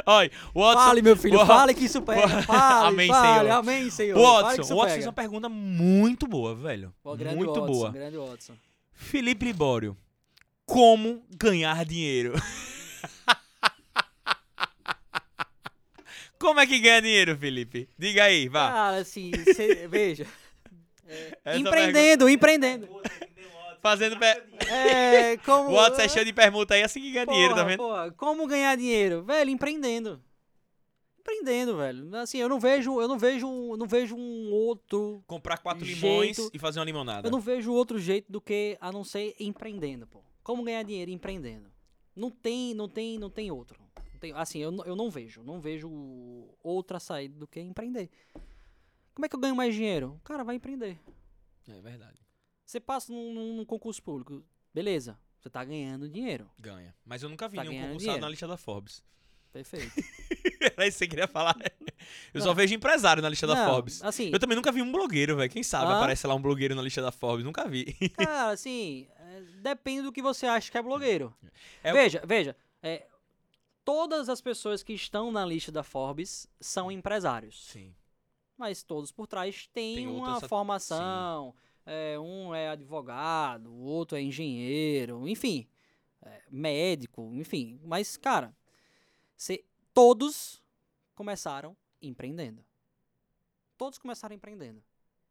Olha, o Watson, Fale, meu filho, fale que isso pega. Fale, Amém, fale, Senhor. amém, Senhor. o Watson, o Watson fez uma pergunta muito boa, velho. Pô, muito Watson, boa. Grande Watson. Felipe Libório, como ganhar dinheiro? Como é que ganha dinheiro, Felipe? Diga aí, vá. Cara, assim, cê- veja. É, empreendendo, empreendendo. Fazendo. Pe... É, como. O WhatsApp é cheio de permuta aí, assim que ganha dinheiro, tá Porra, vendo? porra, como ganhar dinheiro? Velho, empreendendo. Empreendendo, velho. Assim, eu não vejo, eu não vejo, não vejo um outro, Comprar quatro Jeito- limões e fazer uma limonada. eu não vejo outro jeito do que a não ser empreendendo, pô. Como ganhar dinheiro empreendendo? Não tem, não tem, não tem outro. Não tem- assim, eu, não- eu não vejo, não vejo outra saída do que empreender. Como é que eu ganho mais dinheiro? Cara, vai empreender. É verdade. Você passa num, num- concurso público, beleza? Você tá ganhando dinheiro. Ganha. Mas eu nunca vi Tá nenhum concursado dinheiro. na lista da Forbes. Perfeito. Era isso que você queria falar. Eu só Não. vejo empresário na lista da Não, Forbes. Assim, Eu também nunca vi um blogueiro, velho. Quem sabe Hã? aparece lá um blogueiro na lista da Forbes. Nunca vi. Cara, assim, depende do que você acha que é blogueiro. É o- veja, veja, é, todas as pessoas que estão na lista da Forbes são empresários. Sim. Mas todos por trás têm Tem uma outras- formação. é, um é advogado, o outro é engenheiro, enfim, é, médico, enfim. Mas, cara, cê- todos começaram empreendendo. Todos começaram empreendendo.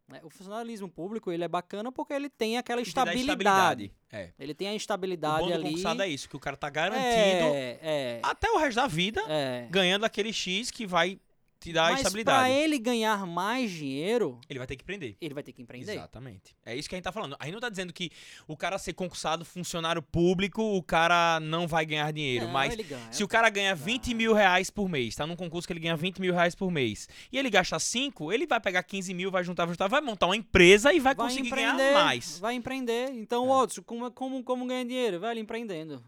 Né? O funcionalismo público ele é bacana porque ele tem aquela dá estabilidade. É. Ele tem a O estabilidade bom do ali. concursado é isso, que o cara tá garantido É, é, até o resto da vida é. ganhando aquele X que vai te a Mas estabilidade. para ele ganhar mais dinheiro, Ele vai ter que empreender. ele vai ter que empreender. Exatamente. É isso que a gente tá falando. A gente não tá dizendo que o cara ser concursado funcionário público, o cara não vai ganhar dinheiro. Não, mas ganha. se o cara ganha 20 mil reais por mês, tá num concurso que ele ganha 20 mil reais por mês, e ele gasta 5, ele vai pegar 15 mil, vai juntar, vai juntar, vai montar uma empresa e vai, conseguir ganhar mais. Vai empreender. Então, É. como, como, como ganha dinheiro? Velho, empreendendo.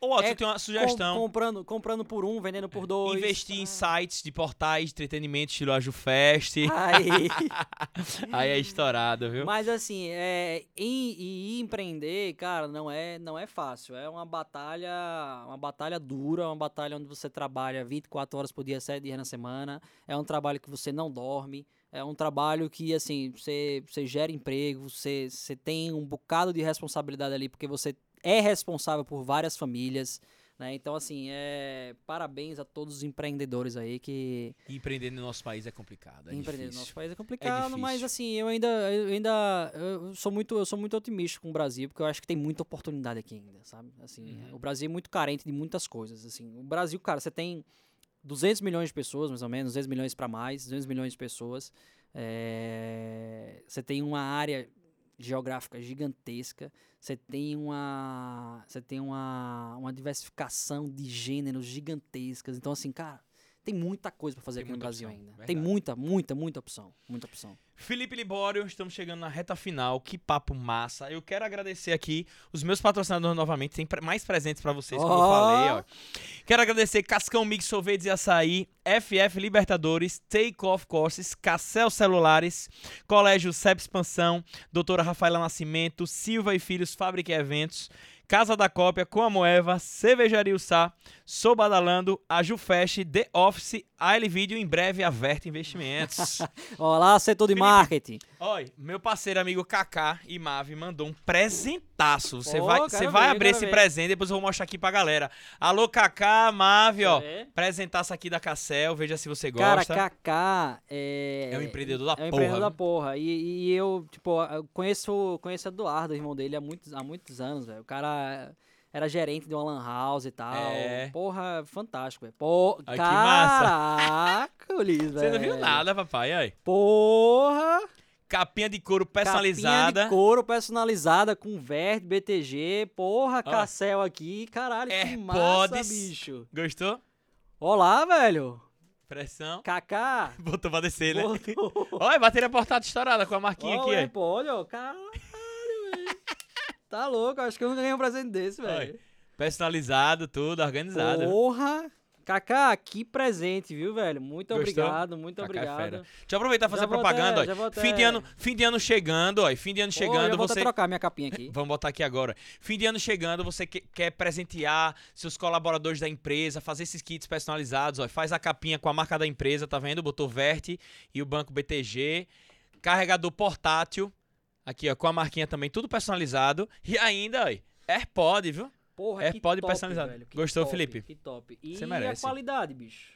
Ô, Otto, É eu tenho uma Com- sugestão. comprando, comprando por um, vendendo por dois. Investir em Ah. sites de portais de entretenimento estilo AjuFest. Aí. Aí é estourado, viu? Mas assim, é, e, e empreender, cara, não é, não é fácil. É uma batalha, uma batalha dura, uma batalha onde você trabalha 24 horas por dia, 7 dias na semana. É um trabalho que você não dorme. É um trabalho que, assim, você, você gera emprego, você, você tem um bocado de responsabilidade ali, porque você é responsável por várias famílias. Né? Então, assim, é, parabéns a todos os empreendedores aí que, empreender no nosso país é complicado. É empreender no difícil. nosso país é complicado, mas difícil. assim, eu ainda, eu ainda eu sou muito, eu sou muito otimista com o Brasil, porque eu acho que tem muita oportunidade aqui ainda, sabe? Assim, Uhum. o Brasil é muito carente de muitas coisas, assim. O Brasil, cara, você tem 200 milhões de pessoas, mais ou menos, 200 milhões para mais, 200 milhões de pessoas. é, Você tem uma área geográfica gigantesca. Você tem uma, você tem uma, uma diversificação de gêneros gigantescas. Então, assim, cara, tem muita coisa para fazer Tem aqui no Brasil opção, ainda. Tem verdade. muita, muita, muita opção. Muita opção. Felipe Libório, estamos chegando na reta final. Que papo massa. Eu quero agradecer aqui os meus patrocinadores novamente. Tem mais presentes pra vocês, como eu Ó. falei, ó. Quero agradecer Cascão Mix Sorvetes e Açaí, FF Libertadores, Take Off Courses, Cassel Celulares, Colégio CEP Expansão, Doutora Rafaela Nascimento, Silva e Filhos Fábrica e Eventos, Casa da Cópia, Com a Moeva, Cervejaria Ussá, Sou Badalando, a Jufest, The Office, a L Video, em breve, a Vert Investimentos. Olá, setor de Felipe. marketing. Olha, meu parceiro amigo Kaká e Mavi mandou um presentaço. Você Pô, vai, você vai ver, abrir esse ver. presente, depois eu vou mostrar aqui pra galera. Alô, Kaká, Mavi, ó. É. Presentaço aqui da Cassel, veja se você Cara, gosta. Kaká é... É um empreendedor da é um porra, empreendedor da porra. E, e eu, tipo, eu conheço, conheço o Eduardo, irmão dele, há muitos, há muitos anos, velho. O cara era gerente de uma lan house e tal. É. Porra, fantástico, velho. Pô, Ai, caraca, Ulisses, Você não viu velho. nada, papai. Aí. Porra! Capinha de couro Capinha personalizada. de couro personalizada com verde, BTG. Porra, Cassel aqui. Caralho, que massa, AirPods. bicho. Gostou? Olá, velho. Pressão. Kaká. Botou pra descer, né? Botou. Olha, bateria portátil estourada com a marquinha aqui, o ó. AirPod, ó. Caralho, velho. Tá louco, acho que eu não ganhei um presente desse, velho. Personalizado, tudo, organizado. Porra! Kaká, que presente, viu, velho? Muito Gostou? obrigado, muito Kaká é fera. obrigado. Deixa eu aproveitar e fazer propaganda, até- ó. Fim de ano, fim de ano chegando, ó. Fim de ano Pô, chegando, eu vou você trocar minha capinha aqui. Vamos botar aqui agora. Fim de ano chegando, você que- quer presentear seus colaboradores da empresa, fazer esses kits personalizados, ó. Faz a capinha com a marca da empresa, tá vendo? Botou Verte e o banco BTG. Carregador portátil, aqui, ó, com a marquinha também, tudo personalizado. E ainda, ó, AirPod, viu? Porra, É, que pode top, personalizar. velho. Gostou, top, Felipe? Que top. E Você a merece. qualidade, bicho?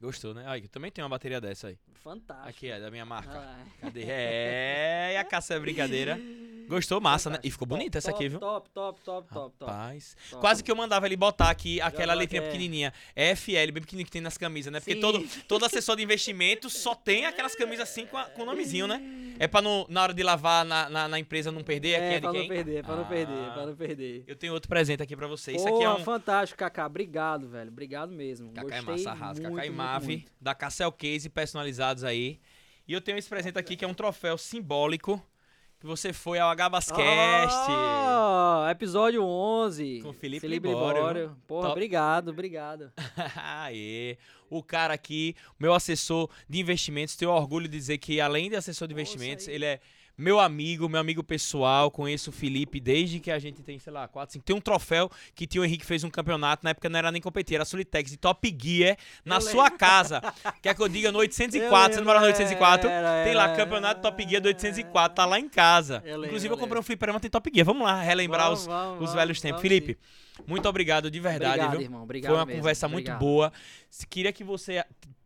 Gostou, né? Aí, eu também tenho uma bateria dessa aí. Fantástico. Aqui, é da minha marca. Ah, Cadê? É, e a caça é brincadeira. Gostou? Massa, né? E ficou Top, bonita essa aqui, viu? Top, top, top, top, top. Rapaz. top. Quase que eu mandava ele botar aqui aquela Já letrinha é. pequenininha. FL, bem pequenininho que tem nas camisas, né? Porque Sim. todo, todo assessor de investimento só tem aquelas camisas assim com, a- com o nomezinho, né? É pra não, na hora de lavar na, na, na empresa não perder aqui É, é pra não perder, pra não perder, Ah. pra não perder. Eu tenho outro presente aqui pra você. Isso aqui é um... fantástico, Kaká. Obrigado, velho. Obrigado mesmo. Cacá é massa, arrasa. Cacá e Mave, da Cassel Case, personalizados aí. E eu tenho esse presente aqui que é um troféu simbólico que você foi ao Agabascast. Ah, episódio 11. Com Felipe Felipe Libório. Libório. Porra, Top. obrigado, obrigado. Aê. O cara aqui, meu assessor de investimentos, tenho orgulho de dizer que além de assessor de investimentos, ele é meu amigo, meu amigo pessoal. Conheço o Felipe desde que a gente tem, sei lá, 4, 5. Tem um troféu que tio Henrique fez um campeonato, na época não era nem competir, era Solitex de Top Gear na Eu sua casa. Quer que eu diga no 804, você não mora no 804? Era, Tem lá era, campeonato Top Gear do 804, tá lá em casa. Eu lembro, Inclusive eu eu comprei um lembro. fliperama tem Top Gear. Vamos lá relembrar Vamos, os, vamos, os velhos tempos. Felipe, muito obrigado de verdade, Obrigado, viu? irmão. Obrigado Foi uma mesmo, conversa muito obrigado. boa. Se- Queria que você.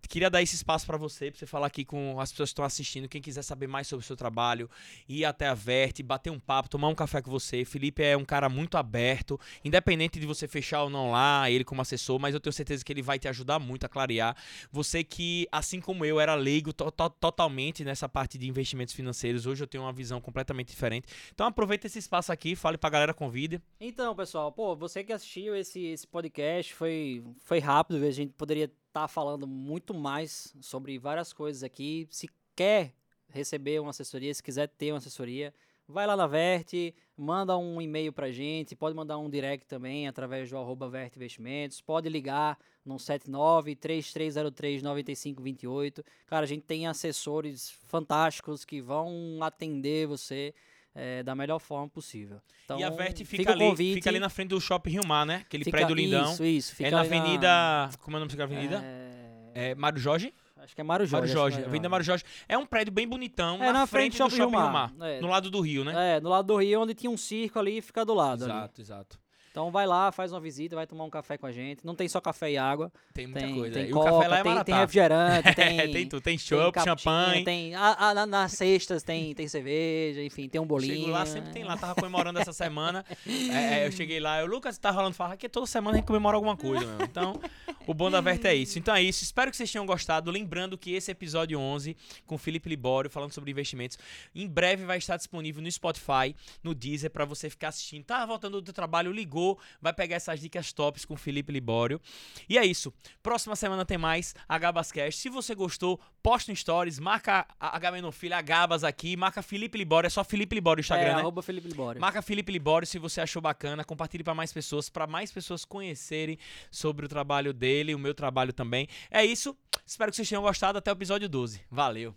Queria dar esse espaço pra você, pra você falar aqui com as pessoas que estão assistindo. Quem quiser saber mais sobre o seu trabalho, ir até a Verte, bater um papo, tomar um café com você. Felipe é um cara muito aberto, independente de você fechar ou não lá, ele como assessor, mas eu tenho certeza que ele vai te ajudar muito a clarear. Você que, assim como eu, era leigo to- to- totalmente nessa parte de investimentos financeiros, hoje eu tenho uma visão completamente diferente. Então aproveita esse espaço aqui, fale pra galera, convide. Então, pessoal, pô, você que assistiu esse, esse podcast foi, foi rápido, a gente poderia estar falando muito mais sobre várias coisas aqui. Se quer receber uma assessoria, se quiser ter uma assessoria, vai lá na Verte, manda um e-mail pra gente, pode mandar um direct também através do arroba Verte Investimentos, pode ligar no 79 3303 9528. Cara, a gente tem assessores fantásticos que vão atender você eh, da melhor forma possível. Então, e a Verte fica, fica ali, convite. fica ali na frente do Shopping Rio Mar, né? Aquele Fica- prédio lindão. Isso, isso. Fica é na ali Avenida. Como é o nome daquela avenida? É, É, Mário Jorge? Acho que é Mário Jorge. Mário que Jorge. é Avenida Mário Jorge. É um prédio bem bonitão, É, na, frente, do Shopping Rio Mar. É, No lado do Rio, né? é, no lado do Rio, onde tinha um circo ali, fica do lado. ali. exato, exato. Então vai lá, faz uma visita, vai tomar um café com a gente. Não tem só café e água. Tem muita Tem, coisa. tem e coca, o café lá é tem, tem refrigerante, tem, É, tem tudo. Tem tem chopp, champanhe. Tem, a, a- na- nas cestas tem, tem cerveja, enfim, tem um bolinho. Chego lá, sempre tem lá. Tava comemorando essa semana. É, é, eu cheguei lá, eu, Lucas, tá rolando farra, que toda semana a gente comemora alguma coisa, meu. Então, o bom da Verta é isso. Então é isso. Espero que vocês tenham gostado. Lembrando que esse episódio 11, com o Felipe Libório, falando sobre investimentos, em breve vai estar disponível no Spotify, no Deezer, pra você ficar assistindo. Tá voltando do trabalho, ligou, vai pegar essas dicas tops com o Felipe Libório. E é isso. Próxima semana tem mais Agabascast. Se você gostou, posta no Stories, marca a Agamenon Filho, a Gabas aqui, marca Felipe Libório, é só Felipe Libório o Instagram, é, né? arroba Felipe Libório. Marca Felipe Libório se você achou bacana, compartilhe para mais pessoas, para mais pessoas conhecerem sobre o trabalho dele, o meu trabalho também. É isso. Espero que vocês tenham gostado. Até o episódio 12. Valeu.